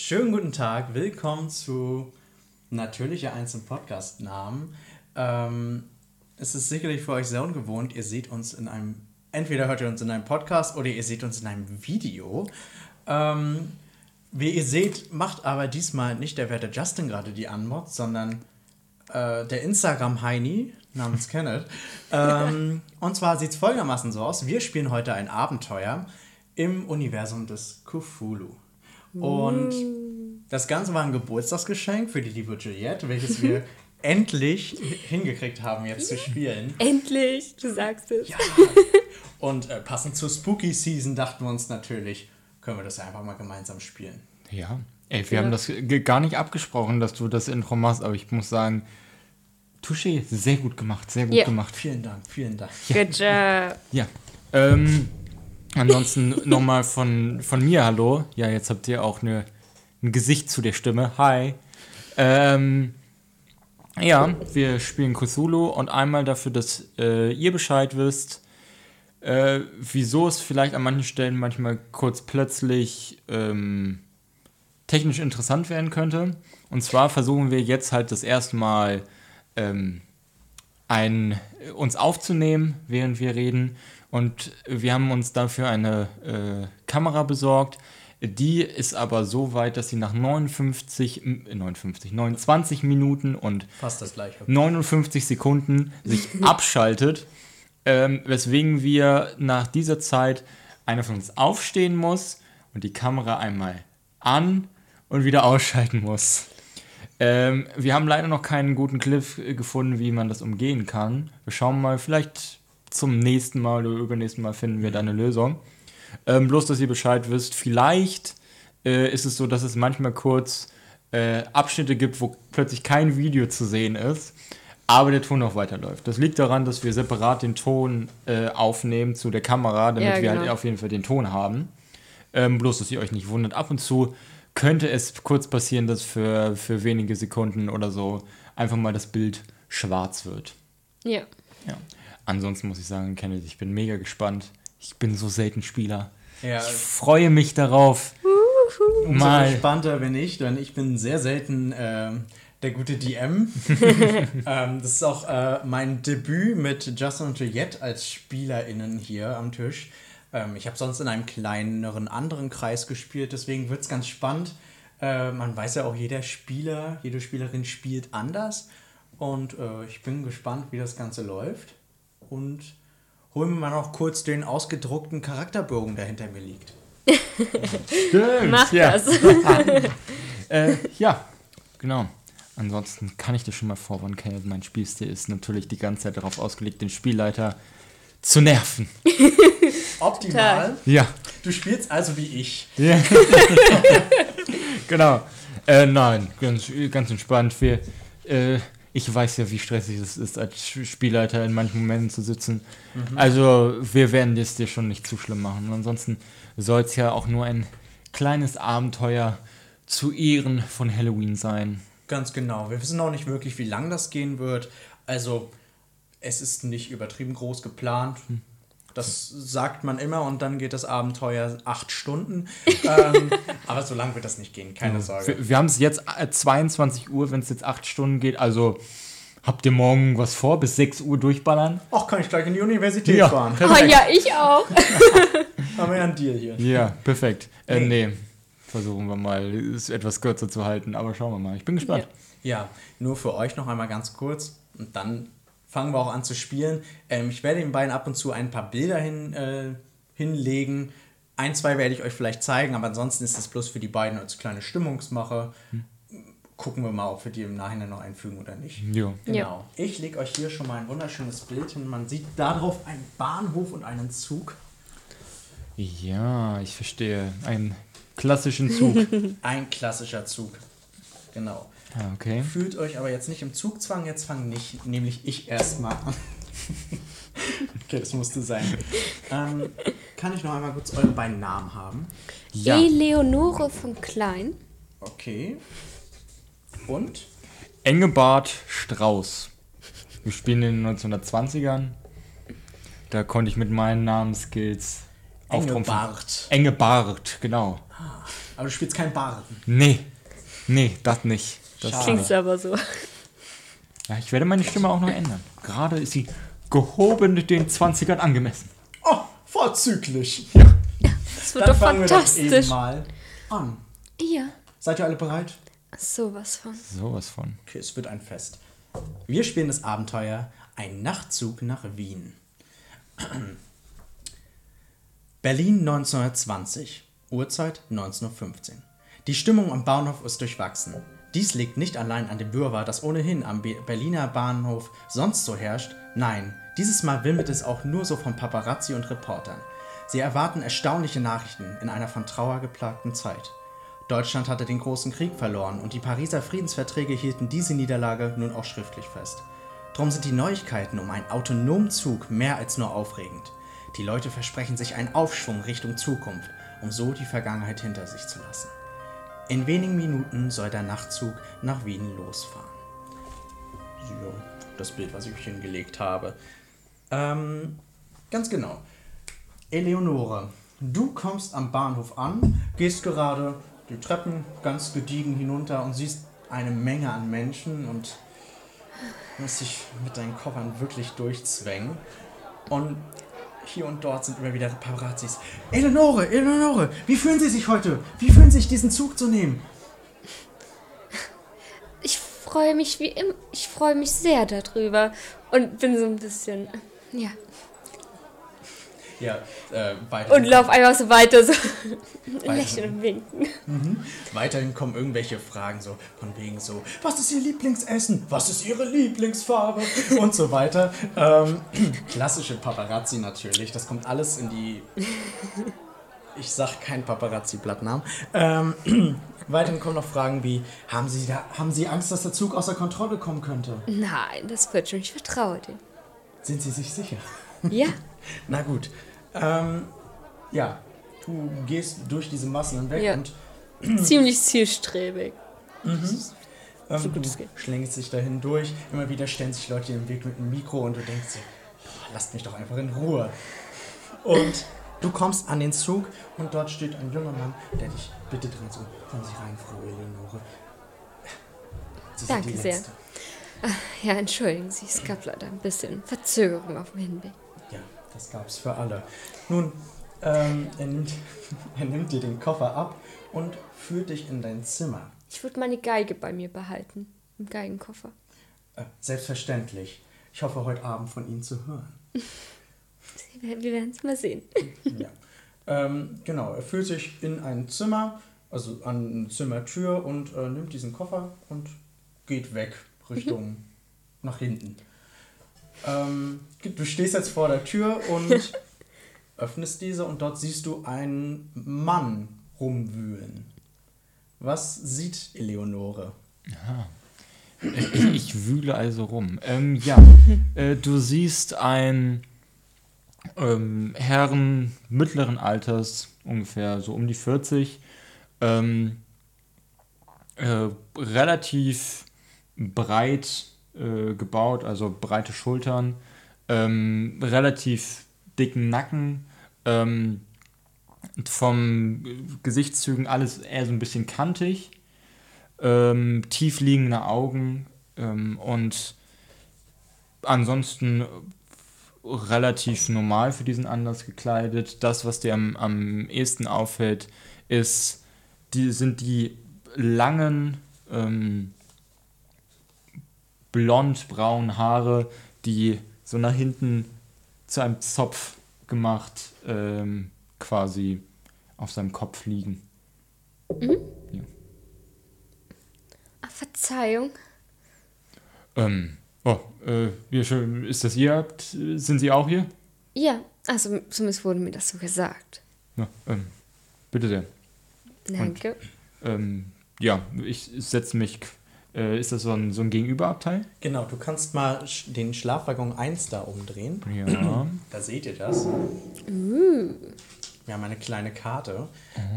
Schönen guten Tag, willkommen zu Natürlicher Einzelnen Podcast-Namen. Ähm, es ist sicherlich für euch sehr ungewohnt, ihr seht uns in einem, entweder hört ihr uns in einem Podcast oder ihr seht uns in einem Video. Ähm, wie ihr seht, macht aber diesmal nicht der werte Justin gerade die Anmod, sondern äh, der Instagram-Heini namens Kenneth. ähm, und zwar sieht es folgendermaßen so aus: Wir spielen heute ein Abenteuer im Universum des Cthulhu. Und das Ganze war ein Geburtstagsgeschenk für die liebe Juliette, welches wir endlich hingekriegt haben, jetzt zu spielen. Endlich, du sagst es. Ja. Und äh, passend zur Spooky Season dachten wir uns natürlich, können wir das ja einfach mal gemeinsam spielen. Ja. Ey, wir haben das gar nicht abgesprochen, dass du das Intro machst, aber ich muss sagen, Touché, sehr gut gemacht, sehr gut Ja. gemacht. Vielen Dank, vielen Dank. Good job. Ja. Ähm, ansonsten nochmal von, von mir Hallo. Ja, jetzt habt ihr auch eine, ein Gesicht zu der Stimme. Hi. Ähm, ja, wir spielen Cthulhu und einmal dafür, dass äh, ihr Bescheid wisst, äh, wieso es vielleicht an manchen Stellen manchmal kurz plötzlich ähm, technisch interessant werden könnte. Und zwar versuchen wir jetzt halt das erste Mal ähm, ein, uns aufzunehmen, während wir reden. Und wir haben uns dafür eine äh, Kamera besorgt. Die ist aber so weit, dass sie nach 59, äh, 59, 29 Minuten und Fast das gleiche. 59 Sekunden sich abschaltet, ähm, weswegen wir nach dieser Zeit einer von uns aufstehen muss und die Kamera einmal an und wieder ausschalten muss. Ähm, wir haben leider noch keinen guten Clip äh, gefunden, wie man das umgehen kann. Wir schauen mal, vielleicht zum nächsten Mal oder übernächsten Mal finden wir da eine Lösung. Ähm, bloß, dass ihr Bescheid wisst, vielleicht äh, ist es so, dass es manchmal kurz äh, Abschnitte gibt, wo plötzlich kein Video zu sehen ist, aber der Ton noch weiterläuft. Das liegt daran, dass wir separat den Ton äh, aufnehmen zu der Kamera, damit Ja, wir halt genau. auf jeden Fall den Ton haben. Ähm, bloß, dass ihr euch nicht wundert. Ab und zu könnte es kurz passieren, dass für, für wenige Sekunden oder so einfach mal das Bild schwarz wird. Ja. Ja. Ansonsten muss ich sagen, Kenneth, ich bin mega gespannt. Ich bin so selten Spieler. Ja, Ich freue mich darauf. umso mal. gespannter bin ich, denn ich bin sehr selten ähm, der gute DM. ähm, das ist auch äh, mein Debüt mit Justin und Juliette als SpielerInnen hier am Tisch. Ähm, ich habe sonst in einem kleineren anderen Kreis gespielt, deswegen wird es ganz spannend. Äh, man weiß ja auch, jeder Spieler, jede Spielerin spielt anders. Und äh, ich bin gespannt, wie das Ganze läuft. Und holen wir mal noch kurz den ausgedruckten Charakterbogen, der hinter mir liegt. Stimmt, Mach ja. das. Äh, ja, genau. Ansonsten kann ich dir schon mal vorwarnen, Kenneth, mein Spielstil ist natürlich die ganze Zeit darauf ausgelegt, den Spielleiter zu nerven. Optimal. Ja. Du spielst also wie ich. Ja. genau. Äh, nein, ganz, ganz entspannt. Wir, äh, ich weiß ja, wie stressig es ist, als Spielleiter in manchen Momenten zu sitzen. Also, wir werden es dir schon nicht zu schlimm machen. Und ansonsten soll es ja auch nur ein kleines Abenteuer zu Ehren von Halloween sein. Ganz genau. Wir wissen auch nicht wirklich, wie lang das gehen wird. Also, es ist nicht übertrieben groß geplant. Das sagt man immer und dann geht das Abenteuer acht Stunden. ähm, aber so lang wird das nicht gehen, keine Sorge. Wir, wir haben es jetzt äh, 22 Uhr, wenn es jetzt 8 Stunden geht. Also, habt ihr morgen was vor? Bis 6 Uhr durchballern? Ach, kann ich gleich in die Universität Ja. fahren. Oh ja, ich auch. Haben wir ja einen Deal hier. Ja, perfekt. Äh, Nee. nee. Versuchen wir mal, es etwas kürzer zu halten, aber schauen wir mal. Ich bin gespannt. Ja, nur für euch noch einmal ganz kurz und dann fangen wir auch an zu spielen. Ähm, ich werde den beiden ab und zu ein paar Bilder hin, äh, hinlegen. Ein, zwei werde ich euch vielleicht zeigen, aber ansonsten ist das bloß für die beiden als kleine Stimmungsmache. Gucken wir mal, ob wir die im Nachhinein noch einfügen oder nicht. Jo. Genau. Ja. Ich lege euch hier schon mal ein wunderschönes Bild hin. Man sieht darauf einen Bahnhof und einen Zug. Ja, ich verstehe. Einen klassischen Zug. Ein klassischer Zug. Genau. Ah, okay. Fühlt euch aber jetzt nicht im Zugzwang, jetzt fange nicht, nämlich ich erstmal an. okay, das musste sein. Ähm, kann ich noch einmal kurz eure beiden Namen haben? Ja. Eleonore von Klein. Okay. Und? Engebart Strauß. Wir spielen in den 1920ern. Da konnte ich mit meinen Namenskills auftrumpfen. Engebart. Engebart, genau. Aber du spielst keinen Baren. Nee. Nee, das nicht. Das. Klingt aber so. Ja, ich werde meine Stimme auch noch ändern. Gerade ist sie gehoben den 20ern angemessen. Oh, vorzüglich. Das wird Dann doch fangen wir doch eben fantastisch. mal an. Ja. Seid ihr alle bereit? Sowas von. Sowas von. Okay, es wird ein Fest. Wir spielen das Abenteuer Ein Nachtzug nach Wien. Berlin 1920, Uhrzeit 19.15 Uhr. Die Stimmung am Bahnhof ist durchwachsen. Dies liegt nicht allein an dem Wirrwarr, das ohnehin am Be Berliner Bahnhof sonst so herrscht. Nein, dieses Mal wimmelt es auch nur so von Paparazzi und Reportern. Sie erwarten erstaunliche Nachrichten in einer von Trauer geplagten Zeit. Deutschland hatte den großen Krieg verloren und die Pariser Friedensverträge hielten diese Niederlage nun auch schriftlich fest. Drum sind die Neuigkeiten um einen autonomen Zug mehr als nur aufregend. Die Leute versprechen sich einen Aufschwung Richtung Zukunft, um so die Vergangenheit hinter sich zu lassen. In wenigen Minuten soll der Nachtzug nach Wien losfahren. So, das Bild, was ich euch hingelegt habe. Ähm, ganz genau. Eleonore, du kommst am Bahnhof an, gehst gerade die Treppen ganz gediegen hinunter und siehst eine Menge an Menschen und musst dich mit deinen Koffern wirklich durchzwängen. Und hier und dort sind immer wieder Paparazzis. Eleonore, Eleonore, wie fühlen Sie sich heute? Wie fühlen Sie sich, diesen Zug zu nehmen? Ich freue mich wie immer. Ich freue mich sehr darüber. Und bin so ein bisschen. Ja. Ja, äh, weiter. Und lauf einfach so weiter, so lächeln und winken. Weiterhin kommen irgendwelche Fragen so von wegen so, was ist Ihr Lieblingsessen? Was ist Ihre Lieblingsfarbe? Und so weiter. Ähm, klassische Paparazzi natürlich. Das kommt alles in die. Ich sag kein Paparazzi-Blattnamen. Ähm, weiterhin kommen noch Fragen wie, haben Sie, da, haben Sie Angst, dass der Zug außer Kontrolle kommen könnte? Nein, das wird schon. Ich vertraue dir. Sind Sie sich sicher? Ja. Na gut. Ähm, ja, du gehst durch diese Massen hinweg Ja. und Ziemlich zielstrebig. Ähm, So gut du es geht. schlängst dich dahin durch. Immer wieder stellen sich Leute im Weg mit einem Mikro und du denkst dir, "Oh, lasst mich doch einfach in Ruhe. Und du kommst an den Zug und dort steht ein junger Mann, der dich bittet rein so, kommen Sie rein, Frau Eleonore. Sie Danke sehr. Letzte. Ja, entschuldigen Sie, es gab leider ein bisschen Verzögerung auf dem Hinweg. Ja, das gab's für alle. Nun, ähm, er, nimmt, er nimmt dir den Koffer ab und führt dich in dein Zimmer. Ich würde meine Geige bei mir behalten. Im Geigenkoffer. Äh, selbstverständlich. Ich hoffe, heute Abend von Ihnen zu hören. Wir wir werden es mal sehen. Ja. Ähm, genau, er führt sich in ein Zimmer, also an eine Zimmertür und äh, nimmt diesen Koffer und geht weg Richtung nach hinten. Ähm, du stehst jetzt vor der Tür und öffnest diese und dort siehst du einen Mann rumwühlen. Was sieht Eleonore? Ich, ich wühle also rum. Ähm, ja, äh, du siehst einen ähm, Herren mittleren Alters, ungefähr so um die 40, ähm, äh, relativ breit äh, gebaut, also breite Schultern, ähm, relativ dicken Nacken, ähm, vom Gesichtszügen alles eher so ein bisschen kantig ähm, tief liegende Augen ähm, und ansonsten relativ normal für diesen Anlass gekleidet. Das, was dir am, am ehesten auffällt, ist, die, sind die langen, ähm, blond-braunen Haare, die so nach hinten zu einem Zopf gemacht ähm, quasi auf seinem Kopf liegen. Ah, Verzeihung. Ähm, oh, äh, wie schön, ist das ihr? Habt- Sind Sie auch hier? Ja, also zumindest wurde mir das so gesagt. Ja, ähm, bitte sehr. Danke. Ähm, ja, ich setze mich. Äh, ist das so ein, so ein Gegenüberabteil? Genau, du kannst mal sch- den Schlafwaggon 1 da umdrehen. Ja. Da seht ihr das. Wir haben eine kleine Karte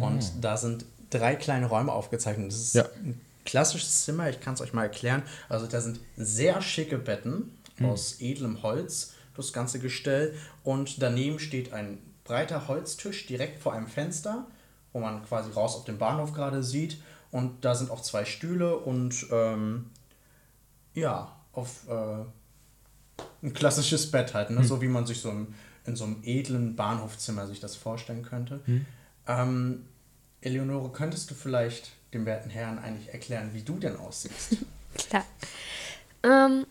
und da sind drei kleine Räume aufgezeichnet. Das ist Ja. ein klassisches Zimmer, ich kann es euch mal erklären. Also da sind sehr schicke Betten aus edlem Holz, das ganze Gestell und daneben steht ein breiter Holztisch direkt vor einem Fenster wo man quasi raus auf den Bahnhof gerade sieht. Und da sind auch zwei Stühle und ähm, ja, auf äh, ein klassisches Bett halt, ne? so wie man sich so im, in so einem edlen Bahnhofzimmer sich das vorstellen könnte. Ähm, Eleonore, könntest du vielleicht dem werten Herrn eigentlich erklären, wie du denn aussiehst? Klar. Ähm,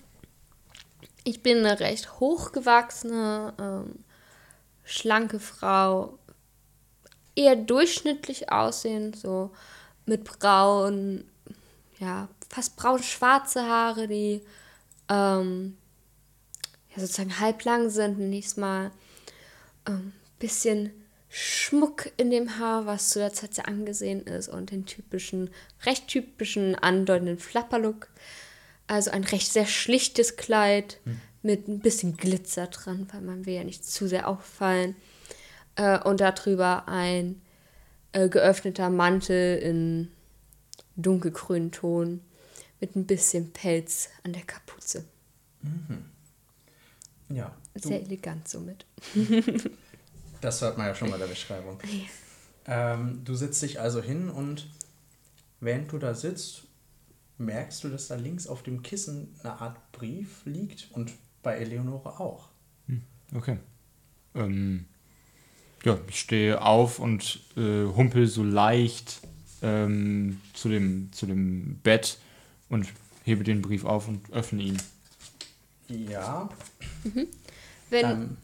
ich bin eine recht hochgewachsene, ähm, schlanke Frau. Eher durchschnittlich aussehend, so mit braun, ja, fast braun-schwarze Haare, die ähm, ja, sozusagen halblang sind, nächstes Mal ähm, bisschen Schmuck in dem Haar, was zu der Zeit sehr angesehen ist und den typischen, recht typischen andeutenden Flapperlook. Also ein recht sehr schlichtes Kleid mit ein bisschen Glitzer dran, weil man will ja nicht zu sehr auffallen. Äh, und darüber ein äh, geöffneter Mantel in dunkelgrünen Ton mit ein bisschen Pelz an der Kapuze. ja, du, Sehr elegant somit. das hört man ja schon bei der Beschreibung. Ähm, du sitzt dich also hin und während du da sitzt, merkst du, dass da links auf dem Kissen eine Art Brief liegt und bei Eleonore auch. Okay. Ähm, ja, ich stehe auf und äh, humpel so leicht ähm, zu, dem, zu dem Bett und hebe den Brief auf und öffne ihn. Ja. Wenn, Ähm,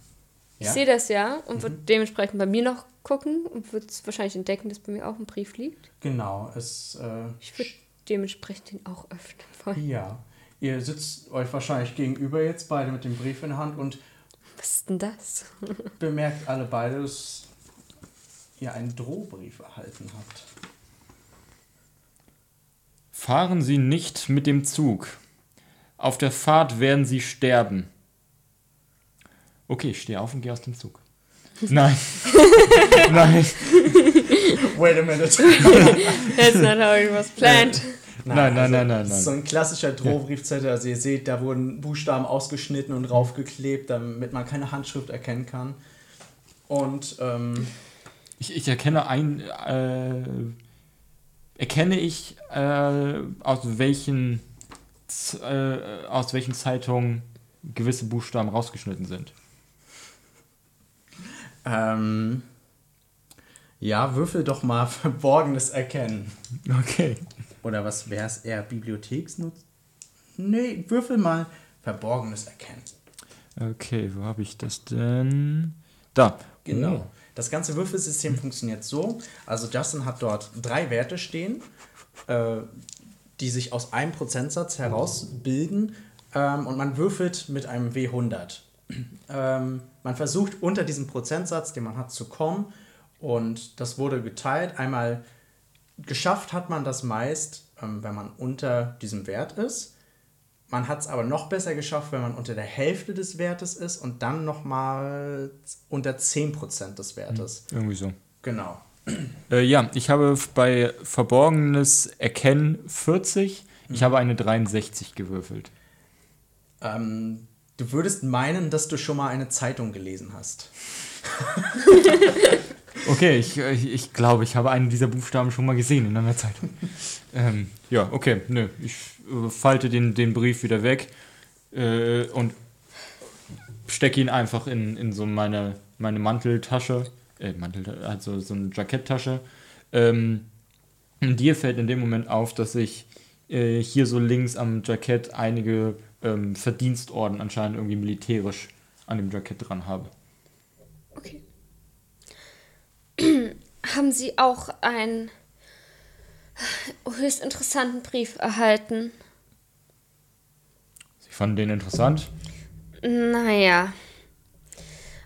Ich ja? sehe das ja und würde dementsprechend bei mir noch gucken und würde wahrscheinlich entdecken, dass bei mir auch ein Brief liegt. Genau, es äh, Ich würde dementsprechend den auch öffnen wollen. ja. Ihr sitzt euch wahrscheinlich gegenüber jetzt beide mit dem Brief in der Hand und Was ist denn das? bemerkt alle beide, dass ihr einen Drohbrief erhalten habt. Fahren Sie nicht mit dem Zug. Auf der Fahrt werden Sie sterben. Okay, ich stehe auf und gehe aus dem Zug. Nein. Nein. Wait a minute. That's not how it was planned. Nein, nein, nein, nein, das ist nein. So ein klassischer Drohbriefzettel. Also ihr seht, da wurden Buchstaben ausgeschnitten und raufgeklebt, damit man keine Handschrift erkennen kann. Und ähm, Ich, ich erkenne ein. Äh, erkenne ich, äh, aus welchen. Äh, aus welchen Zeitungen gewisse Buchstaben rausgeschnitten sind. ähm, ja, würfel doch mal Verborgenes erkennen. Okay. Oder was wäre es eher Bibliotheksnutz? Nee, würfel mal Verborgenes erkennen. Okay, wo habe ich das denn? Da. Genau. Das ganze Würfelsystem funktioniert so. Also Justin hat dort drei Werte stehen, äh, die sich aus einem Prozentsatz herausbilden. Ähm, und man würfelt mit einem W100. Ähm, man versucht unter diesem Prozentsatz, den man hat, zu kommen. Und das wurde geteilt. Einmal geschafft hat man das meist, ähm, wenn man unter diesem Wert ist. Man hat es aber noch besser geschafft, wenn man unter der Hälfte des Wertes ist und dann nochmal unter 10% des Wertes. Irgendwie so. Genau. Äh, ja, ich habe bei Verborgenes Erkennen 40. Ich habe eine 63 gewürfelt. Ähm, du würdest meinen, dass du schon mal eine Zeitung gelesen hast. Okay, ich, ich, ich glaube, ich habe einen dieser Buchstaben schon mal gesehen in einer Zeitung. ähm, ja, okay, nö. Ich äh, falte den, den Brief wieder weg äh, und stecke ihn einfach in, in so meine, meine Manteltasche. Äh, Mantel, also so eine Jacketttasche. Ähm, und dir fällt in dem Moment auf, dass ich äh, hier so links am Jackett einige ähm, Verdienstorden anscheinend irgendwie militärisch an dem Jackett dran habe. Okay. Haben Sie auch einen höchst interessanten Brief erhalten? Sie fanden den interessant? Naja.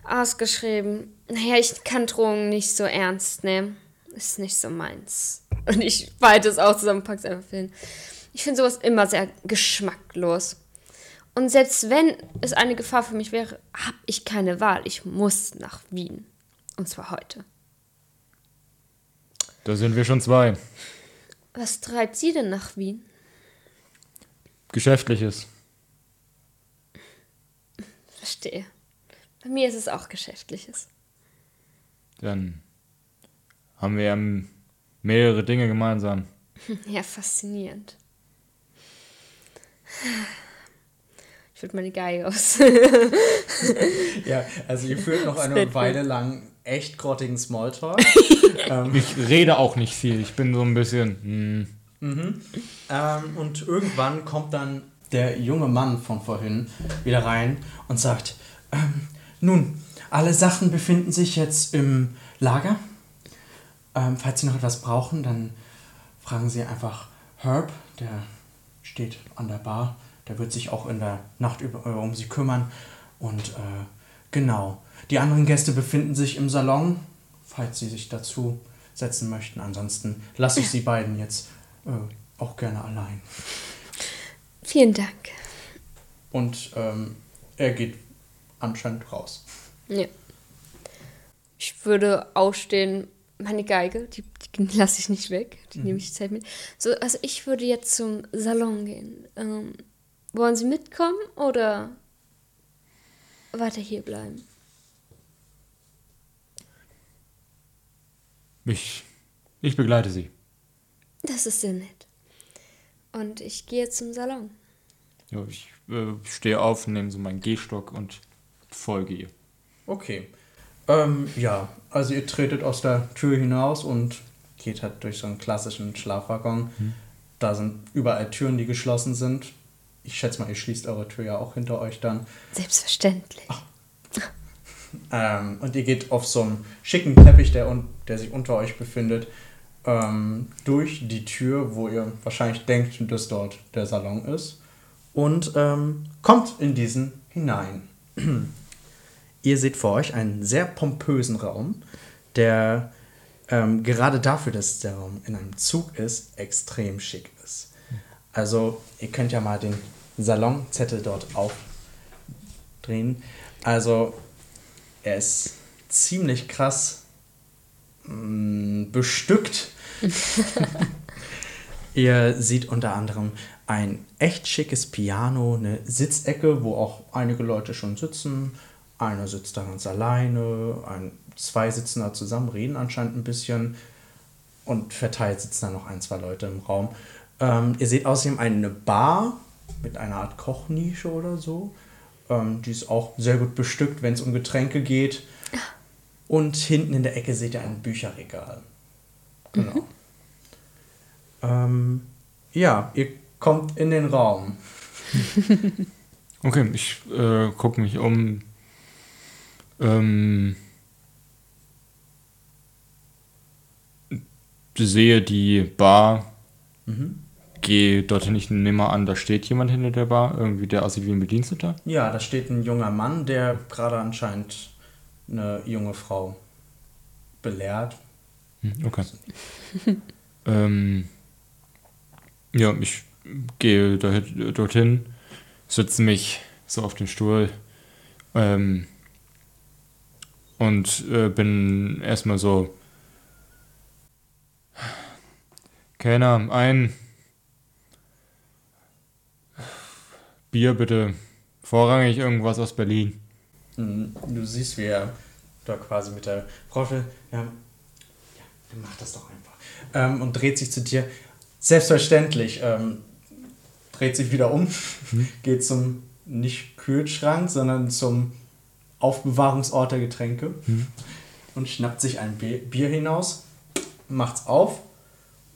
Ausgeschrieben. Naja, ich kann Drohungen nicht so ernst nehmen. Ist nicht so meins. Und ich weite es auch zusammen, pack's einfach hin. Ich finde sowas immer sehr geschmacklos. Und selbst wenn es eine Gefahr für mich wäre, habe ich keine Wahl. Ich muss nach Wien. Und zwar heute. Da sind wir schon zwei. Was treibt Sie denn nach Wien? Geschäftliches. Verstehe. Bei mir ist es auch Geschäftliches. Dann haben wir ja mehrere Dinge gemeinsam. Ja, faszinierend. Ich würde meine Geige aus. Ja, also ihr führt noch eine Weile lang echt grottigen Smalltalk. ähm, Ich rede auch nicht viel. Ich bin so ein bisschen. Hm, ähm, und irgendwann kommt dann der junge Mann von vorhin wieder rein und sagt, ähm, nun, alle Sachen befinden sich jetzt im Lager. Ähm, falls Sie noch etwas brauchen, dann fragen Sie einfach Herb, der steht an der Bar. Der wird sich auch in der Nacht über, äh, um Sie kümmern. Und äh, genau, die anderen Gäste befinden sich im Salon, falls Sie sich dazu setzen möchten. Ansonsten lasse ich Sie beiden jetzt äh, auch gerne allein. Vielen Dank. Und ähm, er geht anscheinend raus. Ja. Ich würde aufstehen, meine Geige, die, die lasse ich nicht weg, die nehme ich Zeit mit. So, also ich würde jetzt zum Salon gehen. Ähm, wollen Sie mitkommen oder weiter hier bleiben? Ich, ich begleite sie. Das ist sehr nett. Und ich gehe zum Salon. Ja, ich äh, stehe auf, nehme so meinen Gehstock und folge ihr. Okay. Ähm, ja, also ihr tretet aus der Tür hinaus und geht halt durch so einen klassischen Schlafwaggon. Da sind überall Türen, die geschlossen sind. Ich schätze mal, ihr schließt eure Tür ja auch hinter euch dann. Selbstverständlich. Ähm, und ihr geht auf so einem schicken Teppich, der, der sich unter euch befindet, ähm, durch die Tür, wo ihr wahrscheinlich denkt, dass dort der Salon ist. Und ähm, kommt in diesen hinein. ihr seht vor euch einen sehr pompösen Raum, der ähm, gerade dafür, dass der Raum in einem Zug ist, extrem schick ist. Also, ihr könnt ja mal den Salonzettel dort aufdrehen. Also, er ist ziemlich krass mh, bestückt. Ihr seht unter anderem ein echt schickes Piano, eine Sitzecke, wo auch einige Leute schon sitzen. Einer sitzt da ganz alleine, ein, zwei sitzen da zusammen, reden anscheinend ein bisschen und verteilt sitzen da noch ein, zwei Leute im Raum. Ähm, ihr seht außerdem eine Bar mit einer Art Kochnische oder so. Ähm, die ist auch sehr gut bestückt, wenn es um Getränke geht. Und hinten in der Ecke seht ihr ein Bücherregal. Genau. Ähm, ja, ihr kommt in den Raum. Okay, ich äh, gucke mich um. Ähm, sehe die Bar. Gehe dorthin, ich nehme an, da steht jemand hinter der Bar, irgendwie der aussieht wie ein Bediensteter. Ja, da steht ein junger Mann, der gerade anscheinend eine junge Frau belehrt. Hm, Okay. ähm, ja, ich gehe dahin, dorthin, setze mich so auf den Stuhl ähm, und äh, bin erstmal so. Kellner, ein Bier bitte. Vorrangig irgendwas aus Berlin. Mhm, Du siehst, wie er da quasi mit der Roffel, ja, ja, dann mach das doch einfach. Ähm, und dreht sich zu dir. Selbstverständlich. Ähm, dreht sich wieder um, geht zum nicht Kühlschrank, sondern zum Aufbewahrungsort der Getränke und schnappt sich ein Bi- Bier hinaus, macht's auf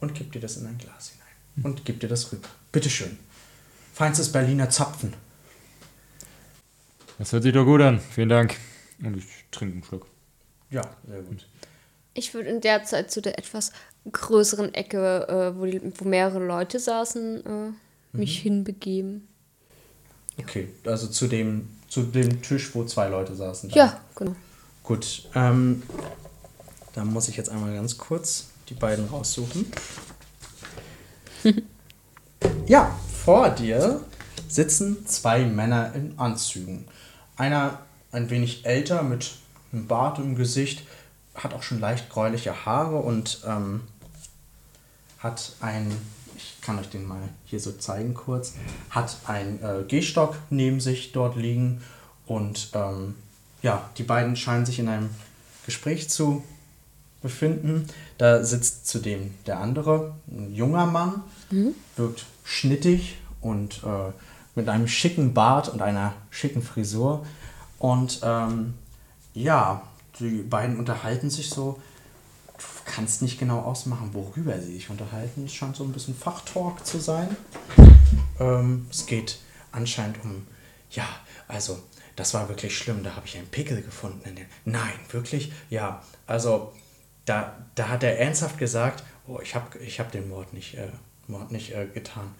und gibt dir das in ein Glas hinein. Und gibt dir das rüber. Bitteschön. Feinstes Berliner Zapfen. Das hört sich doch gut an. Vielen Dank. Und ich trinke einen Schluck. Ja, sehr gut. Ich würde in der Zeit zu der etwas größeren Ecke, äh, wo, die, wo mehrere Leute saßen, äh, mich hinbegeben. Okay, also zu dem, zu dem Tisch, wo zwei Leute saßen. dann. Ja, genau. Gut, ähm, da muss ich jetzt einmal ganz kurz die beiden raussuchen. ja, vor dir sitzen zwei Männer in Anzügen. Einer ein wenig älter mit einem Bart im Gesicht, hat auch schon leicht gräuliche Haare und ähm, hat ein, ich kann euch den mal hier so zeigen kurz, hat ein äh, Gehstock neben sich dort liegen und ähm, ja, die beiden scheinen sich in einem Gespräch zu befinden. Da sitzt zudem der andere, ein junger Mann, wirkt schnittig und äh, mit einem schicken Bart und einer schicken Frisur. Und ähm, ja, die beiden unterhalten sich so. Du kannst nicht genau ausmachen, worüber sie sich unterhalten. Es scheint so ein bisschen Fachtalk zu sein. Ähm, es geht anscheinend um, ja, also das war wirklich schlimm. Da habe ich einen Pickel gefunden. In den Nein, wirklich? Ja, also da, da hat er ernsthaft gesagt, oh, ich habe ich hab den Mord nicht, äh, Mord nicht äh, getan.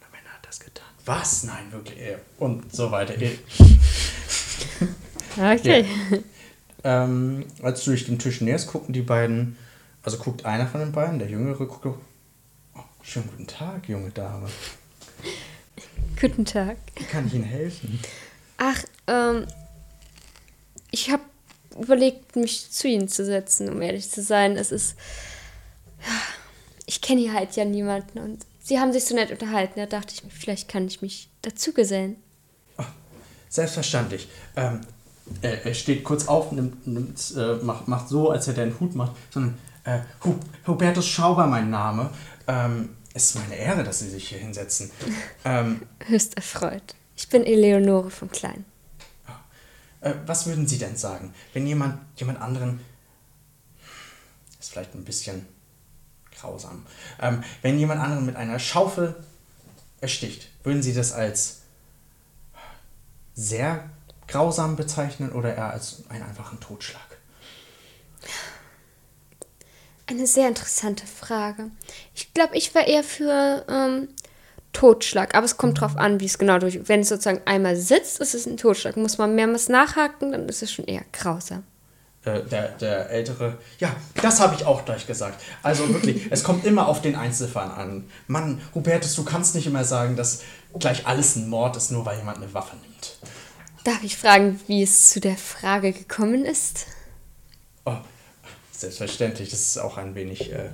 Am Ende hat das getan. Was? Nein, wirklich. Äh, und so weiter. Okay. ähm, als du dich dem Tisch näherst, gucken die beiden, also guckt einer von den beiden, der Jüngere, guckt, oh, schönen guten Tag, junge Dame. Guten Tag. Wie kann ich Ihnen helfen? Ach, ähm, ich habe überlegt, mich zu Ihnen zu setzen, um ehrlich zu sein. Es ist. Ich kenne hier halt ja niemanden und Sie haben sich so nett unterhalten. Da dachte ich mir, vielleicht kann ich mich dazu gesellen. Selbstverständlich. Ähm, er, er steht kurz auf, nimmt, nimmt, äh, macht, macht so, als hätte er einen Hut macht, sondern äh, Hu Hubertus Schauber mein Name. Ähm, es ist meine Ehre, dass Sie sich hier hinsetzen. Ähm, Höchst erfreut. Ich bin Eleonore von Klein. äh, was würden Sie denn sagen, wenn jemand, jemand anderen, ist vielleicht ein bisschen grausam, ähm, wenn jemand anderen mit einer Schaufel ersticht, würden Sie das als sehr grausam bezeichnen oder eher als einen einfachen Totschlag? Eine sehr interessante Frage. Ich glaube, ich war eher für ähm, Totschlag. Aber es kommt drauf an, wie es genau durch. Wenn es sozusagen einmal sitzt, ist es ein Totschlag. Muss man mehrmals nachhaken, dann ist es schon eher grausam. Äh, der, der ältere, ja, das habe ich auch gleich gesagt. Also wirklich, es kommt immer auf den Einzelfall an. Mann, Hubertus, du kannst nicht immer sagen, dass gleich alles ein Mord ist, nur weil jemand eine Waffe nimmt. Darf ich fragen, wie es zu der Frage gekommen ist? Oh, selbstverständlich, das ist auch ein wenig äh,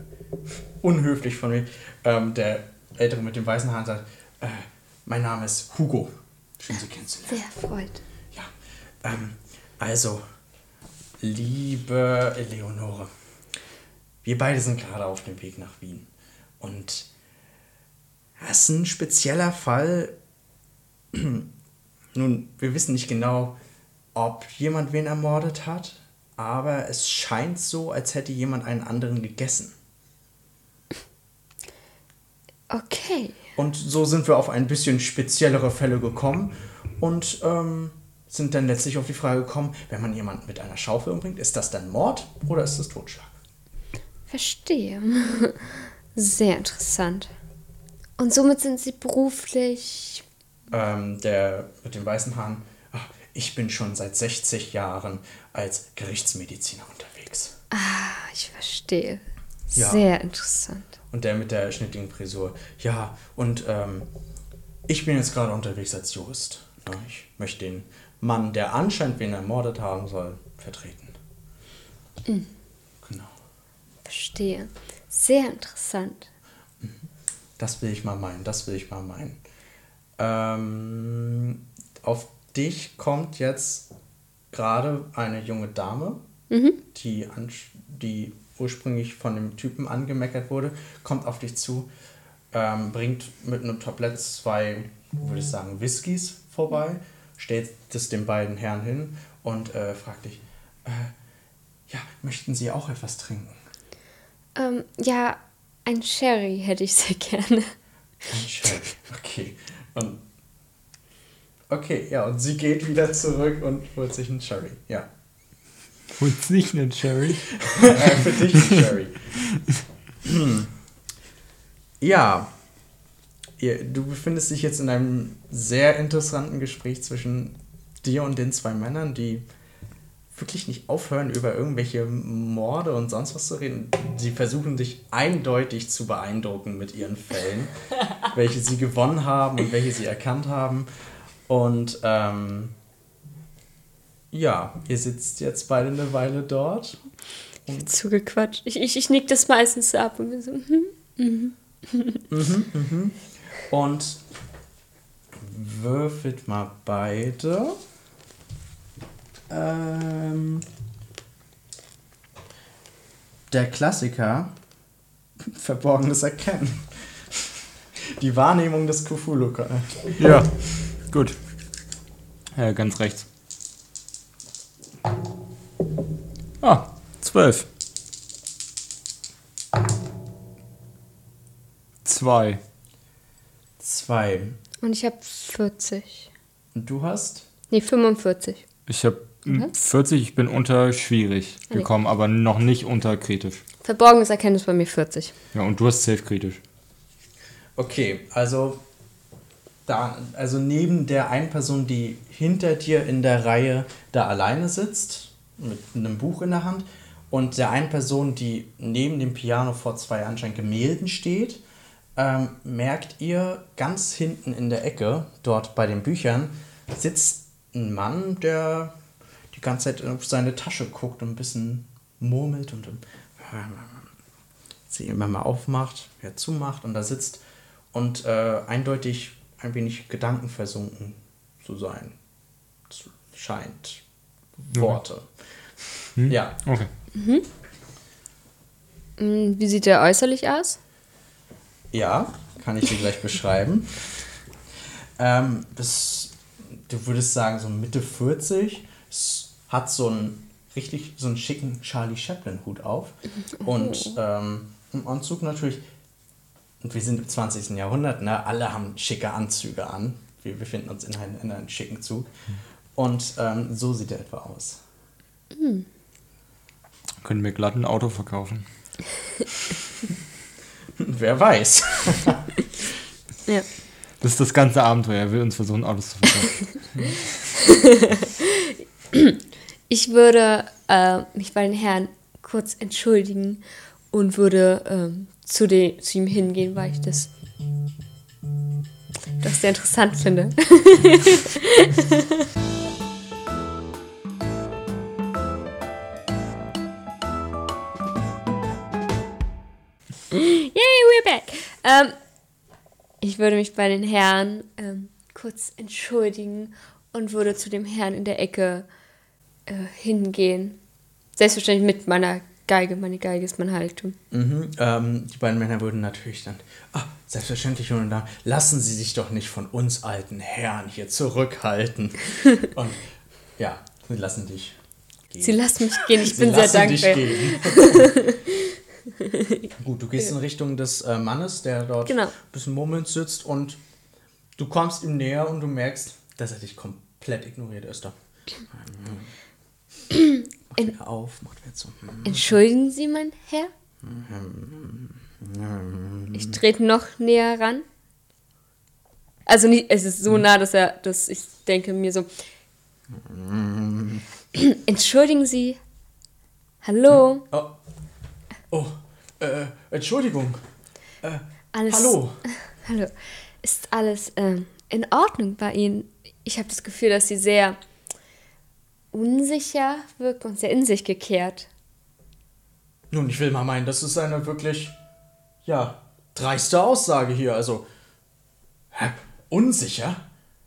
unhöflich von mir. Ähm, der Ältere mit dem weißen Haaren sagt, äh, mein Name ist Hugo. Schön, Sie kennenzulernen. Sehr erfreut. Ja, ähm, also, liebe Eleonore, wir beide sind gerade auf dem Weg nach Wien. Und das ist ein spezieller Fall. Nun, wir wissen nicht genau, ob jemand wen ermordet hat, aber es scheint so, als hätte jemand einen anderen gegessen. Okay. Und so sind wir auf ein bisschen speziellere Fälle gekommen und ähm, sind dann letztlich auf die Frage gekommen, wenn man jemanden mit einer Schaufel umbringt, ist das dann Mord oder ist das Totschlag? Verstehe. Sehr interessant. Und somit sind Sie beruflich. Ähm, der mit den weißen Haaren, ach, ich bin schon seit 60 Jahren als Gerichtsmediziner unterwegs. Ah, ich verstehe. Ja. Sehr interessant. Und der mit der schnittigen Frisur, ja, und ähm, ich bin jetzt gerade unterwegs als Jurist. Ich möchte den Mann, der anscheinend wen ermordet haben soll, vertreten. Genau. Verstehe. Sehr interessant. Das will ich mal meinen, das will ich mal meinen. Ähm, auf dich kommt jetzt gerade eine junge Dame, die, ansch- die ursprünglich von dem Typen angemeckert wurde, kommt auf dich zu, ähm, bringt mit einem Tablett zwei, würde ich sagen, Whiskys vorbei, stellt es den beiden Herren hin und äh, fragt dich, äh, ja, möchten Sie auch etwas trinken? Ähm, ja, ein Sherry hätte ich sehr gerne. Ein Sherry. Okay. Und okay, ja, und sie geht wieder zurück und holt sich einen Sherry. Ja. Und nicht einen Sherry. äh, für dich ein Sherry. Hm. Ja. Ihr, du befindest dich jetzt in einem sehr interessanten Gespräch zwischen dir und den zwei Männern, die wirklich nicht aufhören, über irgendwelche Morde und sonst was zu reden. Sie versuchen dich eindeutig zu beeindrucken mit ihren Fällen, welche sie gewonnen haben und welche sie erkannt haben. Und ähm, ja, ihr sitzt jetzt beide eine Weile dort. Zugequatscht. Ich, ich, ich nick das meistens ab und bin so, hm. Und würfelt mal beide. Ähm, der Klassiker Verborgenes Erkennen. Die Wahrnehmung des Cthulhu. Ja, gut. Ja, ganz rechts. Ah, zwölf. Zwei. Zwei. Und ich habe 40. Und du hast? Nee, 45. Ich habe Mhm. 40, ich bin unter schwierig gekommen, aber noch nicht unter kritisch. Verborgenes Erkennen ist bei mir 40. Ja, und du hast safe kritisch. Okay, also da, also neben der einen Person, die hinter dir in der Reihe da alleine sitzt, mit einem Buch in der Hand, und der einen Person, die neben dem Piano vor zwei anscheinend Gemälden steht, ähm, merkt ihr ganz hinten in der Ecke, dort bei den Büchern, sitzt ein Mann, der die ganze Zeit auf seine Tasche guckt und ein bisschen murmelt und ähm, sie immer mal aufmacht, wieder zumacht und da sitzt und äh, eindeutig ein wenig gedankenversunken zu sein. Das scheint Worte. Ja, Okay. Hm, Wie sieht der äußerlich aus? Ja, kann ich dir gleich beschreiben. Ähm, das, du würdest sagen, so Mitte 40, es hat so einen richtig, so einen schicken Charlie Chaplin-Hut auf und ähm, im Anzug natürlich, und wir sind im 20. Jahrhundert, ne? alle haben schicke Anzüge an. Wir befinden uns in einem, in einem schicken Zug. Und ähm, so sieht er etwa aus. Können wir glatt ein Auto verkaufen. Wer weiß. Ja. Das ist das ganze Abenteuer. Er will uns versuchen, Autos zu verkaufen. Ich würde äh, mich bei den Herren kurz entschuldigen und würde ähm, zu, de, zu ihm hingehen, weil ich das, das sehr interessant finde. Ähm, ich würde mich bei den Herren ähm, kurz entschuldigen und würde zu dem Herrn in der Ecke äh, hingehen. Selbstverständlich mit meiner Geige. Meine Geige ist mein Heiligtum. Mhm, ähm, die beiden Männer würden natürlich dann, ah, selbstverständlich, und dann lassen Sie sich doch nicht von uns alten Herren hier zurückhalten. und ja, sie lassen dich gehen. Sie lassen mich gehen, ich Sie bin sehr dankbar. Gut, du gehst in Richtung des äh, Mannes, der dort Genau. ein bisschen murmelnd sitzt und du kommst ihm näher und du merkst, dass er dich komplett ignoriert ist. Da. Macht wieder auf, macht wieder zu. Entschuldigen Sie, mein Herr? Ich trete noch näher ran. Also nicht, es ist so nah, dass er, dass ich denke mir so. Entschuldigen Sie. Hallo. Oh, oh äh, Entschuldigung. Äh, Alles. hallo. Hallo. Ist alles ähm, in Ordnung bei Ihnen? Ich habe das Gefühl, dass Sie sehr unsicher wirken und sehr in sich gekehrt. Nun, ich will mal meinen, das ist eine wirklich, ja, dreiste Aussage hier. Also, hä? Unsicher?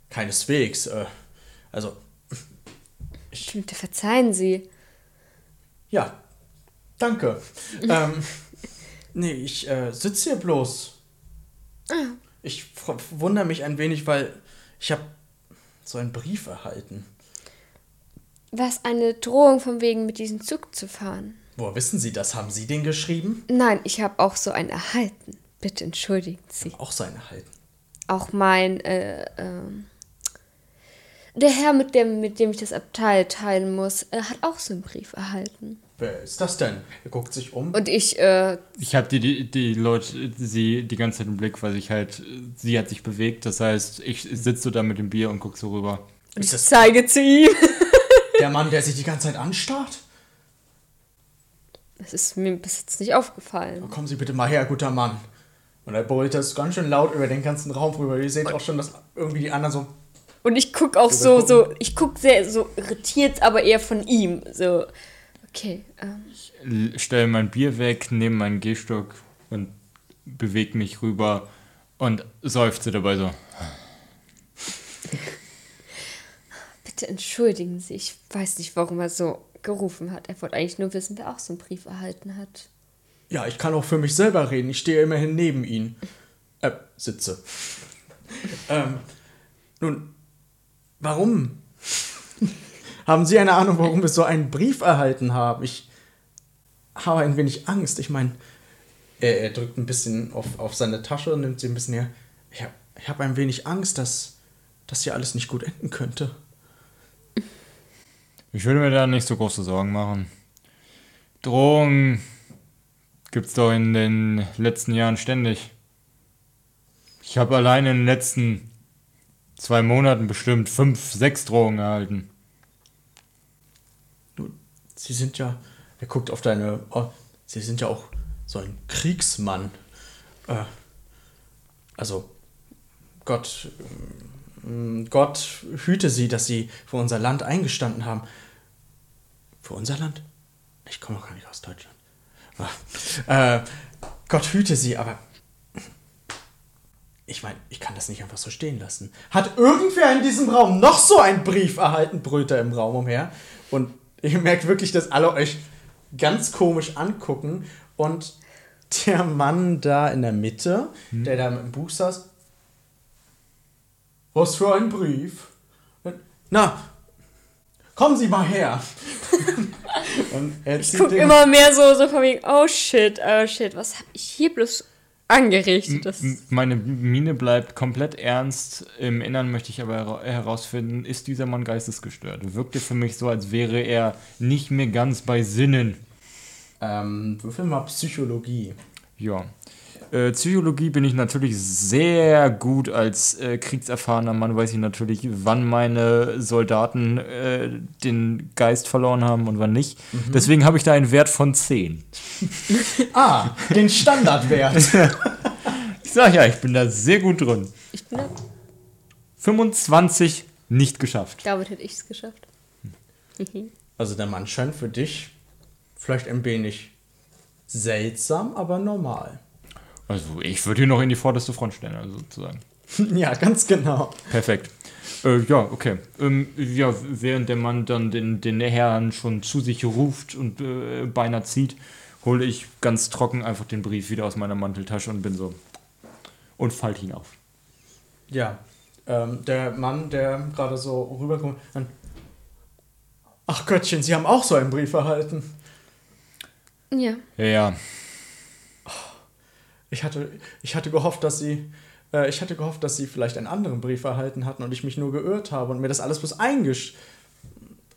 Keineswegs. Äh, also, Bitte verzeihen Sie. ja, danke. ähm, nee, ich äh, sitze hier bloß. Ich fr- wundere mich ein wenig, weil ich habe so einen Brief erhalten. Was eine Drohung von wegen mit diesem Zug zu fahren? Woher wissen Sie das? Haben Sie den geschrieben? Nein, ich habe auch so einen erhalten. Bitte entschuldigen Sie. Auch so einen erhalten. Auch mein, äh, ähm, der Herr, mit dem, mit dem ich das Abteil teilen muss, äh, hat auch so einen Brief erhalten. Wer ist das denn? Er guckt sich um. Und ich, äh, Ich habe die, die, die Leute, sie die ganze Zeit im Blick, weil ich halt, sie hat sich bewegt. Das heißt, ich sitze so da mit dem Bier und guck so rüber. und ich zeige zu ihm. der Mann, der sich die ganze Zeit anstarrt? Das ist mir bis jetzt nicht aufgefallen. Kommen Sie bitte mal her, guter Mann. Und er brüllt das ganz schön laut über den ganzen Raum rüber. Ihr seht auch schon, dass irgendwie die anderen so. Und ich guck auch so, so, ich guck sehr so irritiert, aber eher von ihm. So, okay, ähm, L- Stell mein Bier weg, nehme meinen Gehstock und bewege mich rüber und seufze dabei so. bitte entschuldigen Sie. Ich weiß nicht, warum er so gerufen hat. Er wollte eigentlich nur wissen, wer auch so einen Brief erhalten hat. Ja, ich kann auch für mich selber reden. Ich stehe immerhin neben Ihnen. Äh, sitze. ähm, nun, warum? Haben Sie eine Ahnung, warum wir so einen Brief erhalten haben? Ich habe ein wenig Angst. Ich meine, er, er drückt ein bisschen auf, auf seine Tasche und nimmt sie ein bisschen näher. Ich habe ich hab ein wenig Angst, dass das hier alles nicht gut enden könnte. Ich würde mir da nicht so große Sorgen machen. Drohungen gibt's doch in den letzten Jahren ständig. Ich habe allein in den letzten zwei Monaten bestimmt fünf, sechs Drohungen erhalten. Sie sind ja. Er guckt auf deine. Oh, Sie sind ja auch so ein Kriegsmann. Äh, also, Gott. ähm, Gott hüte Sie, dass Sie für unser Land eingestanden haben. Für unser Land? Ich komme doch gar nicht aus Deutschland. Ah, Äh, Gott hüte Sie, aber. Ich meine, ich kann das nicht einfach so stehen lassen. Hat irgendwer in diesem Raum noch so einen Brief erhalten, brüllt er im Raum umher. Und ihr merkt wirklich, dass alle euch ganz komisch angucken. Und der Mann da in der Mitte, der da im Buch saß, was für ein Brief? Na, kommen Sie mal her. Und er Ich gucke den- immer mehr so, so von wegen, oh shit, oh shit, was habe ich hier bloß angerichtet? Das, Meine Miene bleibt komplett ernst. Im Innern möchte ich aber hera- herausfinden, ist dieser Mann geistesgestört? Wirkte für mich so, als wäre er nicht mehr ganz bei Sinnen. Ähm, würfel mal Psychologie. Ja. Äh, Psychologie bin ich natürlich sehr gut als äh, kriegserfahrener Mann, weiß ich natürlich, wann meine Soldaten äh, den Geist verloren haben und wann nicht. Deswegen habe ich da einen Wert von 10. Ah, den Standardwert. Ich sag ja, ich bin da sehr gut drin. ich bin da, 25 nicht geschafft. damit hätte ich es geschafft. Also der Mann scheint für dich vielleicht ein wenig seltsam, aber normal. Also ich würde ihn noch in die vorderste Front stellen, also sozusagen. ja, ganz genau. Perfekt. Äh, ja, okay. Ähm, ja, während der Mann dann den, den Herrn schon zu sich ruft und äh, beinahe zieht, hole ich ganz trocken einfach den Brief wieder aus meiner Manteltasche und bin so. Und falte ihn auf. Ja, ähm, der Mann, der gerade so rüberkommt, dann. Ach Göttchen, Sie haben auch so einen Brief erhalten. Ja. Ja, ja. Ich hatte, ich hatte gehofft, dass Sie. Äh, ich hatte gehofft, dass Sie vielleicht einen anderen Brief erhalten hatten und ich mich nur geirrt habe und mir das alles bloß eingesch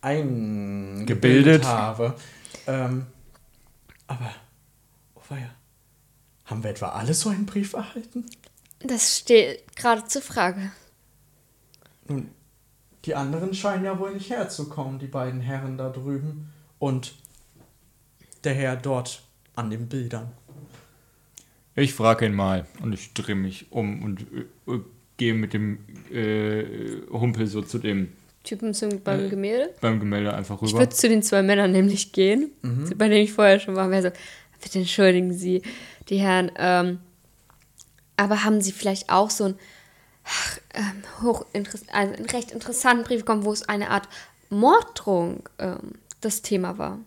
eingebildet Gebildet. habe. Ähm, aber, oh weia, haben wir etwa alle so einen Brief erhalten? Das steht gerade zur Frage. Nun, die anderen scheinen ja wohl nicht herzukommen, die beiden Herren da drüben. Und der Herr dort an den Bildern. Ich frage ihn mal und ich drehe mich um und äh, äh, gehe mit dem äh, Humpel so zu dem Typen zum, beim Gemälde. beim Gemälde einfach Ich rüber. würde zu den zwei Männern nämlich gehen, bei denen ich vorher schon war. Wäre so, bitte entschuldigen Sie, die Herren. Ähm, aber haben Sie vielleicht auch so einen, ach, ähm, hochinteress also einen recht interessanten Brief bekommen, wo es eine Art Morddrohung ähm, das Thema war?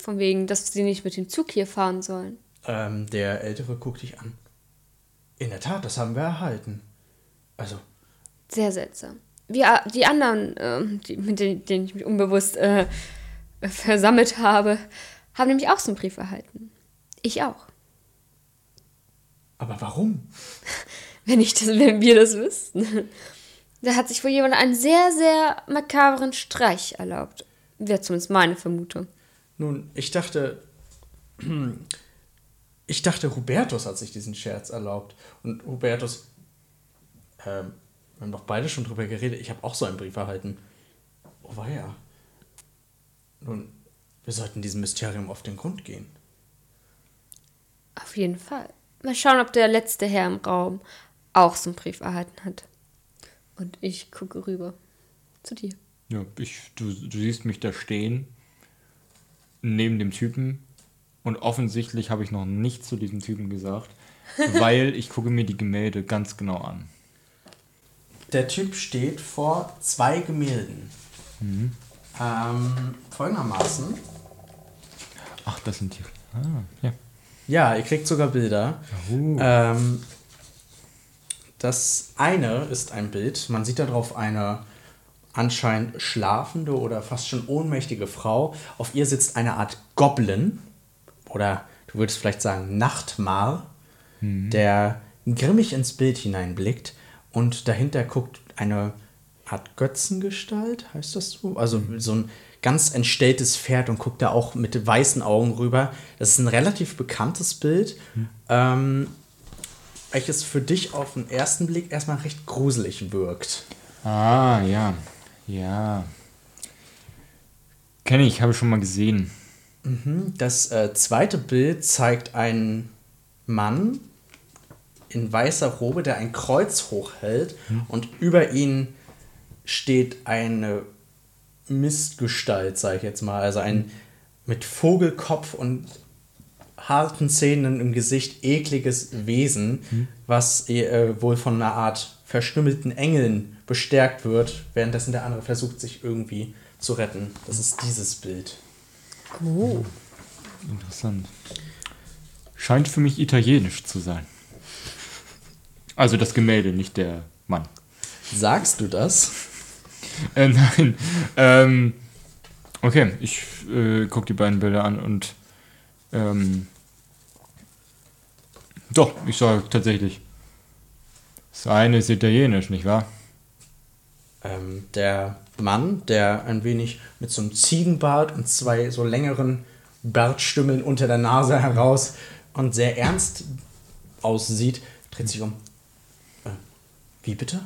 Von wegen, dass Sie nicht mit dem Zug hier fahren sollen. Ähm, der Ältere guckt dich an. In der Tat, das haben wir erhalten. Also, Sehr seltsam. Wir, die anderen, ähm, die, mit denen, denen ich mich unbewusst äh, versammelt habe, haben nämlich auch so einen Brief erhalten. Ich auch. aber warum? Wenn, ich das, wenn wir das wüssten. Da hat sich wohl jemand einen sehr, sehr makabren Streich erlaubt. Wäre zumindest meine Vermutung. Nun, ich dachte. Ich dachte, Hubertus hat sich diesen Scherz erlaubt. Und Hubertus. Ähm, wir haben doch beide schon drüber geredet. Ich habe auch so einen Brief erhalten. Oh, war ja. Nun, wir sollten diesem Mysterium auf den Grund gehen. Auf jeden Fall. Mal schauen, ob der letzte Herr im Raum auch so einen Brief erhalten hat. Und ich gucke rüber zu dir. Ja, ich, du, du siehst mich da stehen, neben dem Typen. Und offensichtlich habe ich noch nichts zu diesem Typen gesagt, weil ich gucke mir die Gemälde ganz genau an. Der Typ steht vor zwei Gemälden. Ähm, folgendermaßen. Ach, das sind die. Ah, ja. Ja, ihr kriegt sogar Bilder. Uh. Ähm, das eine ist ein Bild. Man sieht darauf eine anscheinend schlafende oder fast schon ohnmächtige Frau. Auf ihr sitzt eine Art Goblin oder du würdest vielleicht sagen Nachtmar, der grimmig ins Bild hineinblickt und dahinter guckt eine Art Götzengestalt, heißt das so? Also so ein ganz entstelltes Pferd und guckt da auch mit weißen Augen rüber. Das ist ein relativ bekanntes Bild, ähm, welches für dich auf den ersten Blick erstmal recht gruselig wirkt. Ah, ja. Ja. Kenne ich, habe ich schon mal gesehen. Das äh, zweite Bild zeigt einen Mann in weißer Robe, der ein Kreuz hochhält und über ihn steht eine Mistgestalt, sage ich jetzt mal. Also ein mit Vogelkopf und harten Zähnen im Gesicht ekliges Wesen, was äh, wohl von einer Art verstümmelten Engeln bestärkt wird, währenddessen der andere versucht, sich irgendwie zu retten. Das ist dieses Bild. Oh. Interessant. Scheint für mich italienisch zu sein. Also das Gemälde, nicht der Mann. Sagst du das? Äh, nein. Ähm, okay, ich äh, gucke die beiden Bilder an und ähm, doch, ich sage tatsächlich. Das eine ist italienisch, nicht wahr? ähm, der Mann, der ein wenig mit so einem Ziegenbart und zwei so längeren Bartstümmeln unter der Nase heraus und sehr ernst aussieht, dreht sich um. Äh, wie bitte?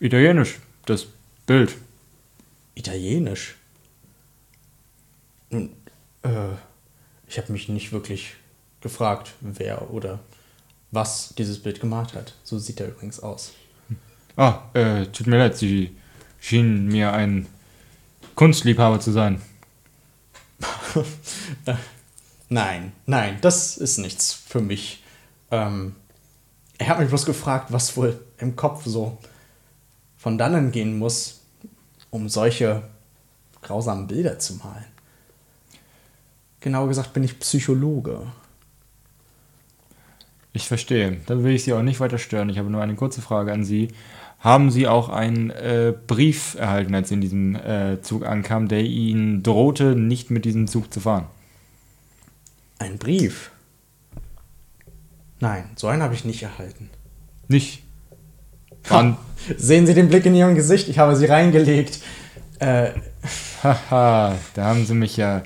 Italienisch, das Bild. Italienisch. Nun, äh, ich habe mich nicht wirklich gefragt, wer oder was dieses Bild gemalt hat. So sieht er übrigens aus. Ah, äh, tut mir leid, Sie schienen mir ein Kunstliebhaber zu sein. Nein, nein, das ist nichts für mich. Ähm, er hat mich bloß gefragt, was wohl im Kopf so von dannen gehen muss, um solche grausamen Bilder zu malen. Genauer gesagt bin ich Psychologe. Ich verstehe. Dann will ich Sie auch nicht weiter stören. Ich habe nur eine kurze Frage an Sie. Haben Sie auch einen äh, Brief erhalten, als Sie in diesem äh, Zug ankamen, der Ihnen drohte, nicht mit diesem Zug zu fahren? Ein Brief? Nein, so einen habe ich nicht erhalten. Nicht? Waren, Sehen Sie den Blick in Ihrem Gesicht? Ich habe sie reingelegt. Äh, haha, da haben Sie mich ja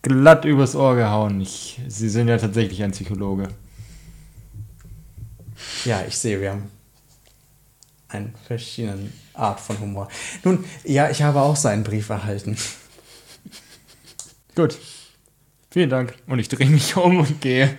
glatt übers Ohr gehauen. Ich, Sie sind ja tatsächlich ein Psychologe. Ja, ich sehe, wir haben eine verschiedene Art von Humor. Nun, ja, ich habe auch seinen Brief erhalten. Gut. Vielen Dank. Und ich drehe mich um und gehe.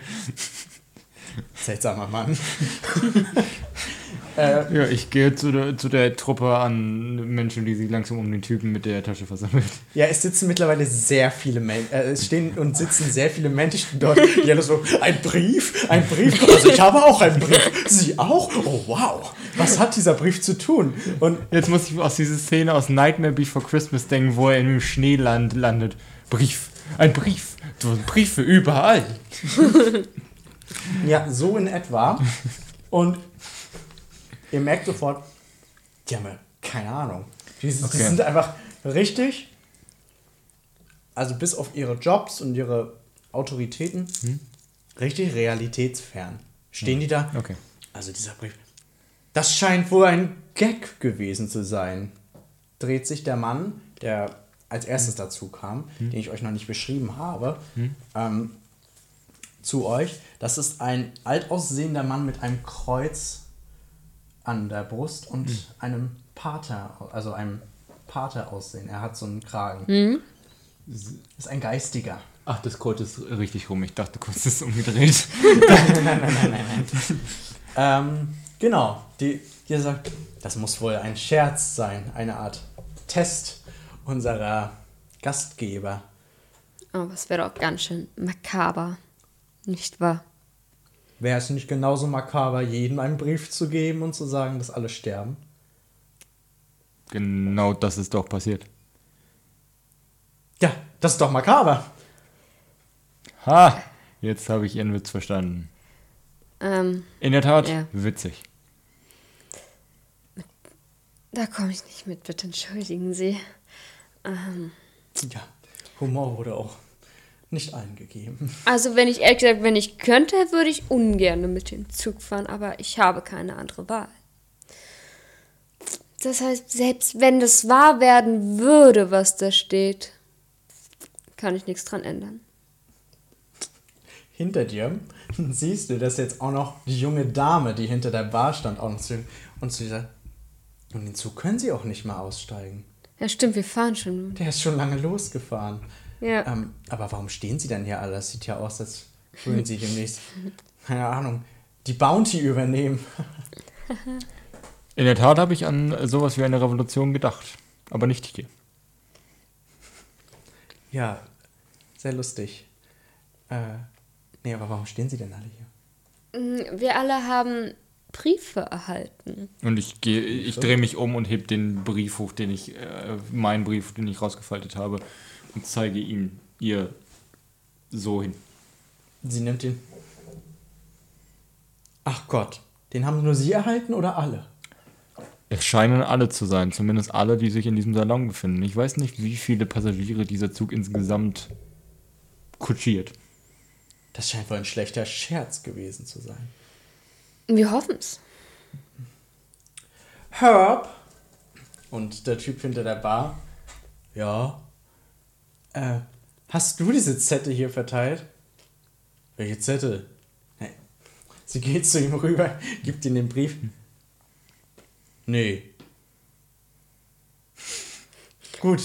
Seltsamer Mann. äh, Ja, ich gehe zu der, zu der Truppe an Menschen, die sich langsam um den Typen mit der Tasche versammelt. ja, es sitzen mittlerweile sehr viele Menschen, äh, es stehen und sitzen sehr viele Menschen dort, die alle so, ein Brief, ein Brief, also ich habe auch einen Brief, Sie auch? Oh wow, was hat dieser Brief zu tun? Und Jetzt muss ich aus dieser Szene aus Nightmare Before Christmas denken, wo er in einem Schneeland landet. Brief. Ein Brief. Briefe überall. Ja, so in etwa. Und ihr merkt sofort, die haben ja keine Ahnung. Die, die Okay. sind einfach richtig, also bis auf ihre Jobs und ihre Autoritäten, richtig realitätsfern. Stehen die da? Okay. Also dieser Brief. Das scheint wohl ein Gag gewesen zu sein. Dreht sich der Mann, der als erstes dazu kam, den ich euch noch nicht beschrieben habe, ähm, zu euch. Das ist ein alt aussehender Mann mit einem Kreuz an der Brust und einem Pater, also einem Pater aussehen. Er hat so einen Kragen. Ist ein Geistiger. Ach, das Kreuz ist richtig rum. Ich dachte kurz, das ist umgedreht. nein, nein, nein, nein, nein. ähm, genau, die, die sagt, das muss wohl ein Scherz sein, eine Art Test unserer Gastgeber. Aber es wäre doch ganz schön makaber. Nicht wahr? Wäre es nicht genauso makaber, jedem einen Brief zu geben und zu sagen, dass alle sterben? Genau das ist doch passiert. Ja, das ist doch makaber. Ha! Jetzt habe ich Ihren Witz verstanden. Ähm, In der Tat, Ja. witzig. da komme ich nicht mit, bitte entschuldigen Sie. Ähm, Ja, Humor wurde auch nicht allen gegeben. also wenn ich ehrlich gesagt, wenn ich könnte, würde ich ungern mit dem Zug fahren, aber ich habe keine andere Wahl. Das heißt, selbst wenn das wahr werden würde, was da steht, kann ich nichts dran ändern. Hinter dir siehst du, dass jetzt auch noch die junge Dame, die hinter der Bar stand, auch noch zu und zu dieser. Und den Zug können sie auch nicht mal aussteigen. Ja, stimmt, wir fahren schon. Der ist schon lange losgefahren. Ja. Ähm, aber warum stehen sie denn hier alle? Das sieht ja aus, als würden sie demnächst, keine Ahnung, die Bounty übernehmen. In der Tat habe ich an sowas wie eine Revolution gedacht. Aber nicht hier. Ja, sehr lustig. Äh, nee, aber warum stehen sie denn alle hier? Mm, Wir alle haben Briefe erhalten. Und ich gehe, ich drehe mich um und heb den Brief hoch, den ich, äh, meinen Brief, den ich rausgefaltet habe, und zeige ihm ihr so hin. Sie nimmt den. Ach Gott, den haben nur sie erhalten oder alle? Es scheinen alle zu sein, zumindest alle, die sich in diesem Salon befinden. Ich weiß nicht, wie viele Passagiere dieser Zug insgesamt kutschiert. Das scheint wohl ein schlechter Scherz gewesen zu sein. Wir hoffen es. Herb. Und der Typ hinter der Bar. Ja. Äh, hast du diese Zettel hier verteilt? Welche Zettel? Hey. Sie geht zu ihm rüber, gibt ihm den Brief. Nee. Gut.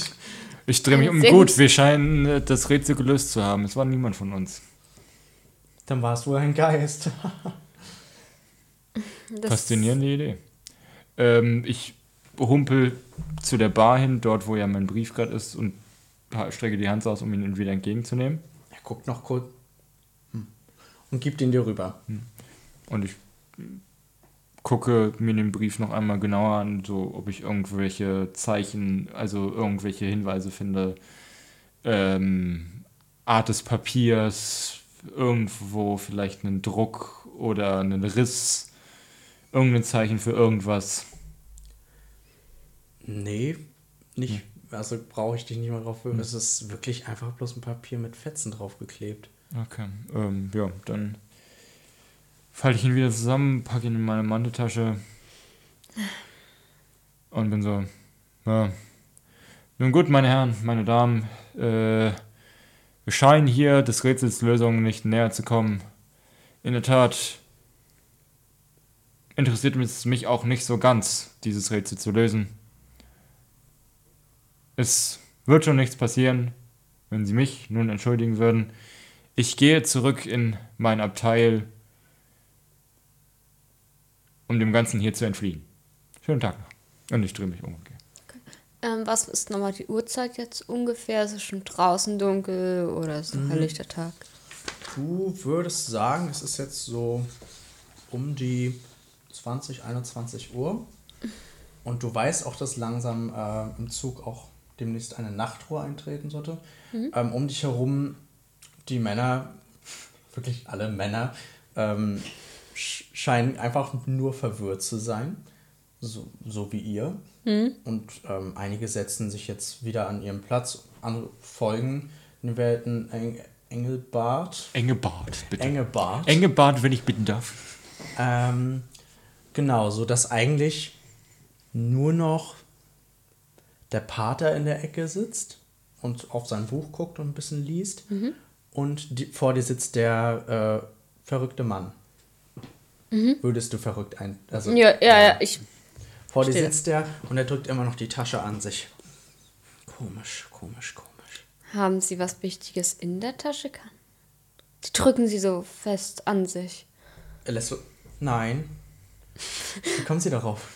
Ich drehe mich um. Sehr Gut, wir scheinen äh, das Rätsel gelöst zu haben. Es war niemand von uns. Dann war es wohl ein Geist. Das- Faszinierende Idee. Ähm, ich humpel zu der Bar hin, dort wo ja mein Brief gerade ist, und strecke die Hand aus, um ihn wieder entgegenzunehmen. Er guckt noch kurz. Hm. Und gibt ihn dir rüber. Und ich gucke mir den Brief noch einmal genauer an, so ob ich irgendwelche Zeichen, also irgendwelche Hinweise finde. Ähm, Art des Papiers, irgendwo vielleicht einen Druck oder einen Riss, irgendein Zeichen für irgendwas. Nee, nicht. Also brauche ich dich nicht mehr drauf. Es ist wirklich einfach bloß ein Papier mit Fetzen draufgeklebt. Okay, ähm, ja, dann falte ich ihn wieder zusammen, packe ihn in meine Manteltasche und bin so, ja. Nun gut, meine Herren, meine Damen, äh, wir scheinen hier des Rätsels Lösung nicht näher zu kommen. In der Tat interessiert es mich auch nicht so ganz, dieses Rätsel zu lösen. Es wird schon nichts passieren, wenn Sie mich nun entschuldigen würden. Ich gehe zurück in mein Abteil, um dem Ganzen hier zu entfliehen. Schönen Tag noch. Und ich drehe mich um und gehe. Ähm, was ist nochmal die Uhrzeit jetzt ungefähr? Ist es schon draußen dunkel oder ist es noch helllichter Tag? Du würdest sagen, es ist jetzt so um die 20, 21 Uhr. Und du weißt auch, dass langsam äh, im Zug auch demnächst eine Nachtruhe eintreten sollte. Ähm, um dich herum die Männer, wirklich alle Männer, ähm, sch- scheinen einfach nur verwirrt zu sein. So, so wie ihr. Und ähm, einige setzen sich jetzt wieder an ihren Platz, andere folgen den werten Eng Engelbart. Engebart, bitte. Engebart. Engebart, wenn ich bitten darf. Ähm, genau, so dass eigentlich nur noch der Pater in der Ecke sitzt und auf sein Buch guckt und ein bisschen liest. Und die, vor dir sitzt der äh, verrückte Mann. Würdest du verrückt ein. Also, Ja, ja, ja, ich. Vor dir sitzt der und er drückt immer noch die Tasche an sich. Komisch, komisch, komisch. Haben Sie was Wichtiges in der Tasche? Kann? Die drücken Sie so fest an sich. Lässt so. Nein. Wie kommen Sie darauf?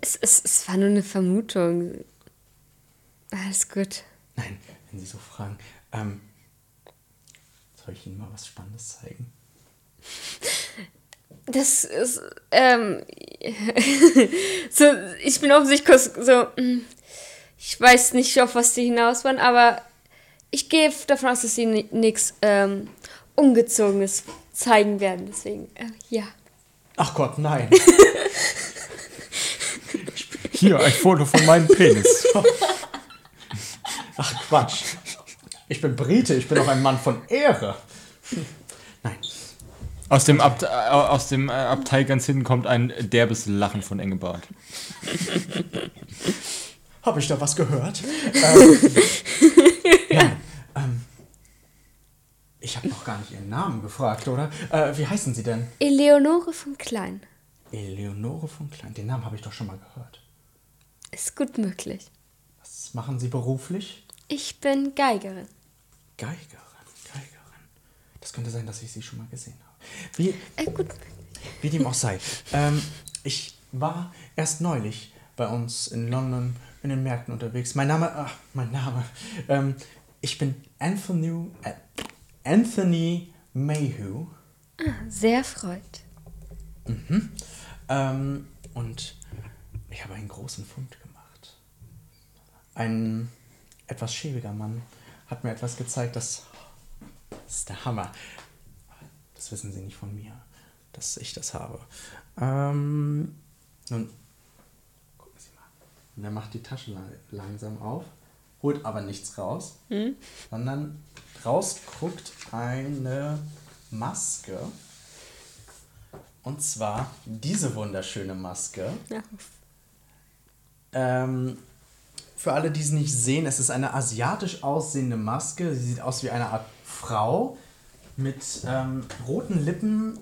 Es, es, es war nur eine Vermutung. Alles gut. Nein, wenn Sie so fragen. Ähm, soll ich Ihnen mal was Spannendes zeigen? Das ist, ähm, so, ich bin offensichtlich kurz so, mm, ich weiß nicht, auf was die hinaus waren, aber Ich gehe davon aus, dass sie nichts ähm, Ungezogenes zeigen werden. Deswegen, äh, ja. Ach Gott, nein. Hier, ein Foto von meinem Penis. Ach Quatsch. Ich bin Brite, ich bin auch ein Mann von Ehre. Nein. Aus dem, Abt äh, aus dem äh, Abteil ganz hinten kommt ein derbes Lachen von Engelbart. Habe ich da was gehört? ähm, ja, ähm, ich habe noch gar nicht Ihren Namen gefragt, oder? Äh, wie heißen Sie denn? Eleonore von Klein. Eleonore von Klein. Den Namen habe ich doch schon mal gehört. Ist gut möglich. Was machen Sie beruflich? Ich bin Geigerin. Geigerin, Geigerin. Das könnte sein, dass ich Sie schon mal gesehen habe. Wie, Äh, gut. wie dem auch sei. Ähm, ich war erst neulich bei uns in London in den Märkten unterwegs. Mein Name, ach, mein Name. Ähm, ich bin Anthony, äh, Anthony Mayhew. Sehr freut. Ähm, und ich habe einen großen Fund gemacht. Ein etwas schäbiger Mann hat mir etwas gezeigt, das, das ist der Hammer. Das wissen Sie nicht von mir, dass ich das habe. Ähm, nun, gucken Sie mal. Und er macht die Tasche la- langsam auf, holt aber nichts raus, sondern raus guckt eine Maske. Und zwar diese wunderschöne Maske. Ja. Ähm, für alle, die es nicht sehen, es ist eine asiatisch aussehende Maske. Sie sieht aus wie eine Art Frau mit ähm, roten Lippen,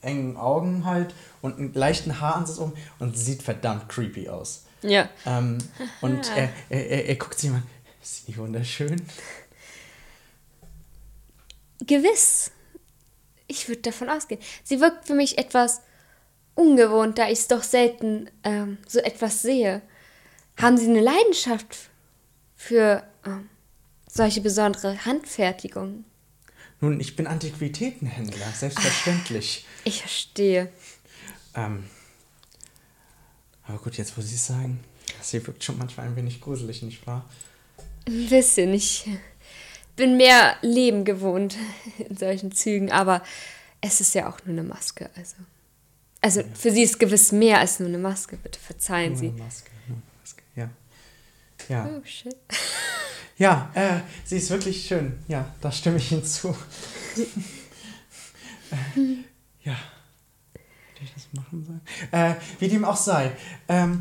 engen Augen halt und einen leichten Haaransatz um und sie sieht verdammt creepy aus. Ja. Ähm, und er, er, er, er guckt sich mal, ist sie nicht wunderschön? Gewiss. Ich würde davon ausgehen. Sie wirkt für mich etwas ungewohnt, da ich es doch selten ähm, so etwas sehe. Haben Sie eine Leidenschaft für ähm, solche besondere Handfertigung? Nun, ich bin Antiquitätenhändler, selbstverständlich. Ich verstehe. Ähm, aber gut, jetzt wo Sie es sagen, sie wirkt schon manchmal ein wenig gruselig, nicht wahr? Ein bisschen. Ich bin mehr Leben gewohnt in solchen Zügen, aber es ist ja auch nur eine Maske. Also, also für Sie ist gewiss mehr als nur eine Maske. Bitte verzeihen Nur Sie. Maske. Ja. Ja. Oh, shit. Ja, äh, sie ist wirklich schön. Ja, da stimme ich Ihnen zu. äh, ja. Hätte ich das machen sollen? Äh, wie dem auch sei. Ähm,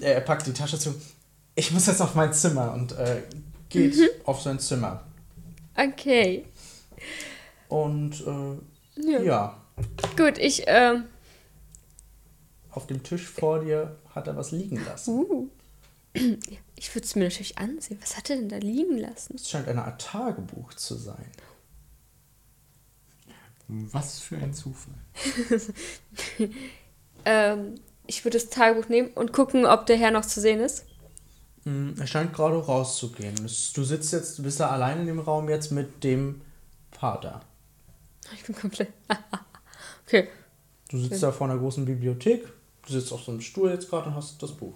er packt die Tasche zu. Ich muss jetzt auf mein Zimmer und äh, geht auf sein Zimmer. Okay. Und äh, Ja. ja, Gut, ich, ähm, auf dem Tisch vor dir hat er was liegen lassen. uh, ich würde es mir natürlich ansehen. Was hat er denn da liegen lassen? Es scheint eine Art Tagebuch zu sein. Was für ein Zufall. Ähm, ich würde das Tagebuch nehmen und gucken, ob der Herr noch zu sehen ist. Hm, Er scheint gerade rauszugehen. Du sitzt jetzt, du bist da allein in dem Raum jetzt mit dem Vater. Ich bin komplett. okay. Du sitzt da vor einer großen Bibliothek. Du sitzt auf so einem Stuhl jetzt gerade und hast das Buch.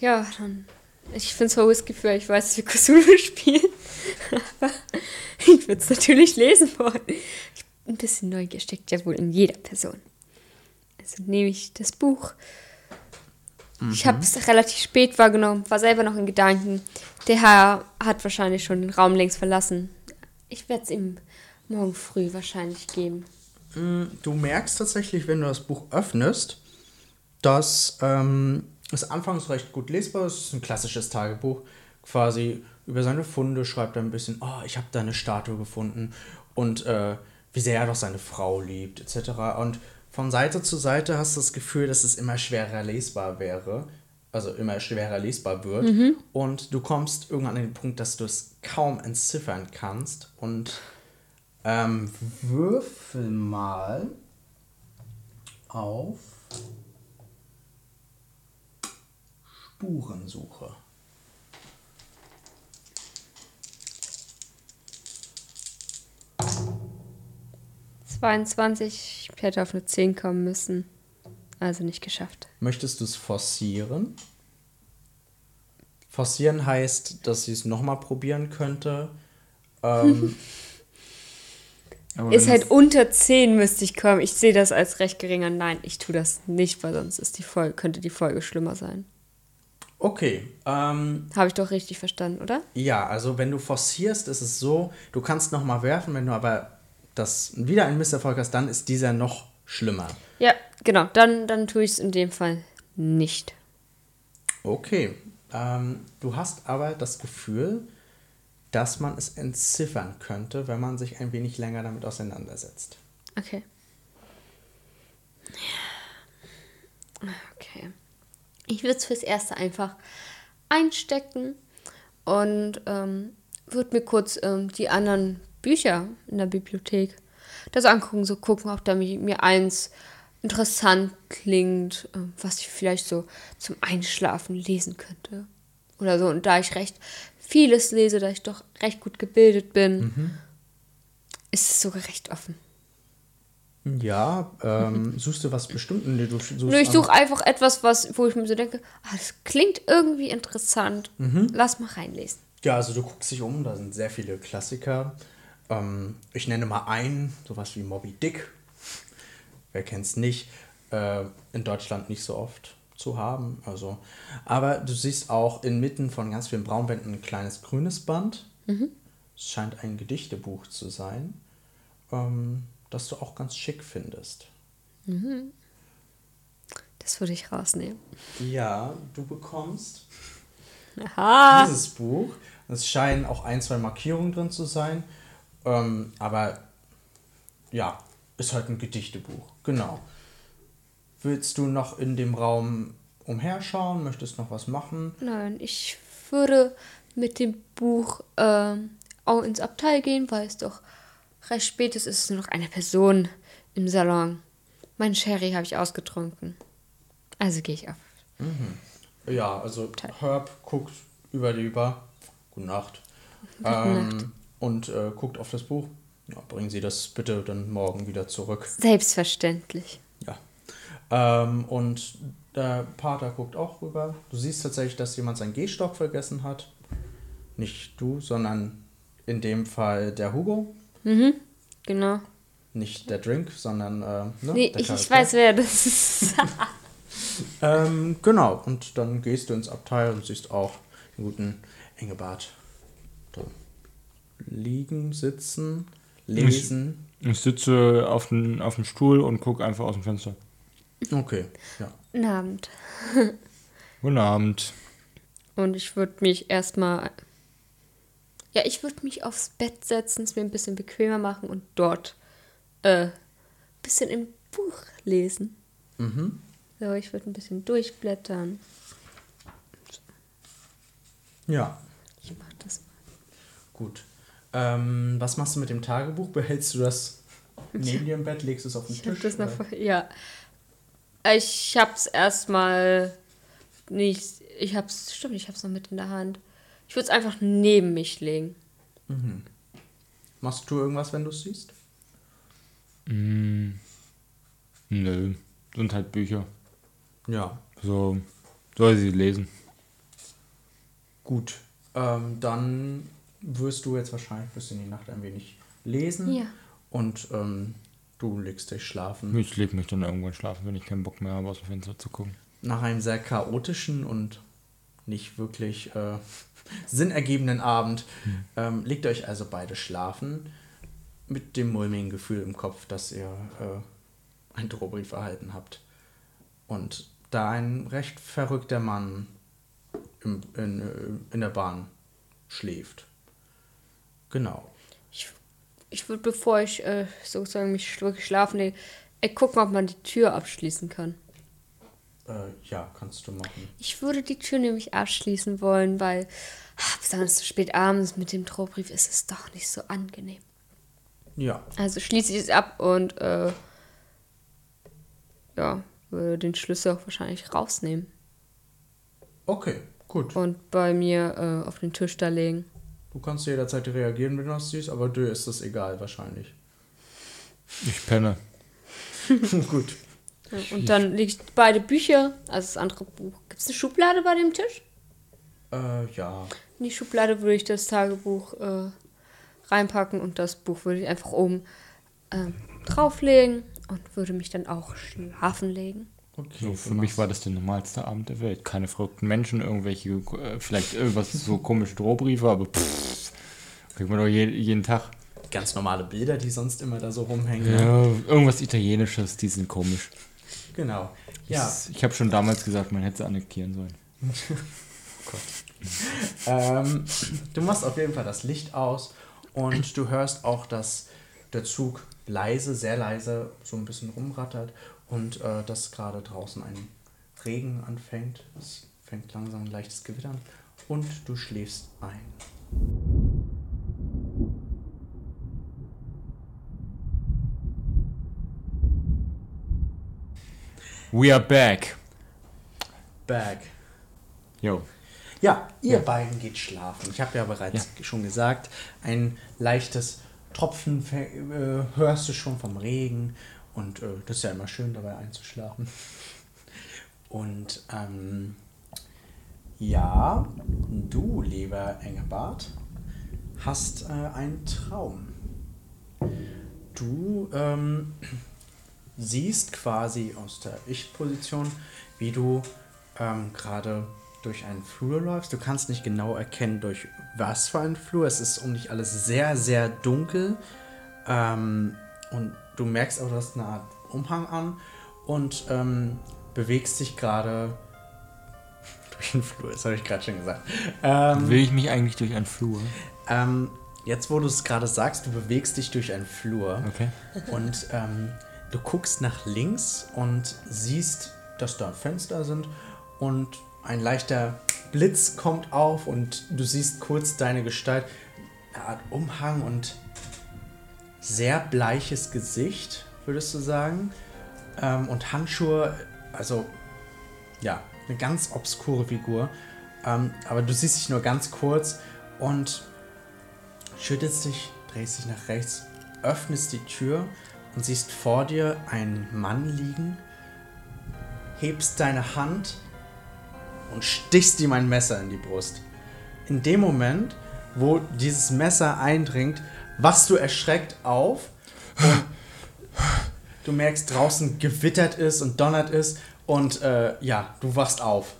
Ja, dann. Ich finde es hohes Gefühl, ich weiß, dass wir Cthulhu spielen. Aber ich würde es natürlich lesen wollen. Ich, ein bisschen Neugier steckt ja wohl in jeder Person. Also nehme ich das Buch. Ich habe es relativ spät wahrgenommen, war selber noch in Gedanken. Der Herr hat wahrscheinlich schon den Raum längst verlassen. Ich werde es ihm morgen früh wahrscheinlich geben. Hm, Du merkst tatsächlich, wenn du das Buch öffnest, dass ähm, es anfangs recht gut lesbar ist. Es ist ein klassisches Tagebuch. Quasi über seine Funde schreibt er ein bisschen, oh, ich habe da eine Statue gefunden und äh, wie sehr er doch seine Frau liebt, etc. Und von Seite zu Seite hast du das Gefühl, dass es immer schwerer lesbar wäre. Also immer schwerer lesbar wird. Und du kommst irgendwann an den Punkt, dass du es kaum entziffern kannst. Und ähm, würfel mal auf Spurensuche. 22, ich hätte auf eine 10 kommen müssen. Also nicht geschafft. Möchtest du es forcieren? Forcieren heißt, dass sie es nochmal probieren könnte. Ähm, Ist halt unter 10 müsste ich kommen. Ich sehe das als recht geringer. Nein, ich tue das nicht, weil sonst ist die Folge, könnte die Folge schlimmer sein. Okay. Ähm, Habe ich doch richtig verstanden, oder? ja, also wenn du forcierst, ist es so, du kannst nochmal werfen, wenn du aber das wieder einen Misserfolg hast, dann ist dieser noch schlimmer. Ja, genau. Dann, dann tue ich es in dem Fall nicht. Okay. Ähm, du hast aber das Gefühl, dass man es entziffern könnte, wenn man sich ein wenig länger damit auseinandersetzt. Okay. Okay. Ich würde es fürs Erste einfach einstecken und ähm, würde mir kurz ähm, die anderen Bücher in der Bibliothek das angucken, so gucken, ob da mir, eins interessant klingt, ähm, was ich vielleicht so zum Einschlafen lesen könnte. Oder so. Und da ich recht vieles lese, da ich doch recht gut gebildet bin, ist es sogar recht offen. Ja, ähm, suchst du was bestimmt? Nee, du suchst Nö, ich suche einfach etwas, was, wo ich mir so denke, ah, das klingt irgendwie interessant. Lass mal reinlesen. Ja, also du guckst dich um, da sind sehr viele Klassiker. Ähm, ich nenne mal einen, sowas wie Moby Dick. Wer kennt's nicht? Äh, in Deutschland nicht so oft zu haben. Also, aber du siehst auch inmitten von ganz vielen Braunwänden ein kleines grünes Band. Es scheint ein Gedichtebuch zu sein, ähm, das du auch ganz schick findest. Das würde ich rausnehmen. Ja, du bekommst Aha. dieses Buch. Es scheinen auch ein, zwei Markierungen drin zu sein. Ähm, aber ja, ist halt ein Gedichtebuch. Genau. Willst du noch in dem Raum umherschauen? Möchtest noch was machen? Nein, ich würde mit dem Buch ähm, auch ins Abteil gehen, weil es doch recht spät ist. Nur noch eine Person im Salon. Mein Sherry habe ich ausgetrunken. Also gehe ich auf. Ja, also Herb guckt über die Bar. Gute Nacht. Gute ähm, Nacht. Und äh, guckt auf das Buch. Ja, bringen Sie das bitte dann morgen wieder zurück. Selbstverständlich. Ja. Ähm, und der Pater guckt auch rüber. Du siehst tatsächlich, dass jemand seinen Gehstock vergessen hat. Nicht du, sondern in dem Fall der Hugo. Genau. Nicht der Drink, sondern äh, ne, Nee, der ich, ich weiß, wer das ist. Ähm, genau, und dann gehst du ins Abteil und siehst auch den guten Engelbart da liegen, sitzen, lesen. Ich sitze auf dem, auf dem Stuhl und gucke einfach aus dem Fenster. Okay, ja. Guten Abend. Guten Abend. Und ich würde mich erstmal. Ja, ich würde mich aufs Bett setzen, es mir ein bisschen bequemer machen und dort äh, ein bisschen im Buch lesen. Mhm. So, ich würde ein bisschen durchblättern. Ja, Ich mach das mal. gut. Ähm, was machst du mit dem Tagebuch? Behältst du das neben dir im Bett? Legst du es auf den Ich Tisch? das noch. Ja. Ich hab's erstmal nicht. Ich hab's. Stimmt, ich hab's noch mit in der Hand. Ich würde es einfach neben mich legen. Machst du irgendwas, wenn du es siehst? Mm, nö. Sind halt Bücher. Ja, So soll sie lesen. gut. Ähm, dann wirst du jetzt wahrscheinlich bis in die Nacht ein wenig lesen. Ja. Und ähm, du legst dich schlafen. Ich leg mich dann irgendwann schlafen, wenn ich keinen Bock mehr habe, aus dem Fenster zu gucken. Nach einem sehr chaotischen und nicht wirklich äh, sinnergebenden Abend ähm, legt euch also beide schlafen mit dem mulmigen Gefühl im Kopf, dass ihr äh, einen Drohbrief erhalten habt. Und da ein recht verrückter Mann im, in, äh, in der Bahn schläft. Genau. Ich, ich würde, bevor ich äh, sozusagen mich wirklich schlafen lege, gucken, ob man die Tür abschließen kann. Äh, ja, kannst du machen. Ich würde die Tür nämlich abschließen wollen, weil ah, besonders so spät abends mit dem Drohbrief ist es doch nicht so angenehm. Ja, Also schließe ich es ab und äh, ja, würde den Schlüssel auch wahrscheinlich rausnehmen okay, gut. und bei mir äh, auf den Tisch da legen. Du kannst jederzeit reagieren, wenn du das siehst, aber dir ist das egal wahrscheinlich. Ich penne. gut. Ja, und dann lege ich beide Bücher, also das andere Buch. Gibt es eine Schublade bei dem Tisch? Äh, ja. In die Schublade würde ich das Tagebuch äh, reinpacken und das Buch würde ich einfach oben ähm, drauflegen und würde mich dann auch schlafen legen. Okay. So, für mich war das der normalste Abend der Welt. Keine verrückten Menschen, irgendwelche, äh, vielleicht irgendwas so komische Drohbriefe, aber pff, kriegt man doch je, jeden Tag. ganz normale Bilder, die sonst immer da so rumhängen. Ja, irgendwas Italienisches, die sind komisch. Genau. Ja. Ich habe schon damals gesagt, man hätte sie annektieren sollen. Ähm, du machst auf jeden Fall das Licht aus und du hörst auch, dass der Zug leise, sehr leise so ein bisschen rumrattert und äh, dass gerade draußen ein Regen anfängt. Es fängt langsam ein leichtes Gewitter an und du schläfst ein. We are back. Back. Yo. Ja, ihr beiden geht schlafen. Ich habe ja bereits schon gesagt, ein leichtes Tropfen äh, hörst du schon vom Regen und äh, das ist ja immer schön dabei einzuschlafen. Und ähm, ja, du, lieber Engelbart, hast äh, einen Traum. Du ähm, siehst quasi aus der Ich-Position, wie du ähm, gerade durch einen Flur läufst. Du kannst nicht genau erkennen, durch was für einen Flur. Es ist um dich alles sehr, sehr dunkel. Ähm, und du merkst auch, du hast eine Art Umhang an und ähm, bewegst dich gerade durch den Flur. Das habe ich gerade schon gesagt. Ähm, Will ich mich eigentlich durch einen Flur? ähm, jetzt, wo du es gerade sagst, du bewegst dich durch einen Flur. Okay. Und ähm, du guckst nach links und siehst, dass da Fenster sind und ein leichter Blitz kommt auf und du siehst kurz deine Gestalt, eine Art Umhang und sehr bleiches Gesicht, würdest du sagen. Ähm, und Handschuhe, also ja, eine ganz obskure Figur. Ähm, aber du siehst dich nur ganz kurz und schüttelst dich, drehst dich nach rechts, öffnest die Tür und siehst vor dir einen Mann liegen, hebst deine Hand und stichst ihm ein Messer in die Brust. In dem Moment, wo dieses Messer eindringt, wachst du erschreckt auf und du merkst draußen gewittert ist und donnert ist und äh, ja, du wachst auf.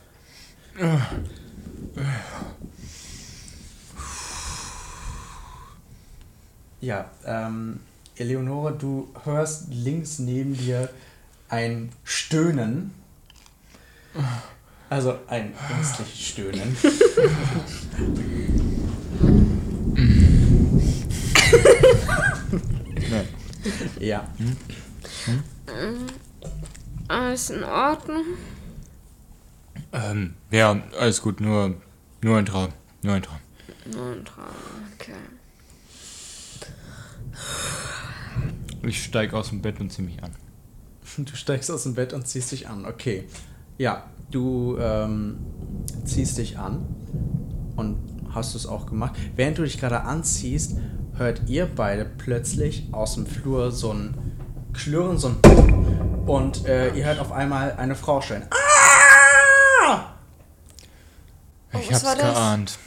Ja, ähm, Eleonore, du hörst links neben dir ein Stöhnen. Also ein ängstliches Stöhnen. Nein. Ja. Alles in Ordnung. Ähm, ja, alles gut, nur, nur ein Traum. Nur ein Traum. Nur ein Traum, okay. Ich steig aus dem Bett und zieh mich an. Du steigst aus dem Bett und ziehst dich an. Okay. Ja, du ähm, ziehst dich an und hast es auch gemacht. Während du dich gerade anziehst, hört ihr beide plötzlich aus dem Flur so ein Klirren, so ein und äh, ihr hört auf einmal eine Frau schreien. Ah! Oh, ich hab's geahnt.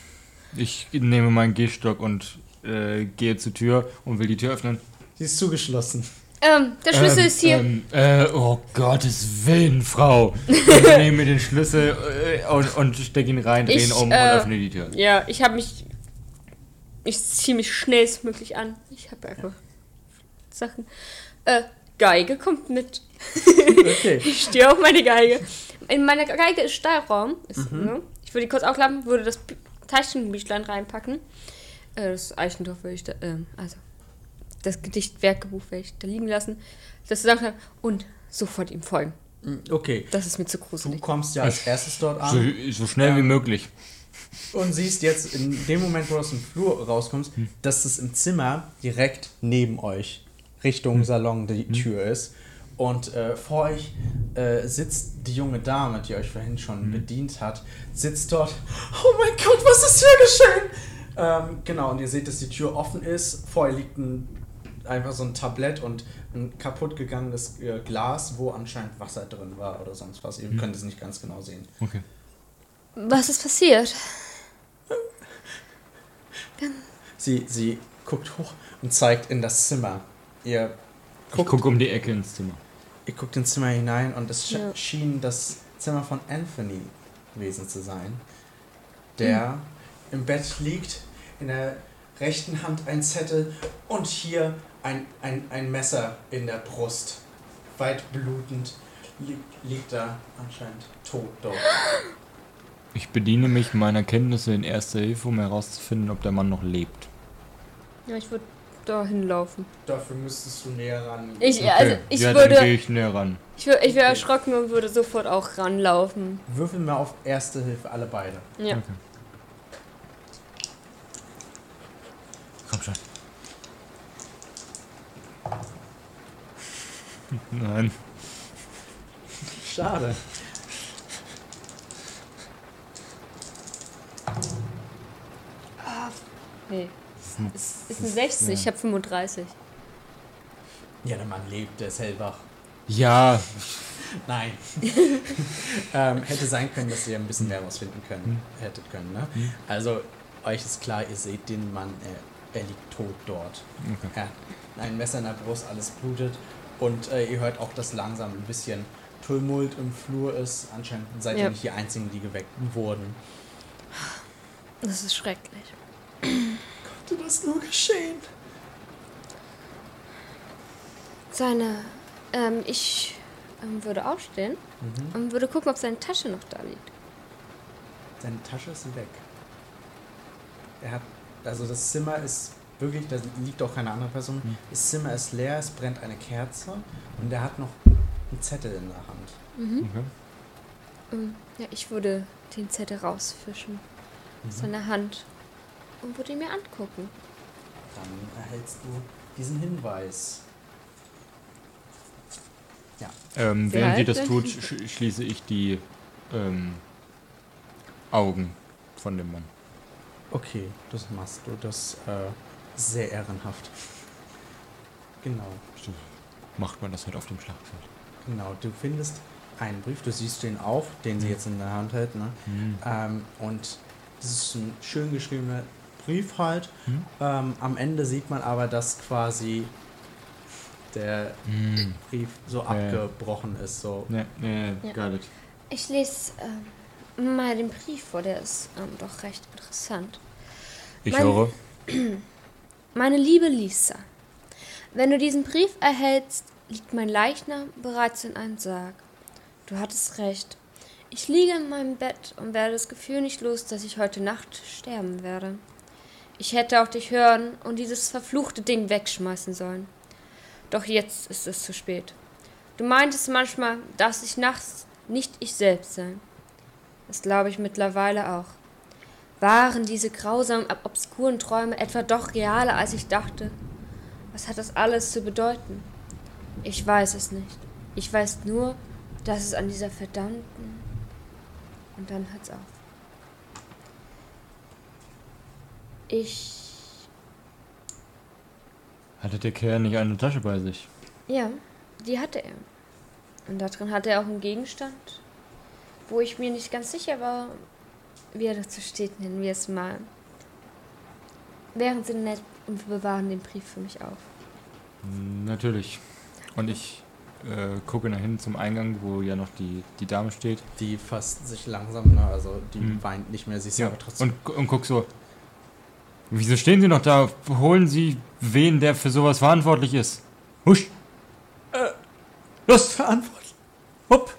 Ich nehme meinen Gehstock und äh, gehe zur Tür und will die Tür öffnen. Sie ist zugeschlossen. Ähm, der Schlüssel ähm, ist hier. Ähm, äh, oh Gottes Willen, Frau. Ich nehme mir den Schlüssel äh, und, und steck ihn rein, dreh ihn Ich, um äh, und öffne die Tür. Ja, ich habe mich. Ich ziehe mich schnellstmöglich an. Ich habe einfach Sachen. Äh, Geige kommt mit. Okay. Ich stehe auf meine Geige. In meiner Geige ist Stahlraum. Ist, ne? Ich würde die kurz aufklappen, würde das Bü- Taschenbüchlein reinpacken. Äh, das Eichendorf würde ich da. Ähm, also, das Gedichtwerkebuch werde ich da liegen lassen. Das gesagt habe und sofort ihm folgen. Okay. Das ist mir zu Du gruselig. kommst ja als erstes dort an. So, so schnell wie ähm, möglich. Und siehst jetzt in dem Moment, wo du aus dem Flur rauskommst, dass es im Zimmer direkt neben euch Richtung Salon die Tür ist. Und äh, vor euch äh, sitzt die junge Dame, die euch vorhin schon bedient hat, sitzt dort. Oh mein Gott, was ist hier geschehen? Ähm, genau, und ihr seht, dass die Tür offen ist. Vor ihr liegt ein, einfach so ein Tablett und ein kaputt gegangenes äh, Glas, wo anscheinend Wasser drin war oder sonst was. Ihr könnt es nicht ganz genau sehen. Okay. Was ist passiert? Sie, sie guckt hoch und zeigt in das Zimmer. Ihr Ich guckt, gucke um die Ecke ins Zimmer. ihr guckt ins Zimmer hinein und es Ja. schien das Zimmer von Anthony gewesen zu sein, der im Bett liegt, in der rechten Hand ein Zettel und hier ein, ein, ein Messer in der Brust. Weit blutend liegt, liegt er anscheinend tot dort. Ich bediene mich meiner Kenntnisse in Erster Hilfe, um herauszufinden, ob der Mann noch lebt. Ja, ich würde da hinlaufen. Dafür müsstest du näher ran. Ich, also, ich ja, dann gehe würde. ich näher ran. Ich, wür- ich wäre erschrocken und würde sofort auch ranlaufen. Würfel mal auf Erste Hilfe, alle beide. Ja. Okay. Komm schon. Nein. Schade. Nee. Das Ist, ist ein 16, ich habe 35. Ja, der Mann lebt, der ist hellwach. Ja, Nein. ähm, hätte sein können, dass ihr ein bisschen mehr rausfinden können, hättet können. Ne? Also, euch ist klar, ihr seht den Mann, er, er liegt tot dort. Okay. Er hat ein Messer in der Brust, alles blutet. Und äh, ihr hört auch, dass langsam ein bisschen Tumult im Flur ist. Anscheinend seid ihr Ja. nicht die Einzigen, die geweckt wurden. Das ist schrecklich. Konnte das nur geschehen? Seine. Ähm, ich ähm, würde aufstehen Mhm. und würde gucken, ob seine Tasche noch da liegt. Seine Tasche ist weg. Er hat, also das Zimmer ist wirklich, da liegt auch keine andere Person. Hm. Das Zimmer ist leer, es brennt eine Kerze und er hat noch einen Zettel in der Hand. Mhm. Okay. Ähm, ja, ich würde den Zettel rausfischen aus Mhm. seiner Hand und würde ihn mir angucken. Dann erhältst du diesen Hinweis. Ja. Ähm, während sie das tut, sch schließe ich die ähm, Augen von dem Mann. Okay, das machst du. Das äh, sehr ehrenhaft. Genau, So macht man das halt auf dem Schlachtfeld. genau. Du findest einen Brief, du siehst den auch, den sie Mhm. jetzt in der Hand hält, ne? Ähm, und das ist ein schön geschriebener Brief halt. Mhm. Ähm, am Ende sieht man aber, dass quasi der Mhm. Brief so Ja. abgebrochen ist. So. Ja, ja, Ja. got it. Ich lese ähm, mal den Brief vor, der ist ähm, doch recht interessant. Ich Mein- höre. Meine liebe Lisa, wenn du diesen Brief erhältst, liegt mein Leichnam bereits in einem Sarg. Du hattest recht. Ich liege in meinem Bett und werde das Gefühl nicht los, dass ich heute Nacht sterben werde. Ich hätte auf dich hören und dieses verfluchte Ding wegschmeißen sollen. Doch jetzt ist es zu spät. Du meintest manchmal, dass ich nachts nicht ich selbst sei. Das glaube ich mittlerweile auch. Waren diese grausamen, ob- obskuren Träume etwa doch realer, als ich dachte? Was hat das alles zu bedeuten? Ich weiß es nicht. Ich weiß nur, dass es an dieser verdammten... Und dann hört's auf. Ich... Hatte der Kerl nicht eine Tasche bei sich? Ja, die hatte er. Und da drin hatte er auch einen Gegenstand, wo ich mir nicht ganz sicher war, wie er dazu steht, nennen wir es mal. Wären Sie nett und bewahren den Brief für mich auf. Natürlich. Und ich äh, gucke nach hinten zum Eingang, wo ja noch die, die Dame steht. Die fasst sich langsam, ne? also die Mhm. weint nicht mehr, sie ist Ja, aber trotzdem. und, und guck so. Wieso stehen Sie noch da? Holen Sie wen, der für sowas verantwortlich ist. Husch! Äh, los! verantwortlich. Hopp!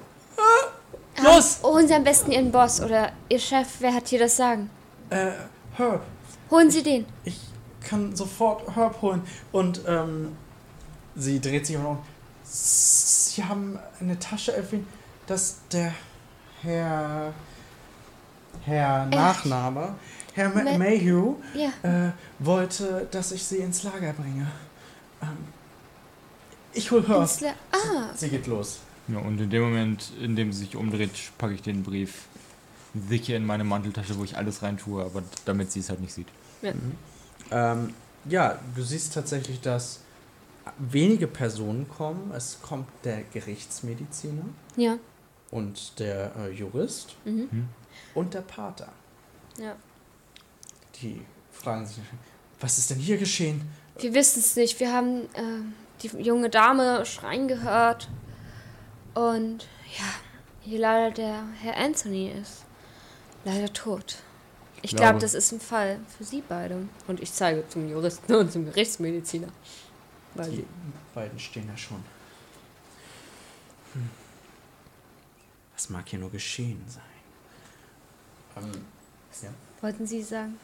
Los! Ähm, holen Sie am besten Ihren Boss oder Ihr Chef, wer hat hier das Sagen? Äh, Herb, Holen Sie den. ich kann sofort Herb holen. Und ähm, sie dreht sich um. Sie haben eine Tasche erwähnt, dass der Herr. Herr Nachname, Herr Ma Ma- Mayhew, Ja, äh, wollte, dass ich sie ins Lager bringe. Ähm, ich hol Herb. Ah, Sie geht los. Ja, und in dem Moment, in dem sie sich umdreht, packe ich den Brief sicher in meine Manteltasche, wo ich alles rein tue, aber damit sie es halt nicht sieht. Ähm, ja, du siehst tatsächlich, dass wenige Personen kommen. Es kommt der Gerichtsmediziner ja. und der äh, Jurist Mhm. und der Pater. Ja. Die fragen sich, Was ist denn hier geschehen? Wir wissen es nicht. Wir haben äh, die junge Dame schreien gehört. Und ja, hier leider der Herr Anthony ist leider tot. Ich glaube, glaube- das ist ein Fall für Sie beide. Und ich zeige zum Juristen und zum Gerichtsmediziner. Weil Die beiden stehen da schon. Hm. Was mag hier nur geschehen sein? Ähm, ja. wollten Sie sagen?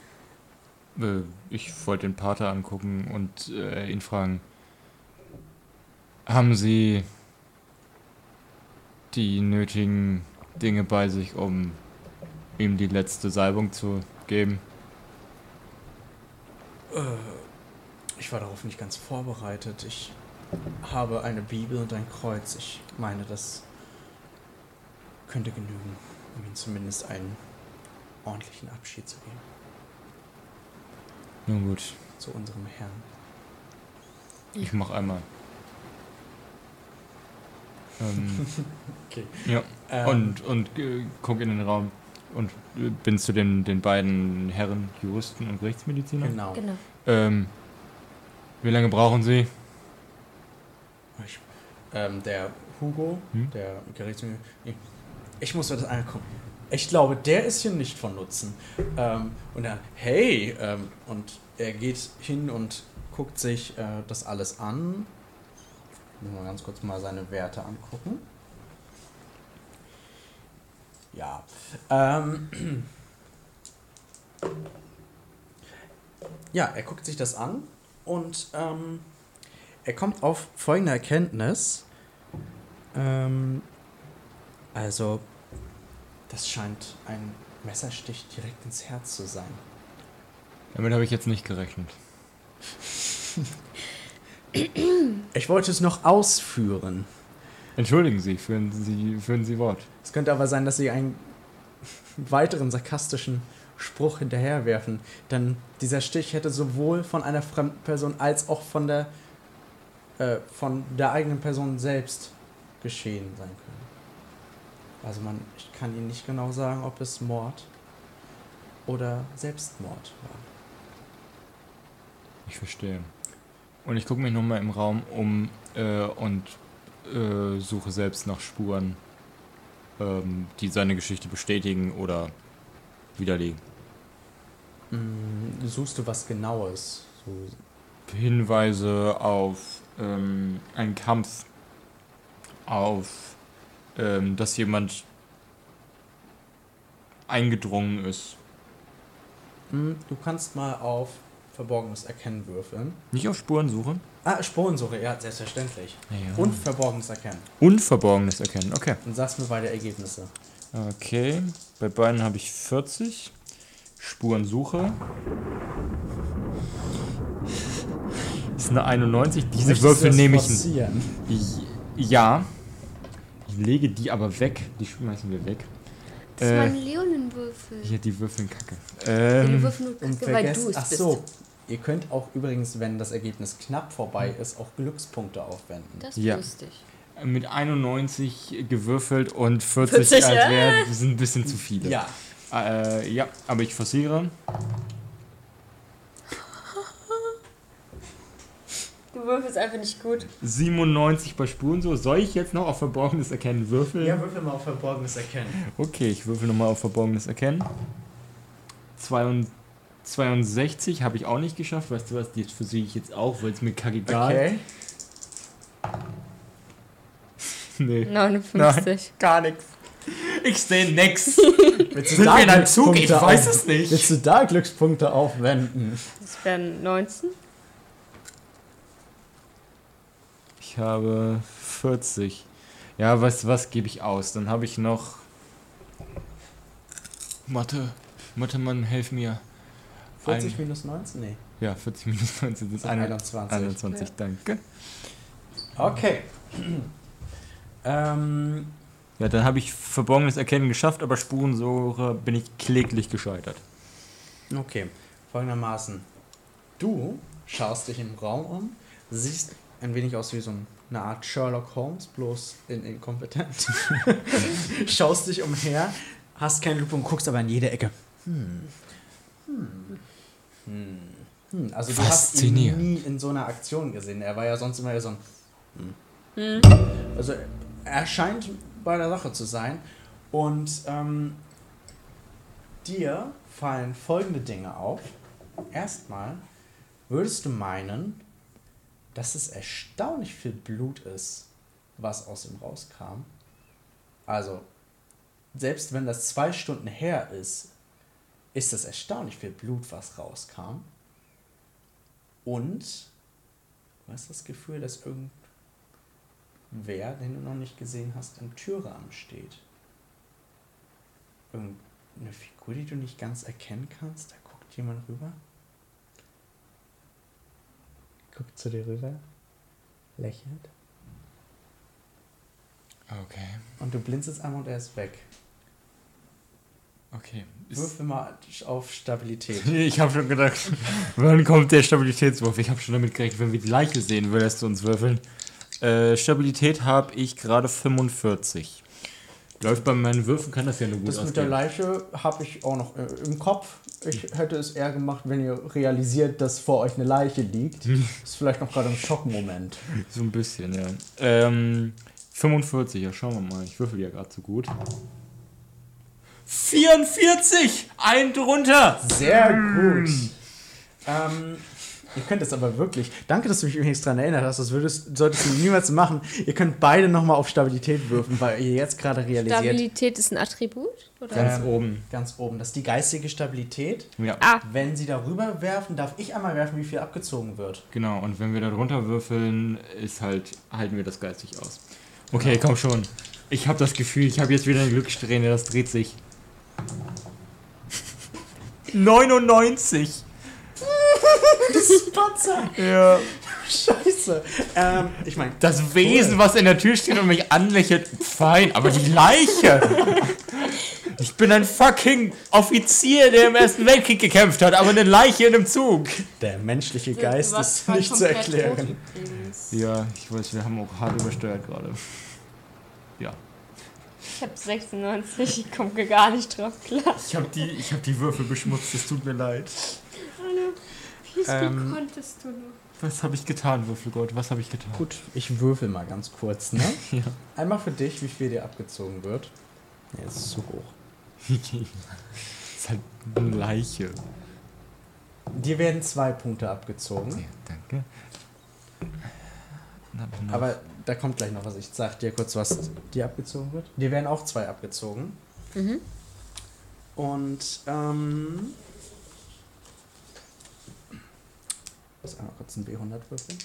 Äh, ich wollte den Pater angucken und äh, ihn fragen, haben Sie die nötigen Dinge bei sich, um ihm die letzte Salbung zu geben? Ich war darauf nicht ganz vorbereitet. Ich habe eine Bibel und ein Kreuz. Ich meine, das könnte genügen, um ihm zumindest einen ordentlichen Abschied zu geben. Nun gut, Zu unserem Herrn. ich mach einmal. Ähm, Okay. ja, Ähm, und, und äh, guck in den Raum und äh, bin zu den, den beiden Herren, Juristen und Gerichtsmediziner. Genau. Genau. Ähm, wie lange brauchen Sie? Ich, ähm, der Hugo, Hm? der Gerichtsmediziner. Ich muss mir das angucken. Ich glaube, der ist hier nicht von Nutzen. Ähm, und dann, hey, ähm, und er geht hin und guckt sich äh, das alles an. Muss mal ganz kurz mal seine Werte angucken. Ja. Ähm, ja, er guckt sich das an und ähm, er kommt auf folgende Erkenntnis. Ähm, also, das scheint ein Messerstich direkt ins Herz zu sein. Damit habe ich jetzt nicht gerechnet. Ich wollte es noch ausführen. Entschuldigen Sie, führen Sie, führen Sie Wort. Es könnte aber sein, dass Sie einen weiteren sarkastischen Spruch hinterherwerfen. Denn dieser Stich hätte sowohl von einer fremden Person als auch von der, äh, von der eigenen Person selbst geschehen sein können. Also man, ich kann Ihnen nicht genau sagen, ob es Mord oder Selbstmord war. Ich verstehe. Und ich gucke mich nochmal im Raum um äh, und äh, suche selbst nach Spuren, ähm, die seine Geschichte bestätigen oder widerlegen. Mm, suchst du was Genaues? So, Hinweise auf ähm, einen Kampf, auf ähm, dass jemand eingedrungen ist. Mm, du kannst mal auf Verborgenes Erkennen würfeln. Nicht auf Spurensuche. Ah, Spurensuche, ja, selbstverständlich. Ja. Und Verborgenes Erkennen. Und Verborgenes erkennen, okay. Und sagst mir beide Ergebnisse. Okay, bei beiden habe ich 40. Spurensuche. Ist eine 91. Diese Möchtest Würfel du das nehme ich. Ja. Ich lege die aber weg. Die schmeißen wir weg. Das Äh, ist mein Leonenwürfel. Hier, die würfeln Kacke. Die Ähm, Würfel nur Und Kacke, weil du es ach bist. So, ihr könnt auch übrigens, wenn das Ergebnis knapp vorbei ist, auch Glückspunkte aufwenden. Das ist Ja. lustig. mit 91 gewürfelt und 40, 40, als äh? wäre sind ein bisschen zu viele. Ja, Äh, ja, aber ich forciere. Du würfelst einfach nicht gut. 97 bei Spurensuche. Soll ich jetzt noch auf Verborgenes Erkennen würfeln? ja, würfel mal auf Verborgenes Erkennen. Okay, ich würfel nochmal auf Verborgenes Erkennen. 62 62 habe ich auch nicht geschafft. Weißt du was, die versuche ich jetzt auch, weil es mir kackegal Okay. Nee, 59. gar nichts. Ich sehe nix. Willst du da in einem Zug? Ich weiß es nicht. Willst du da Glückspunkte aufwenden? Das wären 19. Ich habe 40. Ja, weißt du was, gebe ich aus. Dann habe ich noch... Mathe. Mathe, Mann, helf mir. 40 Ein- minus 19? Nee. Ja, 40 minus 19 ist Das 21. 21. 21, danke. Okay. ähm, Ja, dann habe ich Verborgenes Erkennen geschafft, aber Spurensuche bin ich kläglich gescheitert. okay. Folgendermaßen. Du schaust dich im Raum um, siehst ein wenig aus wie so eine Art Sherlock Holmes, bloß in inkompetent. schaust dich umher, hast keine Lupe und guckst aber in jede Ecke. Hm. Hm. Hm. Hm, also du hast ihn nie in so einer Aktion gesehen. Er war ja sonst immer so ein. Hm. Also er scheint bei der Sache zu sein. Und ähm, dir fallen folgende Dinge auf. Erstmal würdest du meinen, dass es erstaunlich viel Blut ist, was aus ihm rauskam. Also, selbst wenn das zwei Stunden her ist, ist es erstaunlich viel Blut, was rauskam. Und du hast das Gefühl, dass irgendwer, den du noch nicht gesehen hast, im Türrahmen steht. Irgendeine Figur, die du nicht ganz erkennen kannst. Da guckt jemand rüber. Guckt zu dir rüber. Lächelt. Okay. Und du blinzelst einmal und er ist weg. Okay. Würfel mal auf Stabilität. ich habe schon gedacht, wann kommt der Stabilitätswurf? Ich habe schon damit gerechnet, wenn wir die Leiche sehen, würdest du uns würfeln. Äh, Stabilität habe ich gerade 45. Läuft bei meinen Würfen, kann das ja nur gut Das mit der. Leiche habe ich auch noch äh, im Kopf. Ich hätte es eher gemacht, wenn ihr realisiert, dass vor euch eine Leiche liegt. Ist vielleicht noch gerade ein Schockmoment. So ein bisschen, ja. Ähm, 45, ja, schauen wir mal. Ich würfel ja gerade so gut. 44! Ein drunter! Sehr gut. Ähm, ihr könnt es aber wirklich. Danke, dass du mich übrigens daran erinnert hast. Das würdest, solltest du niemals machen. Ihr könnt beide nochmal auf Stabilität würfen, weil ihr jetzt gerade realisiert. Stabilität ist ein Attribut? Oder? Ganz Ähm, oben. Ganz oben. Das ist die geistige Stabilität. Ja, Ah, Wenn sie darüber werfen, darf ich einmal werfen, wie viel abgezogen wird. genau. Und wenn wir da drunter würfeln, ist halt, halten wir das geistig aus. Okay, komm schon. Ich habe das Gefühl, ich habe jetzt wieder eine Glückssträhne, das dreht sich. 99! Patzer! Ja. Scheiße. Ähm, ich meine, Das Wesen, was in der Tür steht und mich anlächelt, fein, aber die Leiche! Ich bin ein fucking Offizier, der im Ersten Weltkrieg gekämpft hat, aber eine Leiche in einem Zug. der menschliche Geist ist nicht zu erklären. Ja, ich weiß, wir haben auch hart übersteuert gerade. Ja. Ich habe 96, ich komme gar nicht drauf klar. Ich habe die, ich hab die Würfel beschmutzt, es tut mir leid. Hallo, wie Ähm, konntest du nur? Was habe ich getan, Würfelgott? Was habe ich getan? Gut, ich würfel mal ganz kurz, ne? Ja. Einmal für dich, wie viel dir abgezogen wird. Nee, das ist zu hoch. das ist halt eine Leiche. Dir werden zwei Punkte abgezogen. Ja, danke. Aber da kommt gleich noch was. Ich sag dir kurz, was dir abgezogen wird. Dir werden auch zwei abgezogen. Mhm. Und, ähm. Ich muss einmal kurz ein B100 würfeln.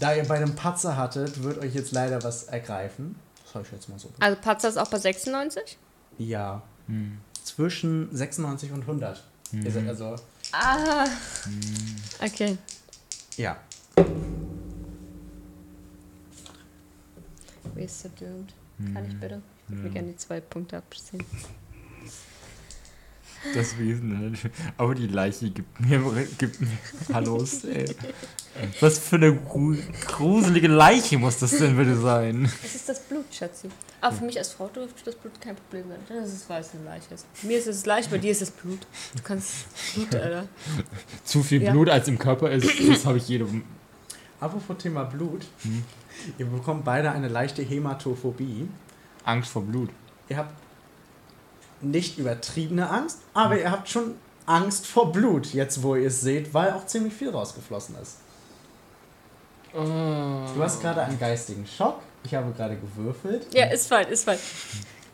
Da ihr bei einem Patzer hattet, wird euch jetzt leider was ergreifen. Das habe ich jetzt mal so. Also Patzer ist auch bei 96? Ja. Hm. Zwischen 96 und 100. Ihr seid also. Ah. Okay. Ja. Ist so doomed? Kann ich bitte? Ich würde mir gerne die zwei Punkte abziehen. Das Wesen, ne? aber die Leiche gibt mir, gibt mir Hallos, ey. Was für eine gru gruselige Leiche muss das denn bitte sein? Es ist das Blut, Schatzi. Aber für mich als Frau dürfte das Blut kein Problem sein. Das ist, weil es eine Leiche ist. Mir ist es leicht, bei dir ist es Blut. Du kannst Blut, Alter. Zu viel Ja. Blut als im Körper ist, das habe ich jedem. Apropos Thema Blut. Ihr bekommt beide eine leichte Hämatophobie. Angst vor Blut. Ihr habt nicht übertriebene Angst, aber ihr habt schon Angst vor Blut, jetzt wo ihr es seht, weil auch ziemlich viel rausgeflossen ist. Du hast gerade einen geistigen Schock. Ich habe gerade gewürfelt. Ja, ist fein, ist fein.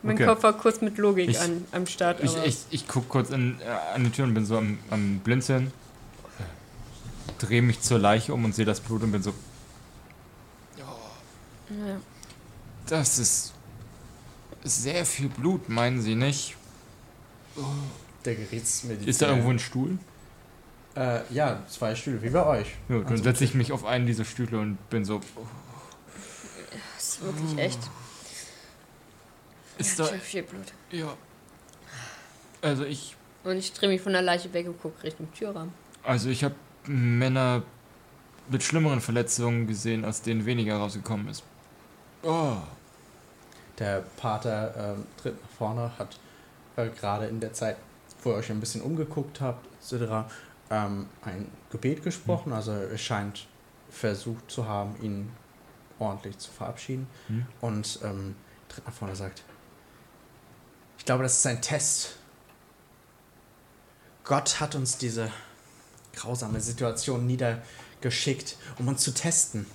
Mein Okay. Kopf war kurz mit Logik Ich- an, am Start. Ich, ich, ich gucke kurz in, äh, an die Tür und bin so am, am Blinzeln. Drehe mich zur Leiche um und sehe das Blut und bin so, ja. das ist sehr viel Blut, meinen Sie nicht? Der Gerichtsmediziner. Ist da irgendwo ein Stuhl? Äh, ja, zwei Stühle, wie bei euch. Ja, dann Also, setze ich mich auf einen dieser Stühle und bin so, Das ist wirklich echt. ist ja, da, viel Blut. ja. Also ich, Und ich drehe mich von der Leiche weg und gucke Richtung Türrahmen. also ich habe Männer mit schlimmeren Verletzungen gesehen, aus denen weniger rausgekommen ist. Oh. Der Pater ähm, tritt nach vorne, hat äh, gerade in der Zeit, wo ihr euch ein bisschen umgeguckt habt, etc., ähm, ein Gebet gesprochen, also er scheint versucht zu haben, ihn ordentlich zu verabschieden. Hm. Und ähm, tritt nach vorne und sagt, ich glaube, das ist ein Test. Gott hat uns diese grausame Situation niedergeschickt, um uns zu testen.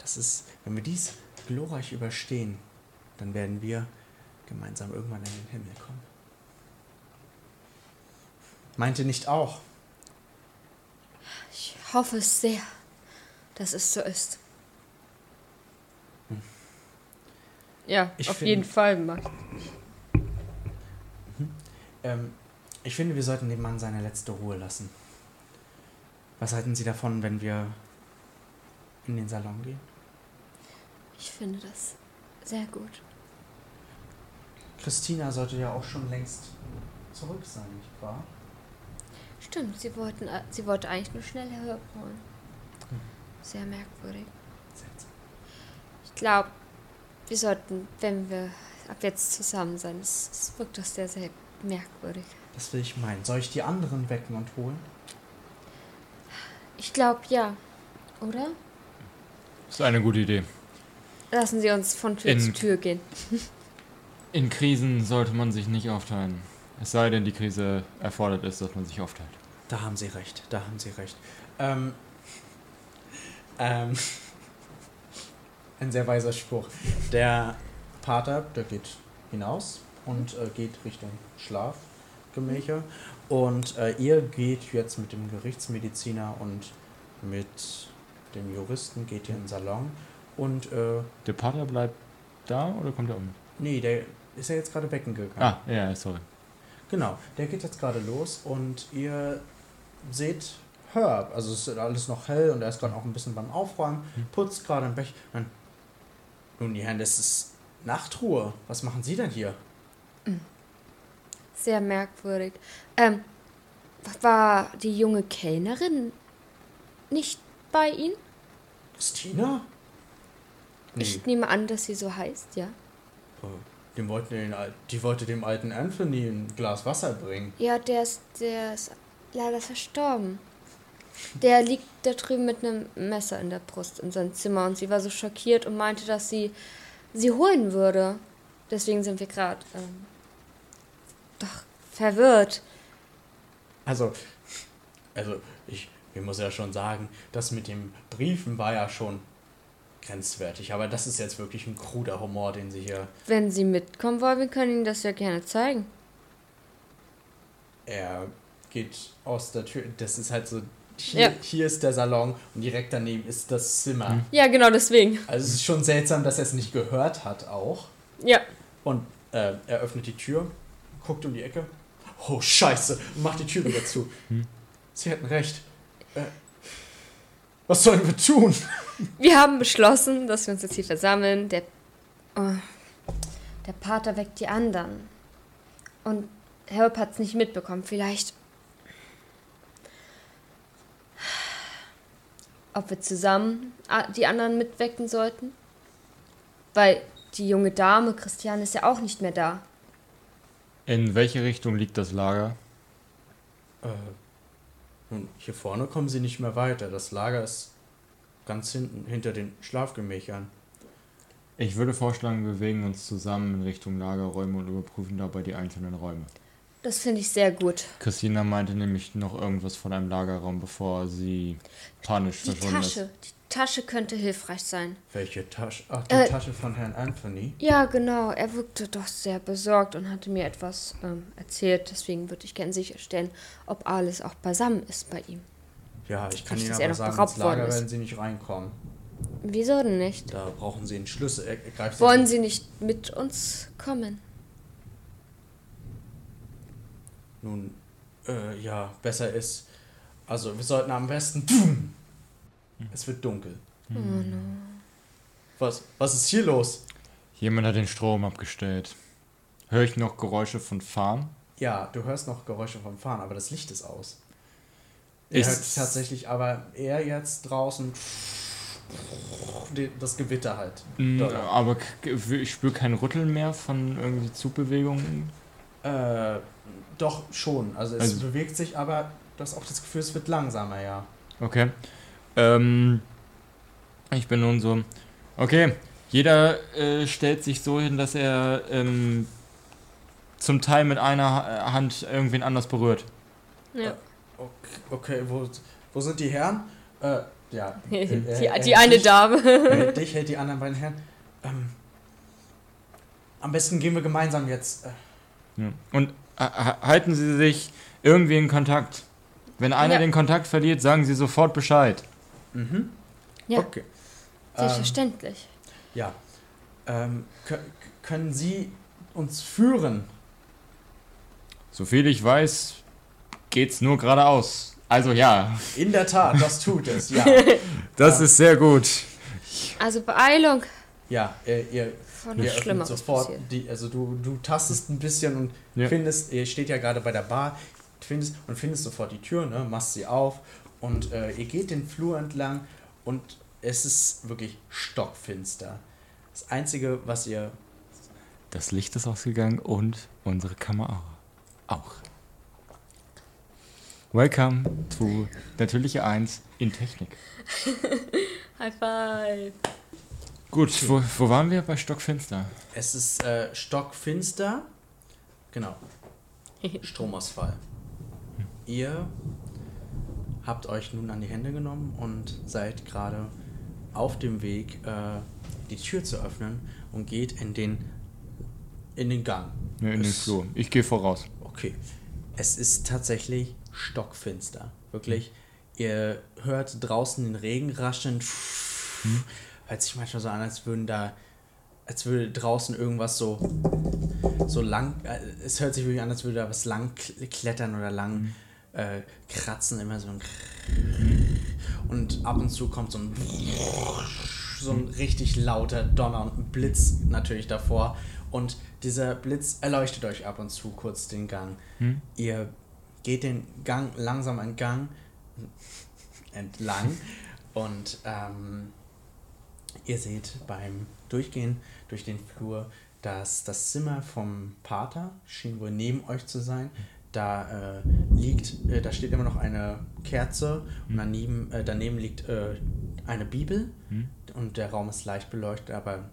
Das ist, wenn wir dies glorreich überstehen, dann werden wir gemeinsam irgendwann in den Himmel kommen. Meinte nicht auch. Ich hoffe es sehr, dass es so ist. Ja, Ich auf find- jeden Fall, Max. Ähm, ich finde, wir sollten dem Mann seine letzte Ruhe lassen. Was halten Sie davon, wenn wir in den Salon gehen? Ich finde das sehr gut. Christina sollte ja auch schon längst zurück sein, nicht wahr? Stimmt, sie, wollten, äh, sie wollte eigentlich nur schnell herholen. Sehr merkwürdig. Seltsam. Ich glaube, wir sollten, wenn wir ab jetzt zusammen sein, es, es wirkt doch sehr, sehr merkwürdig. Das will ich meinen. Soll ich die anderen wecken und holen? Ich glaube, ja. Oder? Ist eine gute Idee. Lassen Sie uns von Tür In- zu Tür gehen. In Krisen sollte man sich nicht aufteilen. Es sei denn, die Krise erfordert es, dass man sich aufteilt. Da haben Sie recht, da haben Sie recht. Ähm, ähm, ein sehr weiser Spruch. Der Pater, der geht hinaus und äh, geht Richtung Schlafgemächer. Und äh, ihr geht jetzt mit dem Gerichtsmediziner und mit dem Juristen, geht ihr in den Salon. Und, äh, Der Pater bleibt da oder kommt er um? nee, der ist ja jetzt gerade wecken gegangen. Ah, ja, sorry. Genau, der geht jetzt gerade los und ihr seht Herb, also es ist alles noch hell und er ist gerade auch ein bisschen beim Aufräumen, putzt gerade im Bech. Nun, die Herren, das ist Nachtruhe. Was machen Sie denn hier? Sehr merkwürdig. Ähm, war die junge Kellnerin nicht bei Ihnen? Christina? Nee, Ich nehme an, dass sie so heißt, ja. äh, dem wollten den, die wollte dem alten Anthony ein Glas Wasser bringen. Ja, der ist, der ist leider verstorben. Der liegt da drüben mit einem Messer in der Brust in seinem Zimmer und sie war so schockiert und meinte, dass sie sie holen würde. Deswegen sind wir gerade ähm, doch verwirrt. Also, also ich, ich muss ja schon sagen, das mit den Briefen war ja schon grenzwertig, aber das ist jetzt wirklich ein kruder Humor, den Sie hier Wenn Sie mitkommen wollen, wir können Ihnen das ja gerne zeigen. Er geht aus der Tür. Das ist halt so. Hier, Ja. hier ist der Salon und direkt daneben ist das Zimmer. Ja, genau deswegen. Also es ist schon seltsam, dass er es nicht gehört hat auch. Ja. Und äh, er öffnet die Tür, guckt um die Ecke. Oh Scheiße, und macht die Tür wieder zu. Sie hatten recht. Äh, was sollen wir tun? Wir haben beschlossen, dass wir uns jetzt hier versammeln. Der, oh, der Pater weckt die anderen. Und Herb hat es nicht mitbekommen. Vielleicht. Ob wir zusammen die anderen mitwecken sollten? Weil die junge Dame, Christiane, ist ja auch nicht mehr da. In welche Richtung liegt das Lager? Äh, nun, hier vorne kommen sie nicht mehr weiter. Das Lager ist ganz hinten, hinter den Schlafgemächern. Ich würde vorschlagen, wir bewegen uns zusammen in Richtung Lagerräume und überprüfen dabei die einzelnen Räume. Das finde ich sehr gut. Christina meinte nämlich noch irgendwas von einem Lagerraum, bevor sie panisch Die verschwunden Tasche. ist. Die Tasche könnte hilfreich sein. Welche Tasche? Ach, die Äh, Tasche von Herrn Anthony. Ja, genau. Er wirkte doch sehr besorgt und hatte mir etwas ähm, erzählt. Deswegen würde ich gerne sicherstellen, ob alles auch beisammen ist bei ihm. Ja, ich kann Nicht, Ihnen aber er sagen, ins Lager werden Sie nicht reinkommen. Wieso denn nicht? Da brauchen Sie einen Schlüssel. Er, greift Wollen Sie nicht mit uns kommen? Nun, äh, ja, besser ist. Also, wir sollten am besten. Boom! Es wird dunkel. Oh no. Was, was ist hier los? Jemand hat den Strom abgestellt. Höre ich noch Geräusche von Fahren? Ja, du hörst noch Geräusche vom Fahren, aber das Licht ist aus. Ihr Ist- hört tatsächlich aber eher jetzt draußen das Gewitter halt. Dort. Aber ich spüre kein Rütteln mehr von irgendwie Zugbewegungen. Äh, doch schon. Also es Also- bewegt sich, aber du hast auch das Gefühl, es wird langsamer, ja. Okay. Ähm, ich bin nun so. Okay, jeder äh, stellt sich so hin, dass er ähm, zum Teil mit einer Ha- Hand irgendwen anders berührt. Ja. Okay, okay wo, wo sind die Herren? Äh, ja. Die, äh, die, äh, die eine dich, Dame. Äh, dich hält die anderen beiden Herren. Ähm, am besten gehen wir gemeinsam jetzt. Äh, Ja. Und äh, ha- halten Sie sich irgendwie in Kontakt. Wenn einer Ja. den Kontakt verliert, sagen Sie sofort Bescheid. Mhm. Ja. Okay. Ähm, Selbstverständlich. ja. Ähm, kö- können Sie uns führen? Soviel ich weiß, geht's nur geradeaus. Also ja, In der Tat, das tut es, ja. das Ja. ist sehr gut. Also Beeilung. Ja, äh, ihr, Von ihr öffnet sofort die, also du, du tastest ein bisschen und Ja. findest, ihr steht ja gerade bei der Bar, findest und findest sofort die Tür, ne, machst sie auf und äh, ihr geht den Flur entlang und es ist wirklich stockfinster. Das Einzige, was ihr Das Licht ist ausgegangen und unsere Kamera auch. Welcome to Natürliche 1 in Technik. High five. Gut, wo, wo waren wir? Bei Stockfinster. Es ist äh, stockfinster. Genau. Stromausfall. Ihr habt euch nun an die Hände genommen und seid gerade auf dem Weg, äh, die Tür zu öffnen und geht in den in den Gang. Ja, in den Es- Flur. Ich gehe voraus. Okay. Es ist tatsächlich stockfinster. Wirklich. Ihr hört draußen den Regen rascheln. Hört sich manchmal so an, als würden da, als würde draußen irgendwas so, so lang, äh, es hört sich wirklich an, als würde da was lang kl- klettern oder lang äh, kratzen, immer so ein und ab und zu kommt so ein so ein richtig lauter Donner und ein Blitz natürlich davor. Und dieser Blitz erleuchtet euch ab und zu kurz den Gang. Hm? Ihr geht den Gang langsam entgang, entlang und ähm, ihr seht beim Durchgehen durch den Flur, dass das Zimmer vom Pater schien wohl neben euch zu sein. Da äh, liegt, äh, da steht immer noch eine Kerze und daneben, äh, daneben liegt äh, eine Bibel Hm? und der Raum ist leicht beleuchtet, aber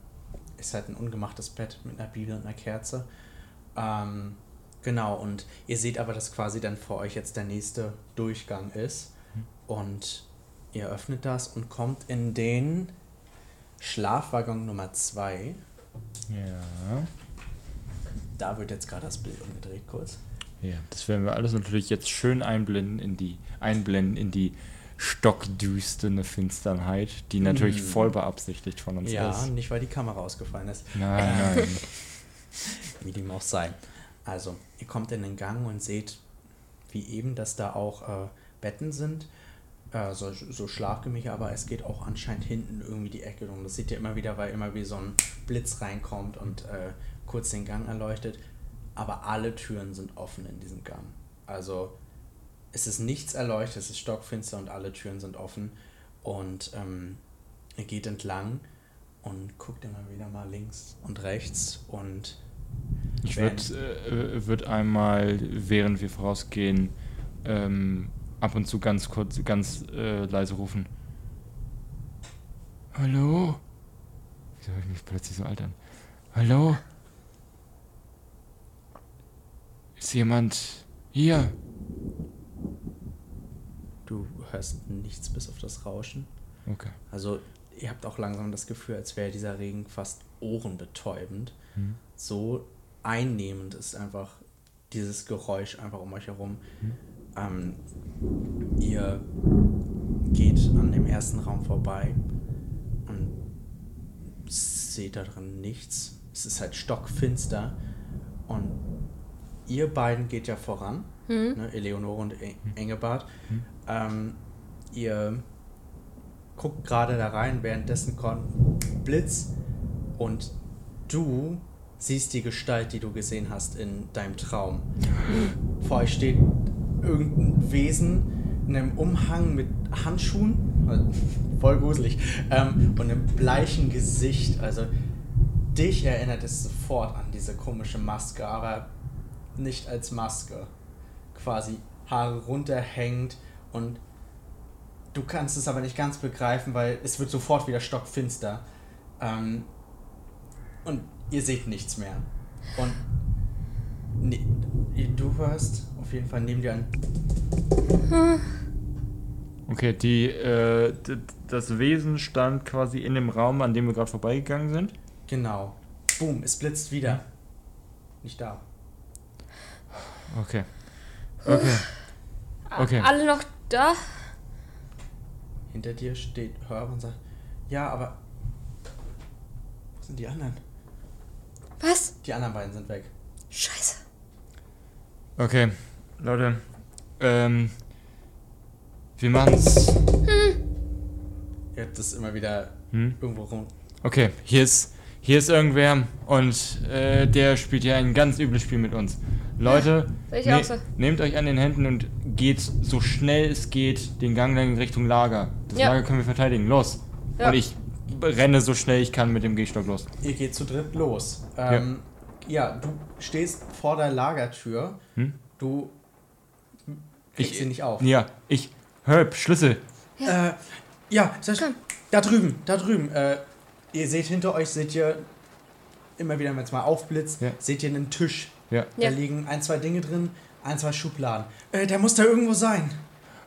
ist halt ein ungemachtes Bett mit einer Bibel und einer Kerze. Ähm, genau, und ihr seht aber, dass quasi dann vor euch jetzt der nächste Durchgang ist. Und ihr öffnet das und kommt in den Schlafwaggon Nummer 2. Ja. Da wird jetzt gerade das Bild umgedreht kurz. Ja, das werden wir alles natürlich jetzt schön einblenden in die, einblenden in die stockdüsterne Finsternheit, die natürlich Mhm. voll beabsichtigt von uns Ja, ist. nicht weil die Kamera ausgefallen ist. Nein, nein. Wie dem auch sei. Also, ihr kommt in den Gang und seht, wie eben, dass da auch äh, Betten sind, äh, so, so Schlafgemächer, aber es geht auch anscheinend hinten irgendwie die Ecke rum. Das seht ihr immer wieder, weil immer wie so ein Blitz reinkommt und äh, kurz den Gang erleuchtet. Aber alle Türen sind offen in diesem Gang. Also, es ist nichts erleuchtet, es ist stockfinster und alle Türen sind offen. Und ähm, ihr geht entlang und guckt immer wieder mal links und rechts und Ich würde äh, würd einmal, während wir vorausgehen, ähm, ab und zu ganz kurz, ganz äh, leise rufen. Hallo? Wieso höre ich mich plötzlich so alt an? Hallo? Ist jemand hier? Du hörst nichts bis auf das Rauschen. Okay. Also ihr habt auch langsam das Gefühl, als wäre dieser Regen fast ohrenbetäubend. Hm. So einnehmend ist einfach dieses Geräusch einfach um euch herum. Ähm, ihr geht an dem ersten Raum vorbei und seht da drin nichts. Es ist halt stockfinster und ihr beiden geht ja voran, ne, Eleonore und E- Engelbart. Ähm, ihr guckt gerade da rein, währenddessen kommt Blitz und du siehst die Gestalt, die du gesehen hast in deinem Traum. Vor euch steht irgendein Wesen in einem Umhang mit Handschuhen, voll gruselig, ähm, und einem bleichen Gesicht. Also dich erinnert es sofort an diese komische Maske, aber nicht als Maske. Quasi Haare runterhängt und du kannst es aber nicht ganz begreifen, weil es wird sofort wieder stockfinster. Ähm, und ihr seht nichts mehr. Und ne, du hörst auf jeden Fall neben dir ein Okay, die, äh, das Wesen stand quasi in dem Raum, an dem wir gerade vorbeigegangen sind. Genau. Boom, es blitzt wieder. Nicht da. Okay. Okay. Okay. Alle noch da? Hinter dir steht Herb und sagt, ja, aber wo sind die anderen? Was? Die anderen beiden sind weg. Scheiße. Okay, Leute. Ähm. Wir machen's. Ihr habt das immer wieder Hm? irgendwo rum. Okay, hier ist, hier ist irgendwer und äh, der spielt hier ein ganz übles Spiel mit uns. Leute, ne- so. nehmt euch an den Händen und geht so schnell es geht den Gang in Richtung Lager. Das Ja. Lager können wir verteidigen. Los! Ja. Und ich renne so schnell ich kann mit dem Gehstock los. Ihr geht zu dritt los. Ähm, ja. du stehst vor der Lagertür. Hm? Du kriegst Ich- sie nicht auf. Ja, ich. Herb, Schlüssel. Äh, ja, das, da drüben, da drüben. Äh, ihr seht hinter euch, seht ihr immer wieder, wenn es mal aufblitzt, Ja. seht ihr einen Tisch. Ja. Ja. Da liegen ein, zwei Dinge drin, ein, zwei Schubladen. Äh, der muss da irgendwo sein.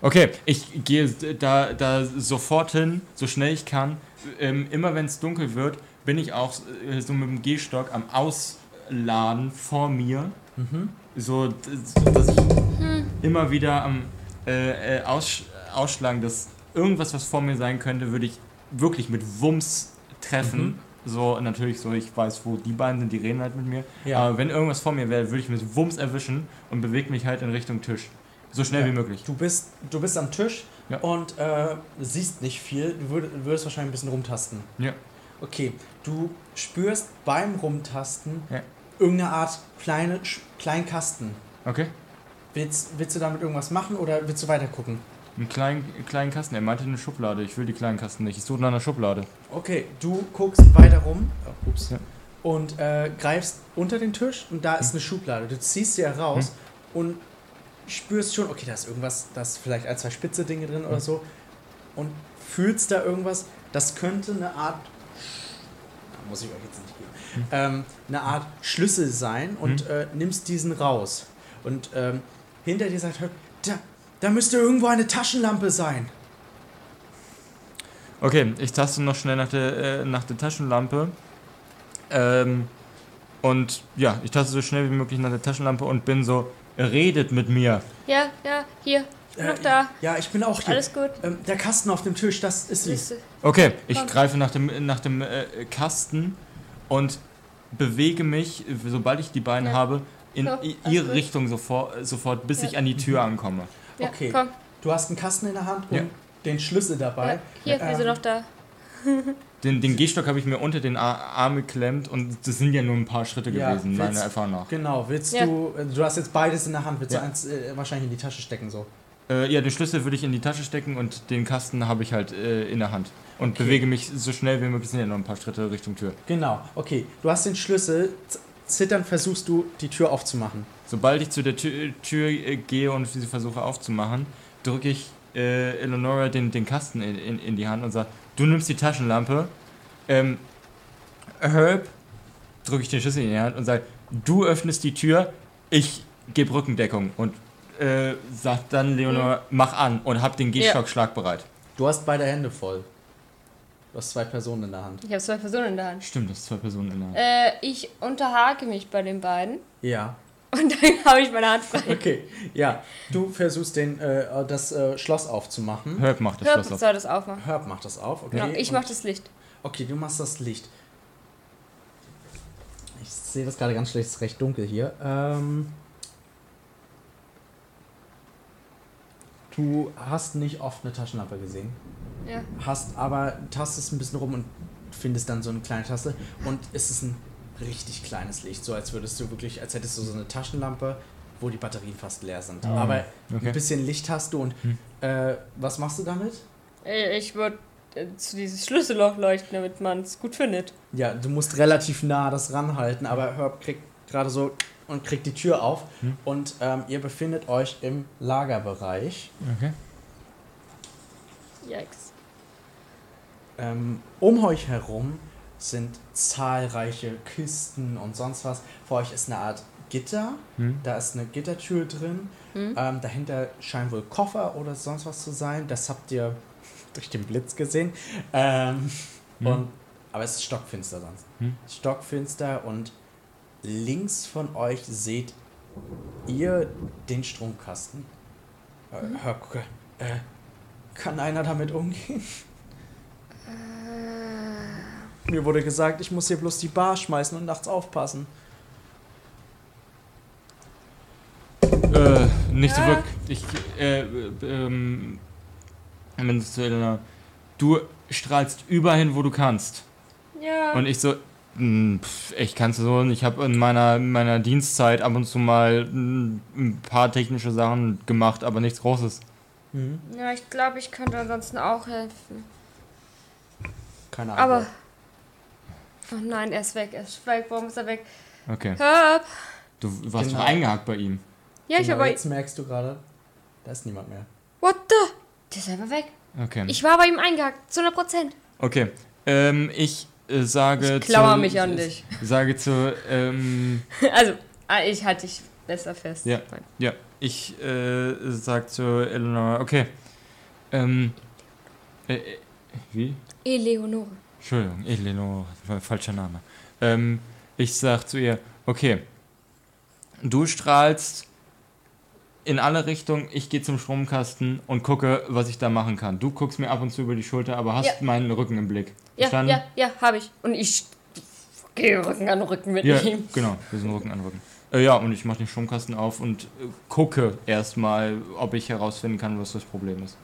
Okay, ich gehe da, da sofort hin, so schnell ich kann. Ähm, immer wenn es dunkel wird, bin ich auch äh, so mit dem Gehstock am Ausladen vor mir. So, d- dass ich immer wieder am äh, äh, Aus, Ausschlagen, dass irgendwas, was vor mir sein könnte, würde ich wirklich mit Wumms treffen. So, natürlich so, ich weiß, wo die beiden sind, die reden halt mit mir. Ja. Aber wenn irgendwas vor mir wäre, würde ich mit Wumms erwischen und bewege mich halt in Richtung Tisch. So schnell Ja. wie möglich. Du bist, du bist am Tisch Ja. und äh, siehst nicht viel. Du würd, würdest wahrscheinlich ein bisschen rumtasten. Ja. Okay, du spürst beim Rumtasten irgendeine Art kleine, kleinen Kasten. Okay. Willst, willst du damit irgendwas machen oder willst du weiter gucken? Einen kleinen, kleinen Kasten. Er meinte eine Schublade. Ich will die kleinen Kasten nicht. Ich suche nach einer Schublade. Okay, du guckst weiter rum oh, ups, Ja. und äh, greifst unter den Tisch und da ist eine Schublade. Du ziehst sie heraus und spürst schon, okay, da ist irgendwas, da ist vielleicht ein, zwei spitze Dinge drin oder so und fühlst da irgendwas, das könnte eine Art, muss ich euch jetzt nicht geben, ähm, eine Art Schlüssel sein und äh, nimmst diesen raus. Und ähm, hinter dir sagt, da, da müsste irgendwo eine Taschenlampe sein. Okay, ich taste noch schnell nach der, äh, nach der Taschenlampe. Ähm, und ja, ich taste so schnell wie möglich nach der Taschenlampe und bin so, redet mit mir. Ja, ja, hier. Ich bin Äh, noch da. Ja, ich bin auch hier. Alles gut. Ähm, der Kasten auf dem Tisch, das ist sie. Okay, ich Komm. greife nach dem, nach dem äh, Kasten und bewege mich, sobald ich die beiden Ja. habe, in alles ihre gut. Richtung sofort, sofort bis Ja. ich an die Tür ankomme. Ja, Okay. komm. Du hast einen Kasten in der Hand und Ja. den Schlüssel dabei. Ja, hier, wir Ähm, sind noch da. Den, den Gehstock habe ich mir unter den Ar Arm geklemmt und das sind ja nur ein paar Schritte Ja, gewesen, willst- meiner Erfahrung nach. Genau, willst Ja. du, äh, du hast jetzt beides in der Hand, willst Ja. du eins äh, wahrscheinlich in die Tasche stecken so? Äh, ja, den Schlüssel würde ich in die Tasche stecken und den Kasten habe ich halt äh, in der Hand. Und Okay. bewege mich so schnell wie möglich, sind ja noch ein paar Schritte Richtung Tür. Genau, okay. Du hast den Schlüssel, zitternd versuchst du, die Tür aufzumachen. Sobald ich zu der Tür, Tür äh, gehe und sie versuche aufzumachen, drücke ich äh, Eleonora den, den Kasten in, in, in die Hand und sage, du nimmst die Taschenlampe. Ähm, Herb, drücke ich den Schlüssel in die Hand und sage, du öffnest die Tür, ich gebe Rückendeckung. Und äh, sagt dann Leonora, mach an und hab den Gehstock schlagbereit. Du hast beide Hände voll. Du hast zwei Personen in der Hand. Ich habe zwei Personen in der Hand. Stimmt, das ist zwei Personen in der Hand. Äh, ich unterhake mich bei den beiden Ja. und dann habe ich meine Hand frei. Okay, ja. Du versuchst den, äh, das äh, Schloss aufzumachen. Herb macht das Hör, Schloss auf. soll das aufmachen. Herb macht das auf, okay. Genau, ich Und- mach das Licht. Okay, du machst das Licht. Ich sehe das gerade ganz schlecht, es ist recht dunkel hier. Ähm, du hast nicht oft eine Taschenlampe gesehen, Ja. hast aber tastest ein bisschen rum und findest dann so eine kleine Taste und es ist ein richtig kleines Licht, so als würdest du wirklich, als hättest du so eine Taschenlampe, wo die Batterien fast leer sind. Ah, aber okay. ein bisschen Licht hast du und Hm. äh, was machst du damit? Äh, Ich würde äh, zu dieses Schlüsselloch leuchten, damit man es gut findet. Ja, du musst relativ nah das ranhalten, aber Herb kriegt gerade so und kriegt die Tür auf und ähm, ihr befindet euch im Lagerbereich. Okay. Yikes. Ähm, um euch herum sind zahlreiche Kisten und sonst was. Vor euch ist eine Art Gitter. Hm. Da ist eine Gittertür drin. Ähm, dahinter scheinen wohl Koffer oder sonst was zu sein. Das habt ihr durch den Blitz gesehen. Ähm, Hm. und, aber es ist stockfinster sonst. Hm. Stockfinster und links von euch seht ihr den Stromkasten. Äh, Herr Kucke, äh, kann einer damit umgehen? Mir wurde gesagt, ich muss hier bloß die Bar schmeißen und nachts aufpassen. Äh, nicht so Ja. wirklich. Ich, äh, äh, ähm, du strahlst überall hin, wo du kannst. Ja. Und ich so, "Hm, ich kann's so, ich habe in meiner, in meiner Dienstzeit ab und zu mal hm, ein paar technische Sachen gemacht, aber nichts Großes. ja, ich glaube, ich könnte ansonsten auch helfen. Keine Ahnung. Aber. Oh nein, er ist weg. Er ist weg. Warum ist er weg? Okay. Hör ab. Du warst Genau. doch eingehakt bei ihm. Ja, ich genau, aber. jetzt merkst du gerade, da ist niemand mehr. What the? Der ist einfach weg. Okay. Ich war bei ihm eingehakt. Zu 100 Prozent. okay. Ähm, ich äh, sage Ich klauer zu, mich an dich. Sage zu, ähm, Also, ah, ich halte dich besser fest. Ja. Ja, ich äh, sag zu Eleanor, okay. Ähm, äh, äh, wie? Eleonore. Entschuldigung, Eleanor, fa- falscher Name. Ähm, ich sag zu ihr, okay, du strahlst in alle Richtungen, ich gehe zum Stromkasten und gucke, was ich da machen kann. Du guckst mir ab und zu über die Schulter, aber hast Ja. meinen Rücken im Blick. Ja, ja, ja, habe ich. Und ich gehe Rücken an Rücken mit Ja, ihm. genau, wir sind Rücken an Rücken. Äh, ja, und ich mache den Stromkasten auf und äh, gucke erstmal, ob ich herausfinden kann, was das Problem ist.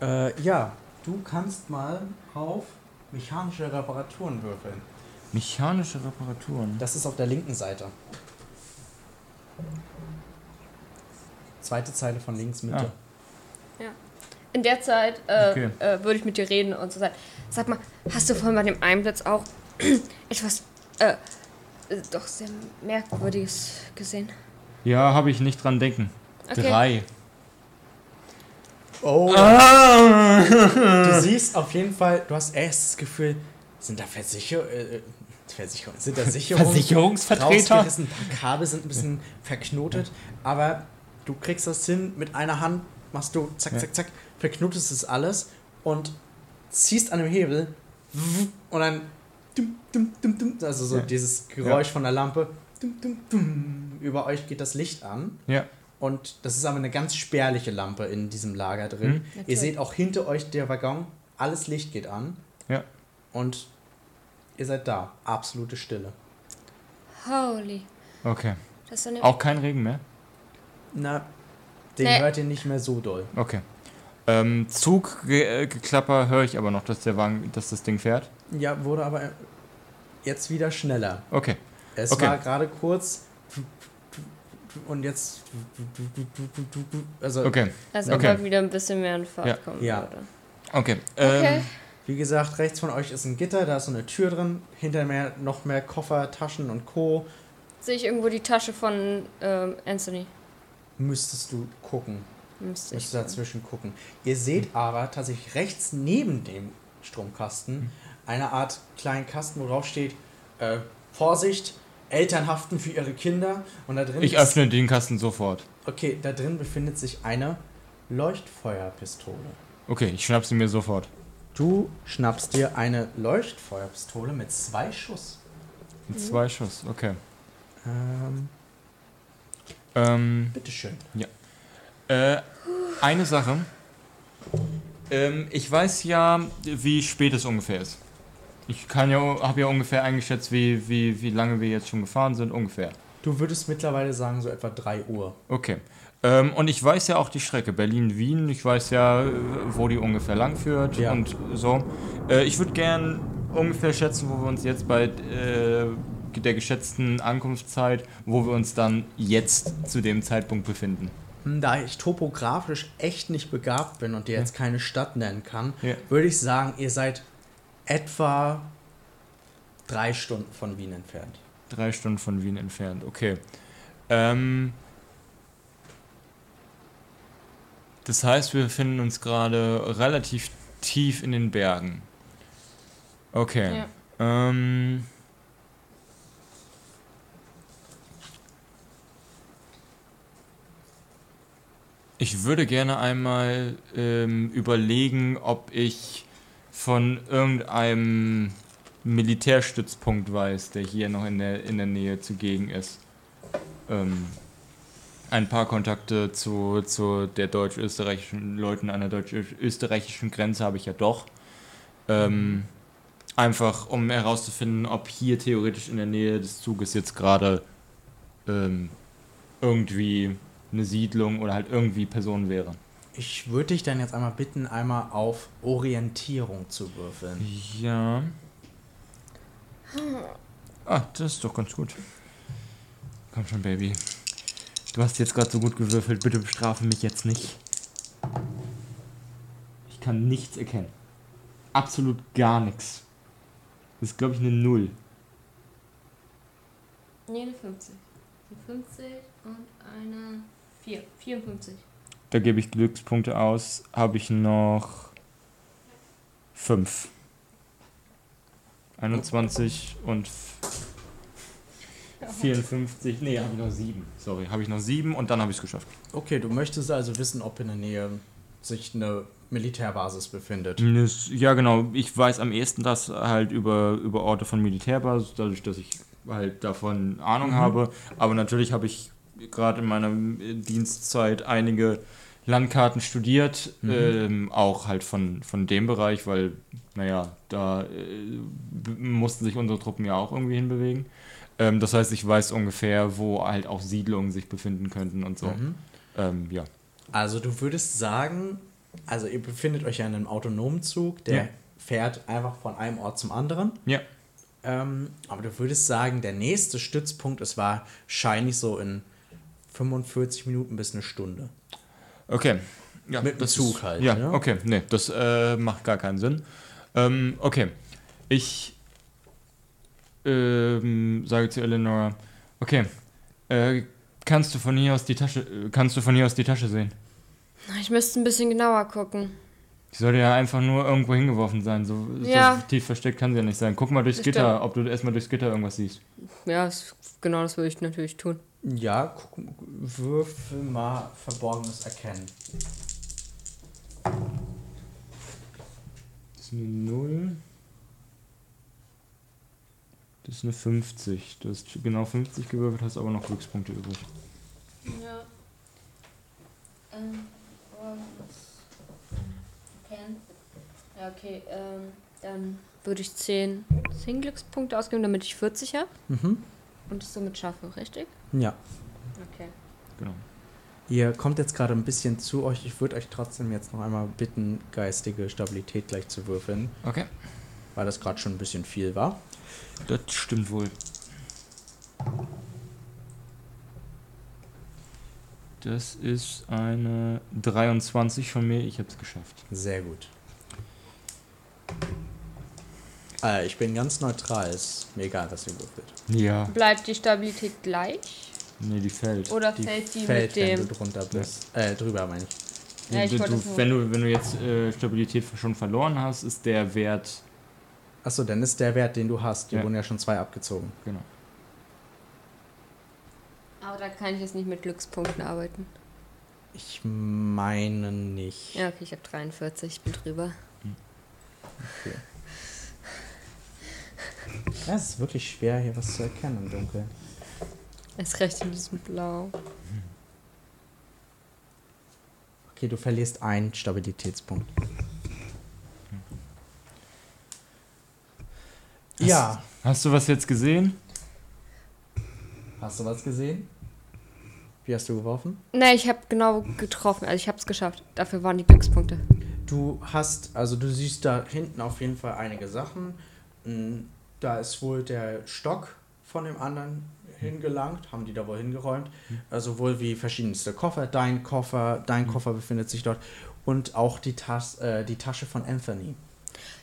Äh, ja, du kannst mal auf mechanische Reparaturen würfeln. Mechanische Reparaturen. Das ist auf der linken Seite. Zweite Zeile von links Mitte. Ah. In der Zeit äh, Okay. äh, würde ich mit dir reden und so sagen. Sag mal, hast du vorhin bei dem Einblitz auch etwas äh, doch sehr Merkwürdiges gesehen? Ja, habe ich nicht dran denken. Okay. Drei. Oh, Ah! du siehst auf jeden Fall, du hast erst das Gefühl, sind da Versicher äh, äh, Versicherung, sind da Sicherungen Versicherungsvertreter? rausgerissen, ein paar Kabel sind ein bisschen verknotet, aber du kriegst das hin, mit einer Hand machst du zack, Ja. zack, zack, verknotest es alles und ziehst an dem Hebel und dann dum, dum, dum, dum, also so Ja. dieses Geräusch von der Lampe, dum, dum, dum, über euch geht das Licht an Ja. und das ist aber eine ganz spärliche Lampe in diesem Lager drin. Hm. Ihr seht auch hinter euch der Waggon, alles Licht geht an Ja. und ihr seid da. Absolute Stille. Holy. Okay. Das ist so eine. Auch kein Regen mehr? Na, den Nee. hört ihr nicht mehr so doll. Okay. Ähm, Zuggeklapper höre ich aber noch, dass der Wagen, dass das Ding fährt. Ja, wurde aber jetzt wieder schneller. Okay. Es Okay. war gerade kurz und jetzt also Okay. Als Okay. ob er wieder ein bisschen mehr in Fahrt Ja. kommen Ja. würde. Okay. Okay. Ähm, wie gesagt, rechts von euch ist ein Gitter, da ist so eine Tür drin, hinter mir noch mehr Koffer, Taschen und Co. Sehe ich irgendwo die Tasche von ähm, Anthony? Müsstest du gucken. Müsste ich. Müsst dazwischen gucken. Ihr seht aber tatsächlich rechts neben dem Stromkasten eine Art kleinen Kasten, wo drauf steht, äh, Vorsicht, Eltern haften für ihre Kinder. Und da drin ich ist- öffne den Kasten sofort. Okay, da drin befindet sich eine Leuchtfeuerpistole. Okay, ich schnapp sie mir sofort. Du schnappst dir eine Leuchtfeuerpistole mit zwei Schuss. Mit zwei Schuss, okay. Ähm, Ähm, bitteschön. äh, eine Sache. Ähm, ich weiß ja, wie spät es ungefähr ist. Ich kann ja, habe ja ungefähr eingeschätzt, wie, wie, wie lange wir jetzt schon gefahren sind, ungefähr. Du würdest mittlerweile sagen, so etwa 3 Uhr. Okay. Ähm, und ich weiß ja auch die Strecke Berlin-Wien. Ich weiß ja, wo die ungefähr lang führt Ja. und so. Äh, ich würde gern ungefähr schätzen, wo wir uns jetzt bei äh, der geschätzten Ankunftszeit, wo wir uns dann jetzt zu dem Zeitpunkt befinden. Hm, Da ich topografisch echt nicht begabt bin und dir jetzt keine Stadt nennen kann, Ja. würde ich sagen, ihr seid etwa drei Stunden von Wien entfernt. Drei Stunden von Wien entfernt, okay. Ähm, das heißt, wir befinden uns gerade relativ tief in den Bergen. Okay. Ja. Ähm, ich würde gerne einmal ähm, überlegen, ob ich von irgendeinem Militärstützpunkt weiß, der hier noch in der, in der Nähe zugegen ist. Ähm, ein paar Kontakte zu, zu der deutsch-österreichischen Leuten an der deutsch-österreichischen Grenze habe ich ja doch. Ähm, einfach um herauszufinden, ob hier theoretisch in der Nähe des Zuges jetzt gerade ähm, irgendwie eine Siedlung oder halt irgendwie Personen wären. Ich würde dich dann jetzt einmal bitten, einmal auf Orientierung zu würfeln. Ja. Ah, das ist doch ganz gut. Komm schon, Baby. Du hast jetzt gerade so gut gewürfelt. Bitte bestrafe mich jetzt nicht. Ich kann nichts erkennen. Absolut gar nichts. Das ist, glaube ich, eine Null. Nee, eine 50. Eine 50 und eine 4. 54. Da gebe ich Glückspunkte aus. Habe ich noch 5. 21 und 54. Nee, habe ich noch 7. Sorry, habe ich noch 7 und dann habe ich es geschafft. Okay, du möchtest also wissen, ob in der Nähe sich eine Militärbasis befindet. Ja, genau. Ich weiß am ehesten das halt über, über Orte von Militärbasis, dadurch, dass ich halt davon Ahnung habe. Aber natürlich habe ich gerade in meiner äh, Dienstzeit einige Landkarten studiert, ähm, auch halt von, von dem Bereich, weil, naja, da äh, mussten sich unsere Truppen ja auch irgendwie hinbewegen. Ähm, das heißt, ich weiß ungefähr, wo halt auch Siedlungen sich befinden könnten und so. Mhm. Ähm, ja. Also du würdest sagen, also ihr befindet euch ja in einem autonomen Zug, der Ja. fährt einfach von einem Ort zum anderen. Ja. Ähm, aber du würdest sagen, der nächste Stützpunkt ist wahrscheinlich so in 45 Minuten bis eine Stunde. Okay. Ja, Mit dem das Zug ist, halt, Ja, ne? okay. Nee, das äh, macht gar keinen Sinn. Ähm, okay. Ich ähm, sage zu Eleanor, okay, äh, kannst du von hier aus die Tasche, kannst du von hier aus die Tasche sehen? Ich müsste ein bisschen genauer gucken. Die sollte ja einfach nur irgendwo hingeworfen sein. So, Ja. so tief versteckt kann sie ja nicht sein. Guck mal durchs Gitter, ob du erstmal durchs Gitter irgendwas siehst. Ja, genau das würde ich natürlich tun. Ja, guck, würfel mal Verborgenes erkennen. Das ist eine 0. Das ist eine 50. Du hast genau 50 gewürfelt, hast aber noch Glückspunkte übrig. Ja. Ähm, kennen. Ja, okay, ähm, dann würde ich 10, 10 Glückspunkte ausgeben, damit ich 40 habe Mhm. Und es somit schaffe, richtig? Ja. Okay. Genau. Ihr kommt jetzt gerade ein bisschen zu euch. Ich würde euch trotzdem jetzt noch einmal bitten, geistige Stabilität gleich zu würfeln, Okay. weil das gerade schon ein bisschen viel war. Das stimmt wohl. Das ist eine 23 von mir. Ich habe es geschafft. Sehr gut. Äh, ich bin ganz neutral. Ist mir egal, was ihr würfelt. Ja. Bleibt die Stabilität gleich Nee, die fällt. oder Die fällt die fällt, mit dem... wenn du drunter bist. Äh, drüber meine ich. Ja, ich du, wollte du, nur- wenn, du, wenn du jetzt äh, Stabilität schon verloren hast, ist der Wert. Achso, dann ist der Wert, den du hast. Die Ja. wurden ja schon zwei abgezogen. Genau. Aber da kann ich jetzt nicht mit Glückspunkten arbeiten. Ich meine nicht. Ja, okay, ich habe 43, ich bin drüber. Ja, es ist wirklich schwer, hier was zu erkennen im Dunkeln. Erst recht in diesem Blau. Okay, du verlierst einen Stabilitätspunkt. Hast- Ja. Hast du was jetzt gesehen? Hast du was gesehen? Wie hast du geworfen? Ne, ich habe genau getroffen, also ich habe es geschafft. Dafür waren die Glückspunkte. Du hast, also du siehst da hinten auf jeden Fall einige Sachen. Mm, Da ist wohl der Stock von dem anderen hingelangt, haben die da wohl hingeräumt. Also wohl wie verschiedenste Koffer. Dein Koffer, dein Koffer befindet sich dort. Und auch die, Tas äh, die Tasche von Anthony.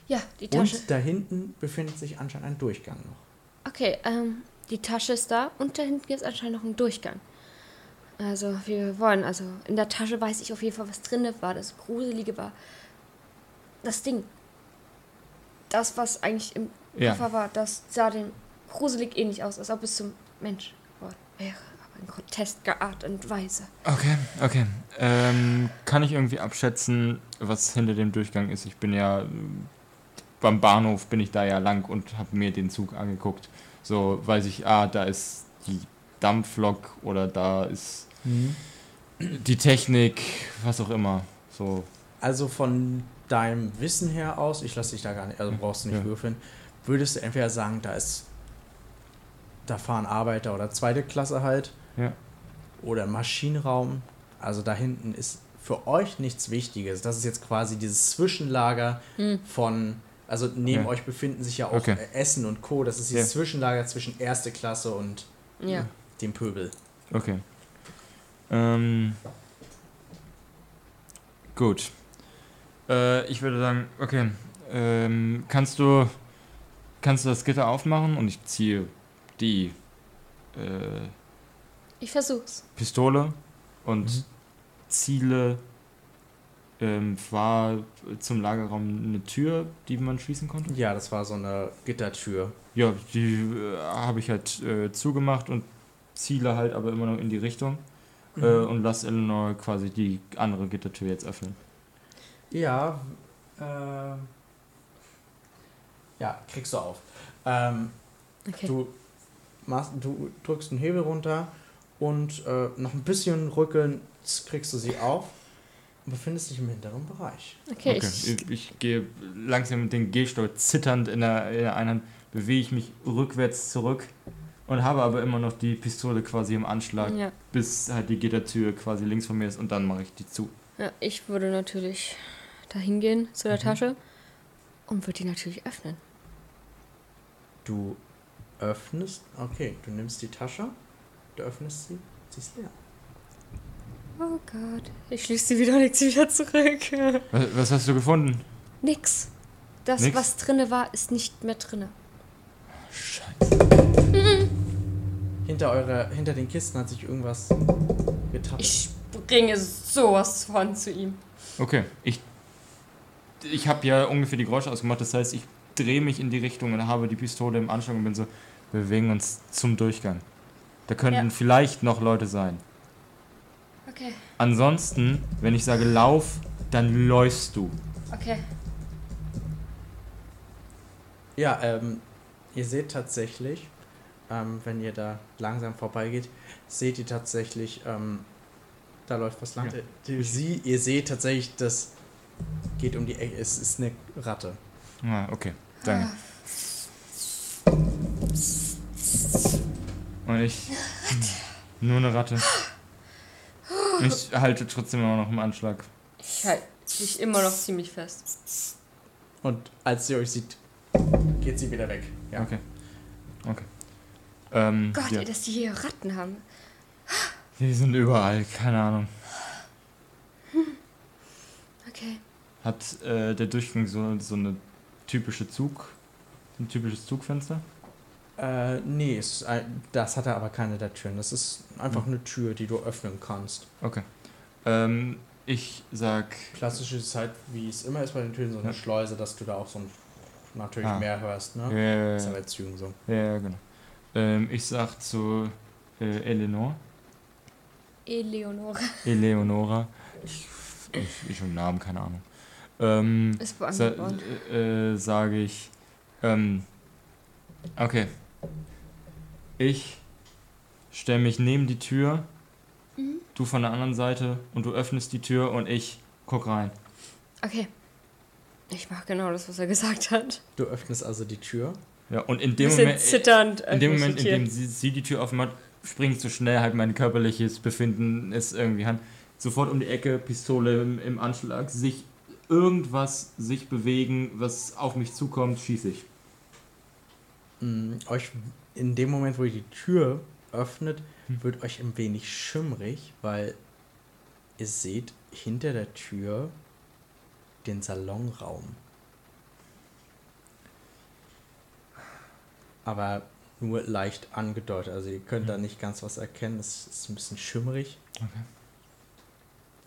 Ja, die Tasche. Und da hinten befindet sich anscheinend ein Durchgang noch. Okay, ähm, die Tasche ist da und da hinten gibt es anscheinend noch einen Durchgang. Also, wie wir wollen. Also, in der Tasche weiß ich auf jeden Fall, was drin war. Das Gruselige war das Ding. Das, was eigentlich im Ja. Koffer war, das sah dem gruselig ähnlich aus, als ob es zum Mensch geworden wäre. Aber in grotesker Art und Weise. Okay, okay. Ähm, kann ich irgendwie abschätzen, was hinter dem Durchgang ist? Ich bin ja beim Bahnhof, bin ich da ja lang und habe mir den Zug angeguckt. So weiß ich, ah, da ist die Dampflok oder da ist die Technik, was auch immer. So, Also von deinem Wissen her aus, ich lasse dich da gar nicht, also brauchst du nicht Ja. würfeln, würdest du entweder sagen, da ist, da fahren Arbeiter oder zweite Klasse halt, ja. oder Maschinenraum. Also da hinten ist für euch nichts Wichtiges. Das ist jetzt quasi dieses Zwischenlager von, also neben Ja. euch befinden sich ja auch Okay. Essen und Co. Das ist dieses Ja. Zwischenlager zwischen erste Klasse und Ja. dem Pöbel. Okay. Ähm, gut. Äh, ich würde sagen, okay. Ähm, kannst du kannst du das Gitter aufmachen und ich ziehe die äh, Ich versuch's. Pistole und Mhm. ziele ähm, war zum Lagerraum eine Tür, die man schließen konnte. Ja, das war so eine Gittertür. Ja, die äh, habe ich halt äh, zugemacht und ziele halt aber immer noch in die Richtung äh, und lasse Eleanor quasi die andere Gittertür jetzt öffnen. Ja, äh, ja, kriegst du auf. Ähm, Okay. du, machst, du drückst einen Hebel runter und äh, noch ein bisschen rückeln kriegst du sie auf und befindest dich im hinteren Bereich. Okay, Okay, ich. ich, ich gehe langsam mit dem Gehstock zitternd in der, in der einen Hand, bewege ich mich rückwärts zurück und habe aber immer noch die Pistole quasi im Anschlag, Ja. bis halt die Gittertür quasi links von mir ist und dann mache ich die zu. ja, ich würde natürlich dahin gehen zu der Mhm. Tasche und würde die natürlich öffnen. Du öffnest, okay, du nimmst die Tasche, du öffnest sie, sie ist leer. Oh Gott. Ich schließe sie wieder und leg sie wieder zurück. Was, was hast du gefunden? Nix. Das, Nix? was drinne war, ist nicht mehr drinne. Scheiße. Hinter, eure, hinter den Kisten hat sich irgendwas getan. Ich bringe sowas von zu ihm. Okay, ich, ich habe ja ungefähr die Geräusche ausgemacht, das heißt, ich drehe mich in die Richtung und habe die Pistole im Anschlag und bin so, wir bewegen uns zum Durchgang. Da könnten Ja. vielleicht noch Leute sein. Okay, Ansonsten, wenn ich sage lauf, dann läufst du. okay. Ja, ähm, ihr seht tatsächlich, ähm, wenn ihr da langsam vorbeigeht, seht ihr tatsächlich, ähm, da läuft was lang. Ja. Äh, Sie, ihr seht tatsächlich, das geht um die Ecke, es ist eine Ratte. Ah, okay, danke. Und ich. Nur eine Ratte. Ich halte trotzdem immer noch im Anschlag. Ich halte dich immer noch ziemlich fest. Und als sie euch sieht, geht sie wieder weg. Ja. Okay. Okay. Ähm, Gott, ja. ey, dass die hier Ratten haben. Die sind überall, keine Ahnung. Okay. Hat äh, der Durchgang so, so eine typische Zug, ein typisches Zugfenster? Äh, nee, es, ist ein- das hat er aber keine der Türen. Das ist einfach Hm. eine Tür, die du öffnen kannst. Okay. Ähm, ich sag, Klassisch ist halt, wie es immer ist bei den Türen, so eine Ja. Schleuse, dass du da auch so ein, natürlich Ah. mehr hörst, ne? ja, Das ist ja ja, bei Zügen so. ja, genau. Ähm, ich sag zu äh, Eleanor, Eleonore Eleonora, ich, ich, ich habe Namen, keine Ahnung. Ähm, ist sa äh, sage ich, ähm, okay. Ich stelle mich neben die Tür, du von der anderen Seite und du öffnest die Tür und ich guck rein. Okay. Ich mach genau das, was er gesagt hat. Du öffnest also die Tür. Ja, und in dem Moment, zitternd. in dem Moment, in dem sie, sie die Tür aufmacht, springe ich so schnell, halt mein körperliches Befinden ist irgendwie Hand. Sofort um die Ecke, Pistole im, im Anschlag, sich irgendwas sich bewegen, was auf mich zukommt, schieße ich. Mm, euch in dem Moment, wo ihr die Tür öffnet, Hm. wird euch ein wenig schimmrig, weil ihr seht hinter der Tür den Salonraum. Aber nur leicht angedeutet. Also ihr könnt da nicht ganz was erkennen. Es ist ein bisschen schimmerig. Okay.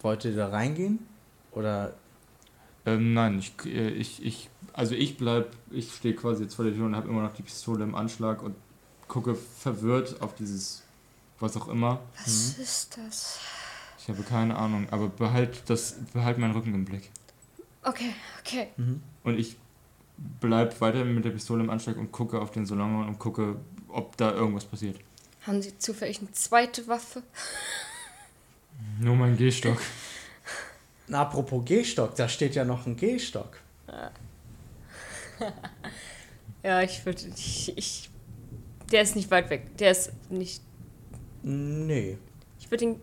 Wollt ihr da reingehen? Oder Ähm, nein, ich, äh, ich, ich, also ich bleib, ich stehe quasi jetzt vor der Tür und habe immer noch die Pistole im Anschlag und gucke verwirrt auf dieses, was auch immer. Was ist das? Ich habe keine Ahnung, aber behalt das, behalt meinen Rücken im Blick. Okay, okay. Und ich bleib weiter mit der Pistole im Anschlag und gucke auf den Salon und gucke, ob da irgendwas passiert. Haben Sie zufällig eine zweite Waffe? Nur mein Gehstock. Na, apropos Gehstock, da steht ja noch ein Gehstock. Ja, ich würde. Ich, ich, der ist nicht weit weg. Der ist nicht. Nee. Ich würde den.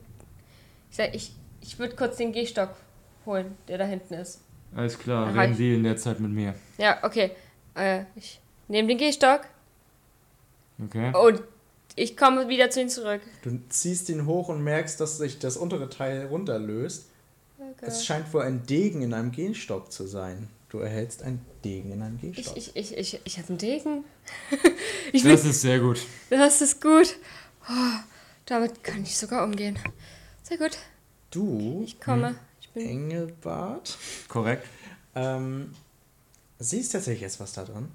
Ich sag, ich, ich würde kurz den Gehstock holen, der da hinten ist. Alles klar, Aha, reden Sie in der Zeit mit mir. Ja, okay. Äh, ich nehme den Gehstock Okay? und ich komme wieder zu Ihnen zurück. Du ziehst ihn hoch und merkst, dass sich das untere Teil runterlöst. Es scheint wohl ein Degen in einem Gehstock zu sein. Du erhältst ein Degen in einem Ich, Gehstock. ich, ich, ich, ich habe einen Degen. ich Das ist sehr gut. das ist gut. Oh, damit kann ich sogar umgehen. Sehr gut. Du, Ich komme. Ich bin. Engelbart, Korrekt. ähm, siehst tatsächlich jetzt was da drin.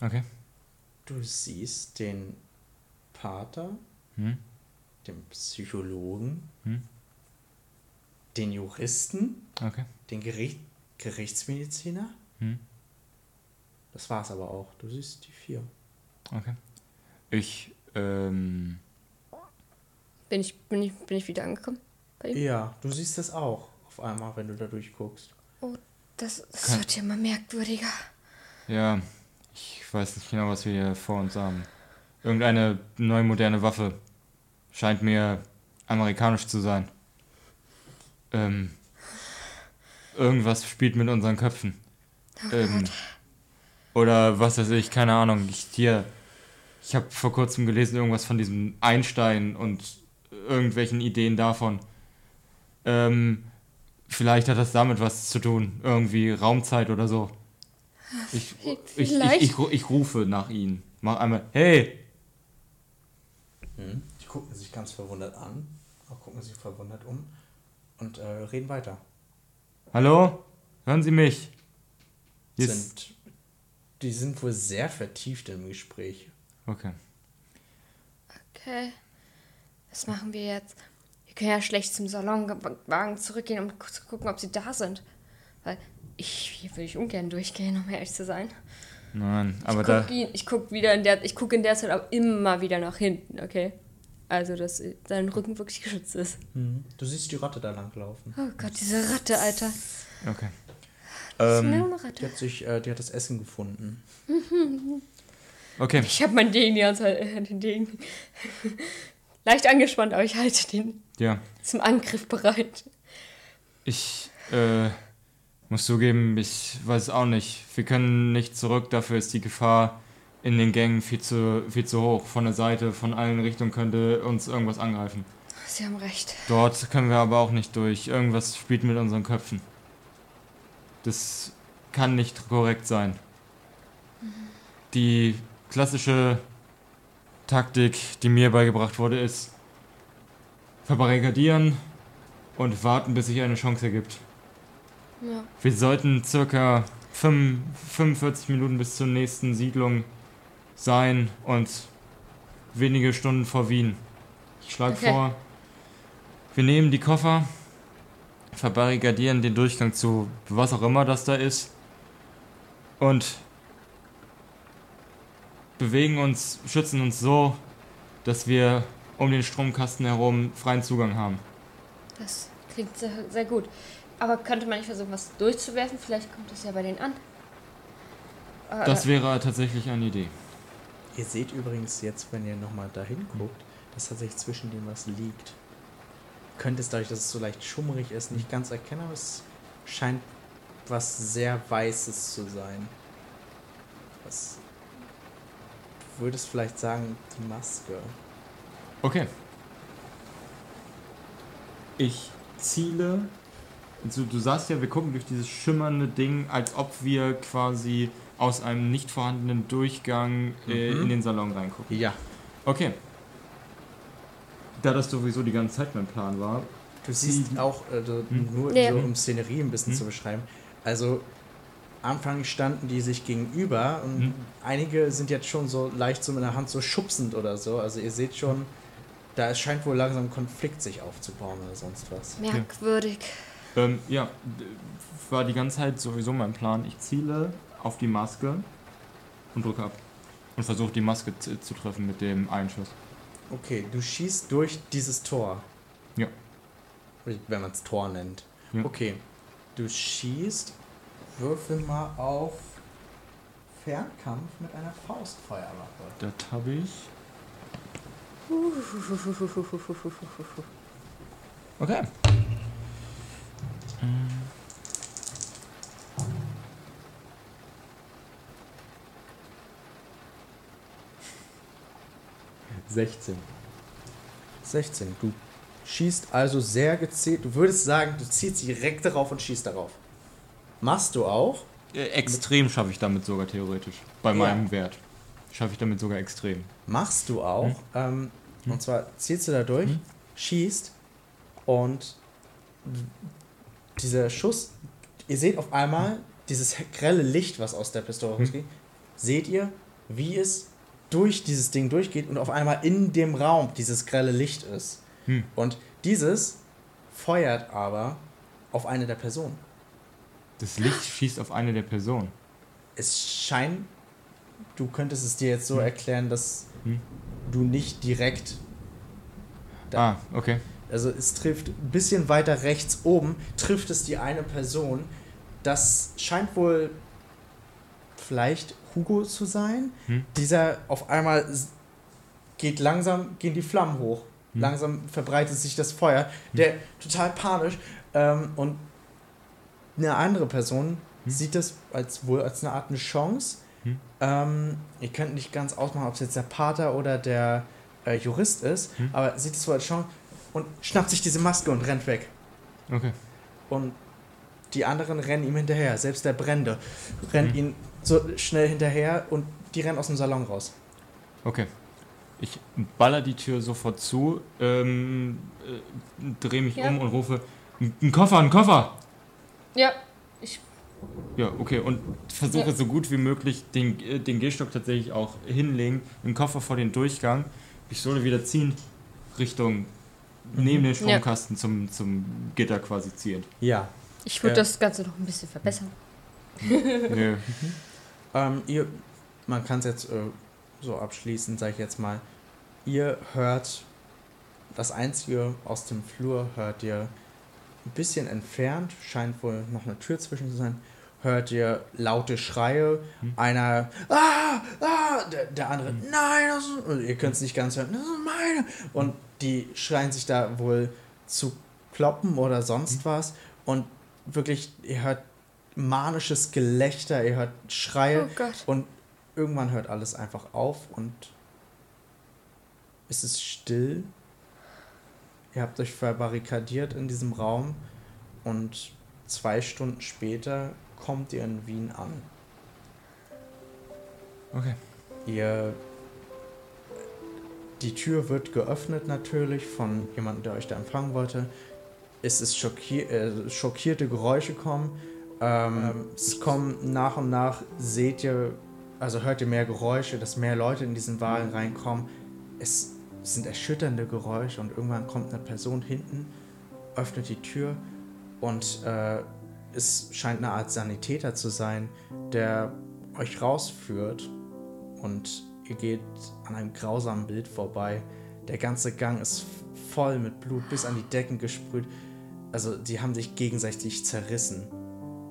Okay. Du siehst den Pater, Hm? den Psychologen, Hm? Den Juristen, Okay. den Gericht, Gerichtsmediziner. Hm? Das war's aber auch. Du siehst die vier. Okay. Ich, ähm, Bin ich, bin ich, bin ich wieder angekommen? Bei ihm? Ja, du siehst es auch auf einmal, wenn du da durchguckst. Oh, das, das Kann- wird ja immer merkwürdiger. ja, ich weiß nicht genau, was wir hier vor uns haben. Irgendeine neue moderne Waffe. Scheint mir amerikanisch zu sein. Ähm, irgendwas spielt mit unseren Köpfen. ähm, oder was weiß ich, keine Ahnung. Ich hier, ich habe vor kurzem gelesen irgendwas von diesem Einstein und irgendwelchen Ideen davon. Ähm, vielleicht hat das damit was zu tun, irgendwie Raumzeit oder so. Ich, ich, ich, ich, ich rufe nach ihnen. Mach einmal, hey! Die gucken sich ganz verwundert an, auch gucken sich verwundert um und äh, reden weiter. Hallo? Hören Sie mich? Hier Sind, die sind wohl sehr vertieft im Gespräch. Okay. Okay. Was machen wir jetzt? Wir können ja schlecht zum Salonwagen zurückgehen, um zu gucken, ob sie da sind. Weil ich, hier würde ich ungern durchgehen, um ehrlich zu sein. Nein, aber ich da. gucke ihn, ich guck wieder in der, ich gucke in der Zeit auch immer wieder nach hinten, okay? Also, dass sein Rücken wirklich geschützt ist. Du siehst die Ratte da langlaufen. Oh Gott, diese Ratte, Alter. Okay. Das ist mir Ähm, Die Ratte. hat sich, äh, die hat das Essen gefunden. okay. Ich habe meinen Degen die ganze Zeit, äh, den Degen. Leicht angespannt, aber ich halte den Ja. zum Angriff bereit. Ich äh, muss zugeben, ich weiß auch nicht. Wir können nicht zurück, dafür ist die Gefahr in den Gängen viel zu, viel zu hoch. Von der Seite, von allen Richtungen könnte uns irgendwas angreifen. Sie haben recht. Dort können wir aber auch nicht durch. Irgendwas spielt mit unseren Köpfen. Das kann nicht korrekt sein. Die klassische Taktik, die mir beigebracht wurde, ist verbarrikadieren und warten, bis sich eine Chance ergibt. Ja. Wir sollten circa fünf- 45 Minuten bis zur nächsten Siedlung sein und wenige Stunden vor Wien. Ich schlage Okay. vor, wir nehmen die Koffer, verbarrikadieren den Durchgang zu was auch immer das da ist und bewegen uns, schützen uns so, dass wir um den Stromkasten herum freien Zugang haben. Das klingt sehr, sehr gut. Aber könnte man nicht versuchen, was durchzuwerfen? Vielleicht kommt das ja bei denen an. Äh, Das wäre tatsächlich eine Idee. Ihr seht übrigens jetzt, wenn ihr nochmal dahin guckt, dass tatsächlich zwischen dem was liegt. Könnt es dadurch, dass es so leicht schummrig ist, nicht ganz erkennen, aber es scheint was sehr Weißes zu sein. Was. Du würdest vielleicht sagen, die Maske. Okay. Ich ziele. Also du sagst ja, wir gucken durch dieses schimmernde Ding, als ob wir quasi aus einem nicht vorhandenen Durchgang äh, Mhm. in den Salon reingucken. Ja. Okay. Da das sowieso die ganze Zeit mein Plan war. Du siehst auch, äh, du- Hm. nur Ja. so um Szenerie ein bisschen Hm. zu beschreiben. Also, Anfang standen die sich gegenüber und Hm. einige sind jetzt schon so leicht so mit der Hand so schubsend oder so. Also, ihr seht schon, da es scheint wohl langsam ein Konflikt sich aufzubauen oder sonst was. Merkwürdig. Ähm, ja, war die ganze Zeit sowieso mein Plan. Ich ziele auf die Maske und drücke ab. Und versuche die Maske zu, treffen mit dem Einschuss. Okay, du schießt durch dieses Tor. Ja. Wenn man es Tor nennt. Ja. Okay, du schießt, würfel mal auf Fernkampf mit einer Faustfeuerwaffe. Das habe ich. Okay. 16. 16. Du schießt also sehr gezielt. Du würdest sagen, du ziehst direkt darauf und schießt darauf. Machst du auch? Äh, extrem schaffe ich damit sogar theoretisch. Bei Ja. meinem Wert. Schaffe ich damit sogar extrem. Machst du auch. Hm. Ähm, Und zwar zielst du da durch, Hm. schießt und dieser Schuss, ihr seht auf einmal dieses grelle Licht, was aus der Pistole Hm. rausgeht. Seht ihr, wie es durch dieses Ding durchgeht und auf einmal in dem Raum dieses grelle Licht ist. Hm. Und dieses feuert aber auf eine der Personen. Das Licht schießt auf eine der Personen. Es scheint, du könntest es dir jetzt so Hm. erklären, dass Hm. du nicht direkt Da- Ah, okay. Also es trifft ein bisschen weiter rechts oben, trifft es die eine Person. Das scheint wohl vielleicht Hugo zu sein. Hm. Dieser auf einmal geht langsam, gehen die Flammen hoch. Hm. Langsam verbreitet sich das Feuer. Der total panisch. Ähm, und eine andere Person Hm. sieht das als wohl als eine Art eine Chance. Hm. Ähm, ihr könnt nicht ganz ausmachen, ob es jetzt der Pater oder der äh, Jurist ist, Hm. aber sieht es wohl als Chance und schnappt sich diese Maske und rennt weg. Okay. Und die anderen rennen ihm hinterher. Selbst der Brände rennt Hm. ihn so schnell hinterher und die rennen aus dem Salon raus. Okay. Ich baller die Tür sofort zu, ähm, äh, drehe mich Ja. um und rufe: "Ein Koffer, ein Koffer! Ja, ich. Ja, okay. Und versuche Ja. so gut wie möglich den, äh, den Gehstock tatsächlich auch hinlegen, den Koffer vor den Durchgang, Pistole wieder ziehen, Richtung neben den Stromkasten zum, zum Gitter quasi ziehen. Ja. Ich würde Ja. das Ganze noch ein bisschen verbessern. Nö. Ähm, ihr, man kann es jetzt äh, so abschließen, sage ich jetzt mal. Ihr hört das Einzige aus dem Flur, hört ihr ein bisschen entfernt, scheint wohl noch eine Tür zwischen zu sein, hört ihr laute Schreie, Hm. einer, ah, ah, der, der andere, nein, das ist, ihr könnt es nicht ganz hören, das ist meine. Und die schreien sich da wohl zu kloppen oder sonst was. Und wirklich, ihr hört manisches Gelächter, ihr hört Schreie. Oh Gott. Und irgendwann hört alles einfach auf und es ist still. Ihr habt euch verbarrikadiert in diesem Raum und zwei Stunden später kommt ihr in Wien an. Okay. Ihr. Die Tür wird geöffnet natürlich von jemandem, der euch da empfangen wollte. Es ist schockier äh, schockierte Geräusche kommen. Ähm, es kommen nach und nach, seht ihr, also hört ihr mehr Geräusche, dass mehr Leute in diesen Wagen reinkommen. Es sind erschütternde Geräusche und irgendwann kommt eine Person hinten, öffnet die Tür und äh, es scheint eine Art Sanitäter zu sein, der euch rausführt und ihr geht an einem grausamen Bild vorbei. Der ganze Gang ist voll mit Blut bis an die Decken gesprüht. Also die haben sich gegenseitig zerrissen.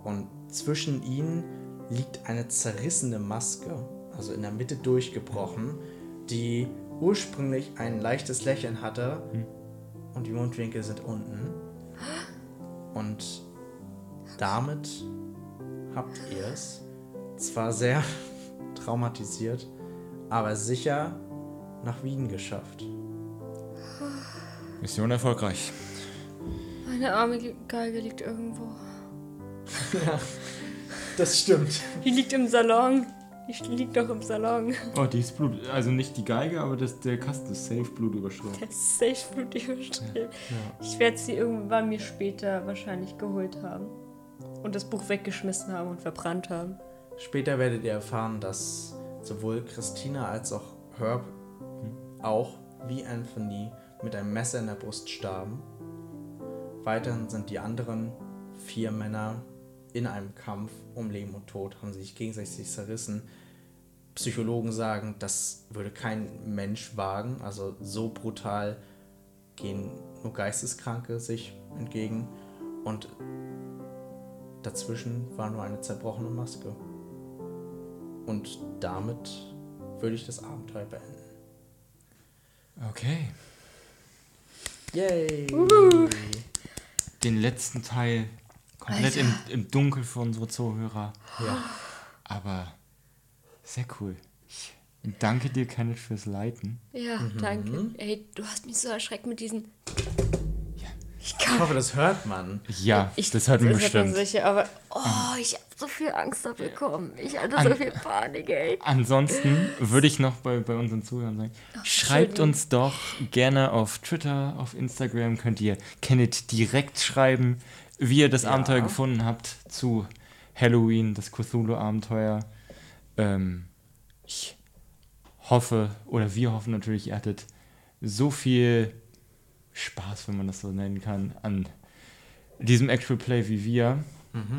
Und zwischen ihnen liegt eine zerrissene Maske, also in der Mitte durchgebrochen, die ursprünglich ein leichtes Lächeln hatte und die Mundwinkel sind unten. Und damit habt ihr es zwar sehr traumatisiert, aber sicher nach Wien geschafft. Mission erfolgreich. Meine arme Ge- Geige liegt irgendwo. Das stimmt. Die liegt im Salon. Die liegt doch im Salon. Oh, die ist Blut. Also nicht die Geige, aber das, der Kasten ist safe Blut überschrieben. Der ist safe Blut überschrieben. Ich werde sie irgendwann mir später wahrscheinlich geholt haben. Und das Buch weggeschmissen haben und verbrannt haben. Später werdet ihr erfahren, dass sowohl Christina als auch Herb auch wie Anthony mit einem Messer in der Brust starben. Weiterhin sind die anderen vier Männer in einem Kampf um Leben und Tod, haben sich gegenseitig zerrissen. Psychologen sagen, das würde kein Mensch wagen. Also so brutal gehen nur Geisteskranke sich entgegen. Und dazwischen war nur eine zerbrochene Maske. Und damit würde ich das Abenteuer beenden. Okay. Yay! Den letzten Teil komplett im, im Dunkel für unsere Zuhörer. Ja. Aber sehr cool. Ich danke dir, Kenneth, fürs Leiten. Ja, Mhm. danke. Ey, du hast mich so erschreckt mit diesen. Ja. Ich Ich hoffe, das hört man. Ja, Ich, das hört man das hört man bestimmt. sicher, aber oh, ich habe so viel Angst da bekommen. Ich hatte An- so viel Panik, ey. Ansonsten würde ich noch bei, bei unseren Zuhörern sagen, schreibt Entschuldigung. uns doch gerne auf Twitter, auf Instagram könnt ihr Kenneth direkt schreiben, wie ihr das Ja. Abenteuer gefunden habt zu Halloween, das Cthulhu-Abenteuer. Ähm, ich hoffe, oder wir hoffen natürlich, ihr hattet so viel Spaß, wenn man das so nennen kann, an diesem Actual Play wie wir.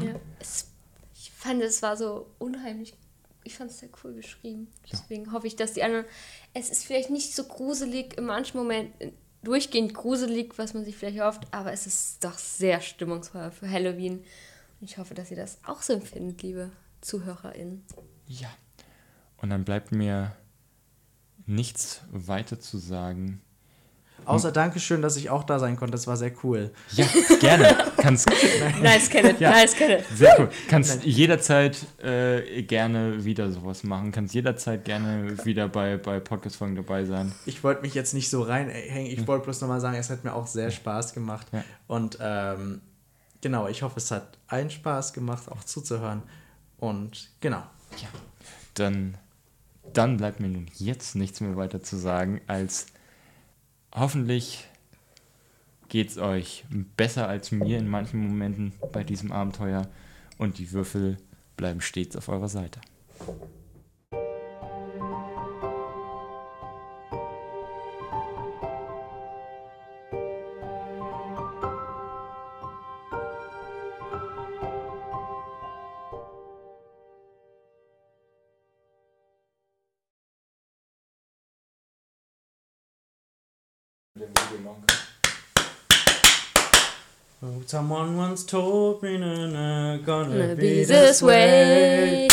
Ja, es, ich fand, es war so unheimlich. Ich fand es sehr cool geschrieben. Deswegen hoffe ich, dass die anderen. Es ist vielleicht nicht so gruselig, in manchen Momenten durchgehend gruselig, was man sich vielleicht hofft, aber es ist doch sehr stimmungsvoll für Halloween. Und ich hoffe, dass ihr das auch so empfindet, liebe ZuhörerInnen. Ja. Und dann bleibt mir nichts weiter zu sagen. Außer Dankeschön, dass ich auch da sein konnte. Das war sehr cool. Ja, gerne. Kannst, Nice, Kenneth, Ja. nice, Kenneth. sehr cool. Kannst jederzeit äh, gerne wieder sowas machen. Kannst jederzeit gerne wieder bei, bei Podcast-Folgen dabei sein. Ich wollte mich jetzt nicht so reinhängen. Ich wollte bloß nochmal sagen, es hat mir auch sehr Spaß gemacht. Ja. Und ähm, genau, ich hoffe, es hat allen Spaß gemacht, auch zuzuhören. Und genau. Ja. Dann, dann bleibt mir nun jetzt nichts mehr weiter zu sagen, als hoffentlich geht es euch besser als mir in manchen Momenten bei diesem Abenteuer und die Würfel bleiben stets auf eurer Seite. Someone once told me, na, na, gonna Gonna be be this this way.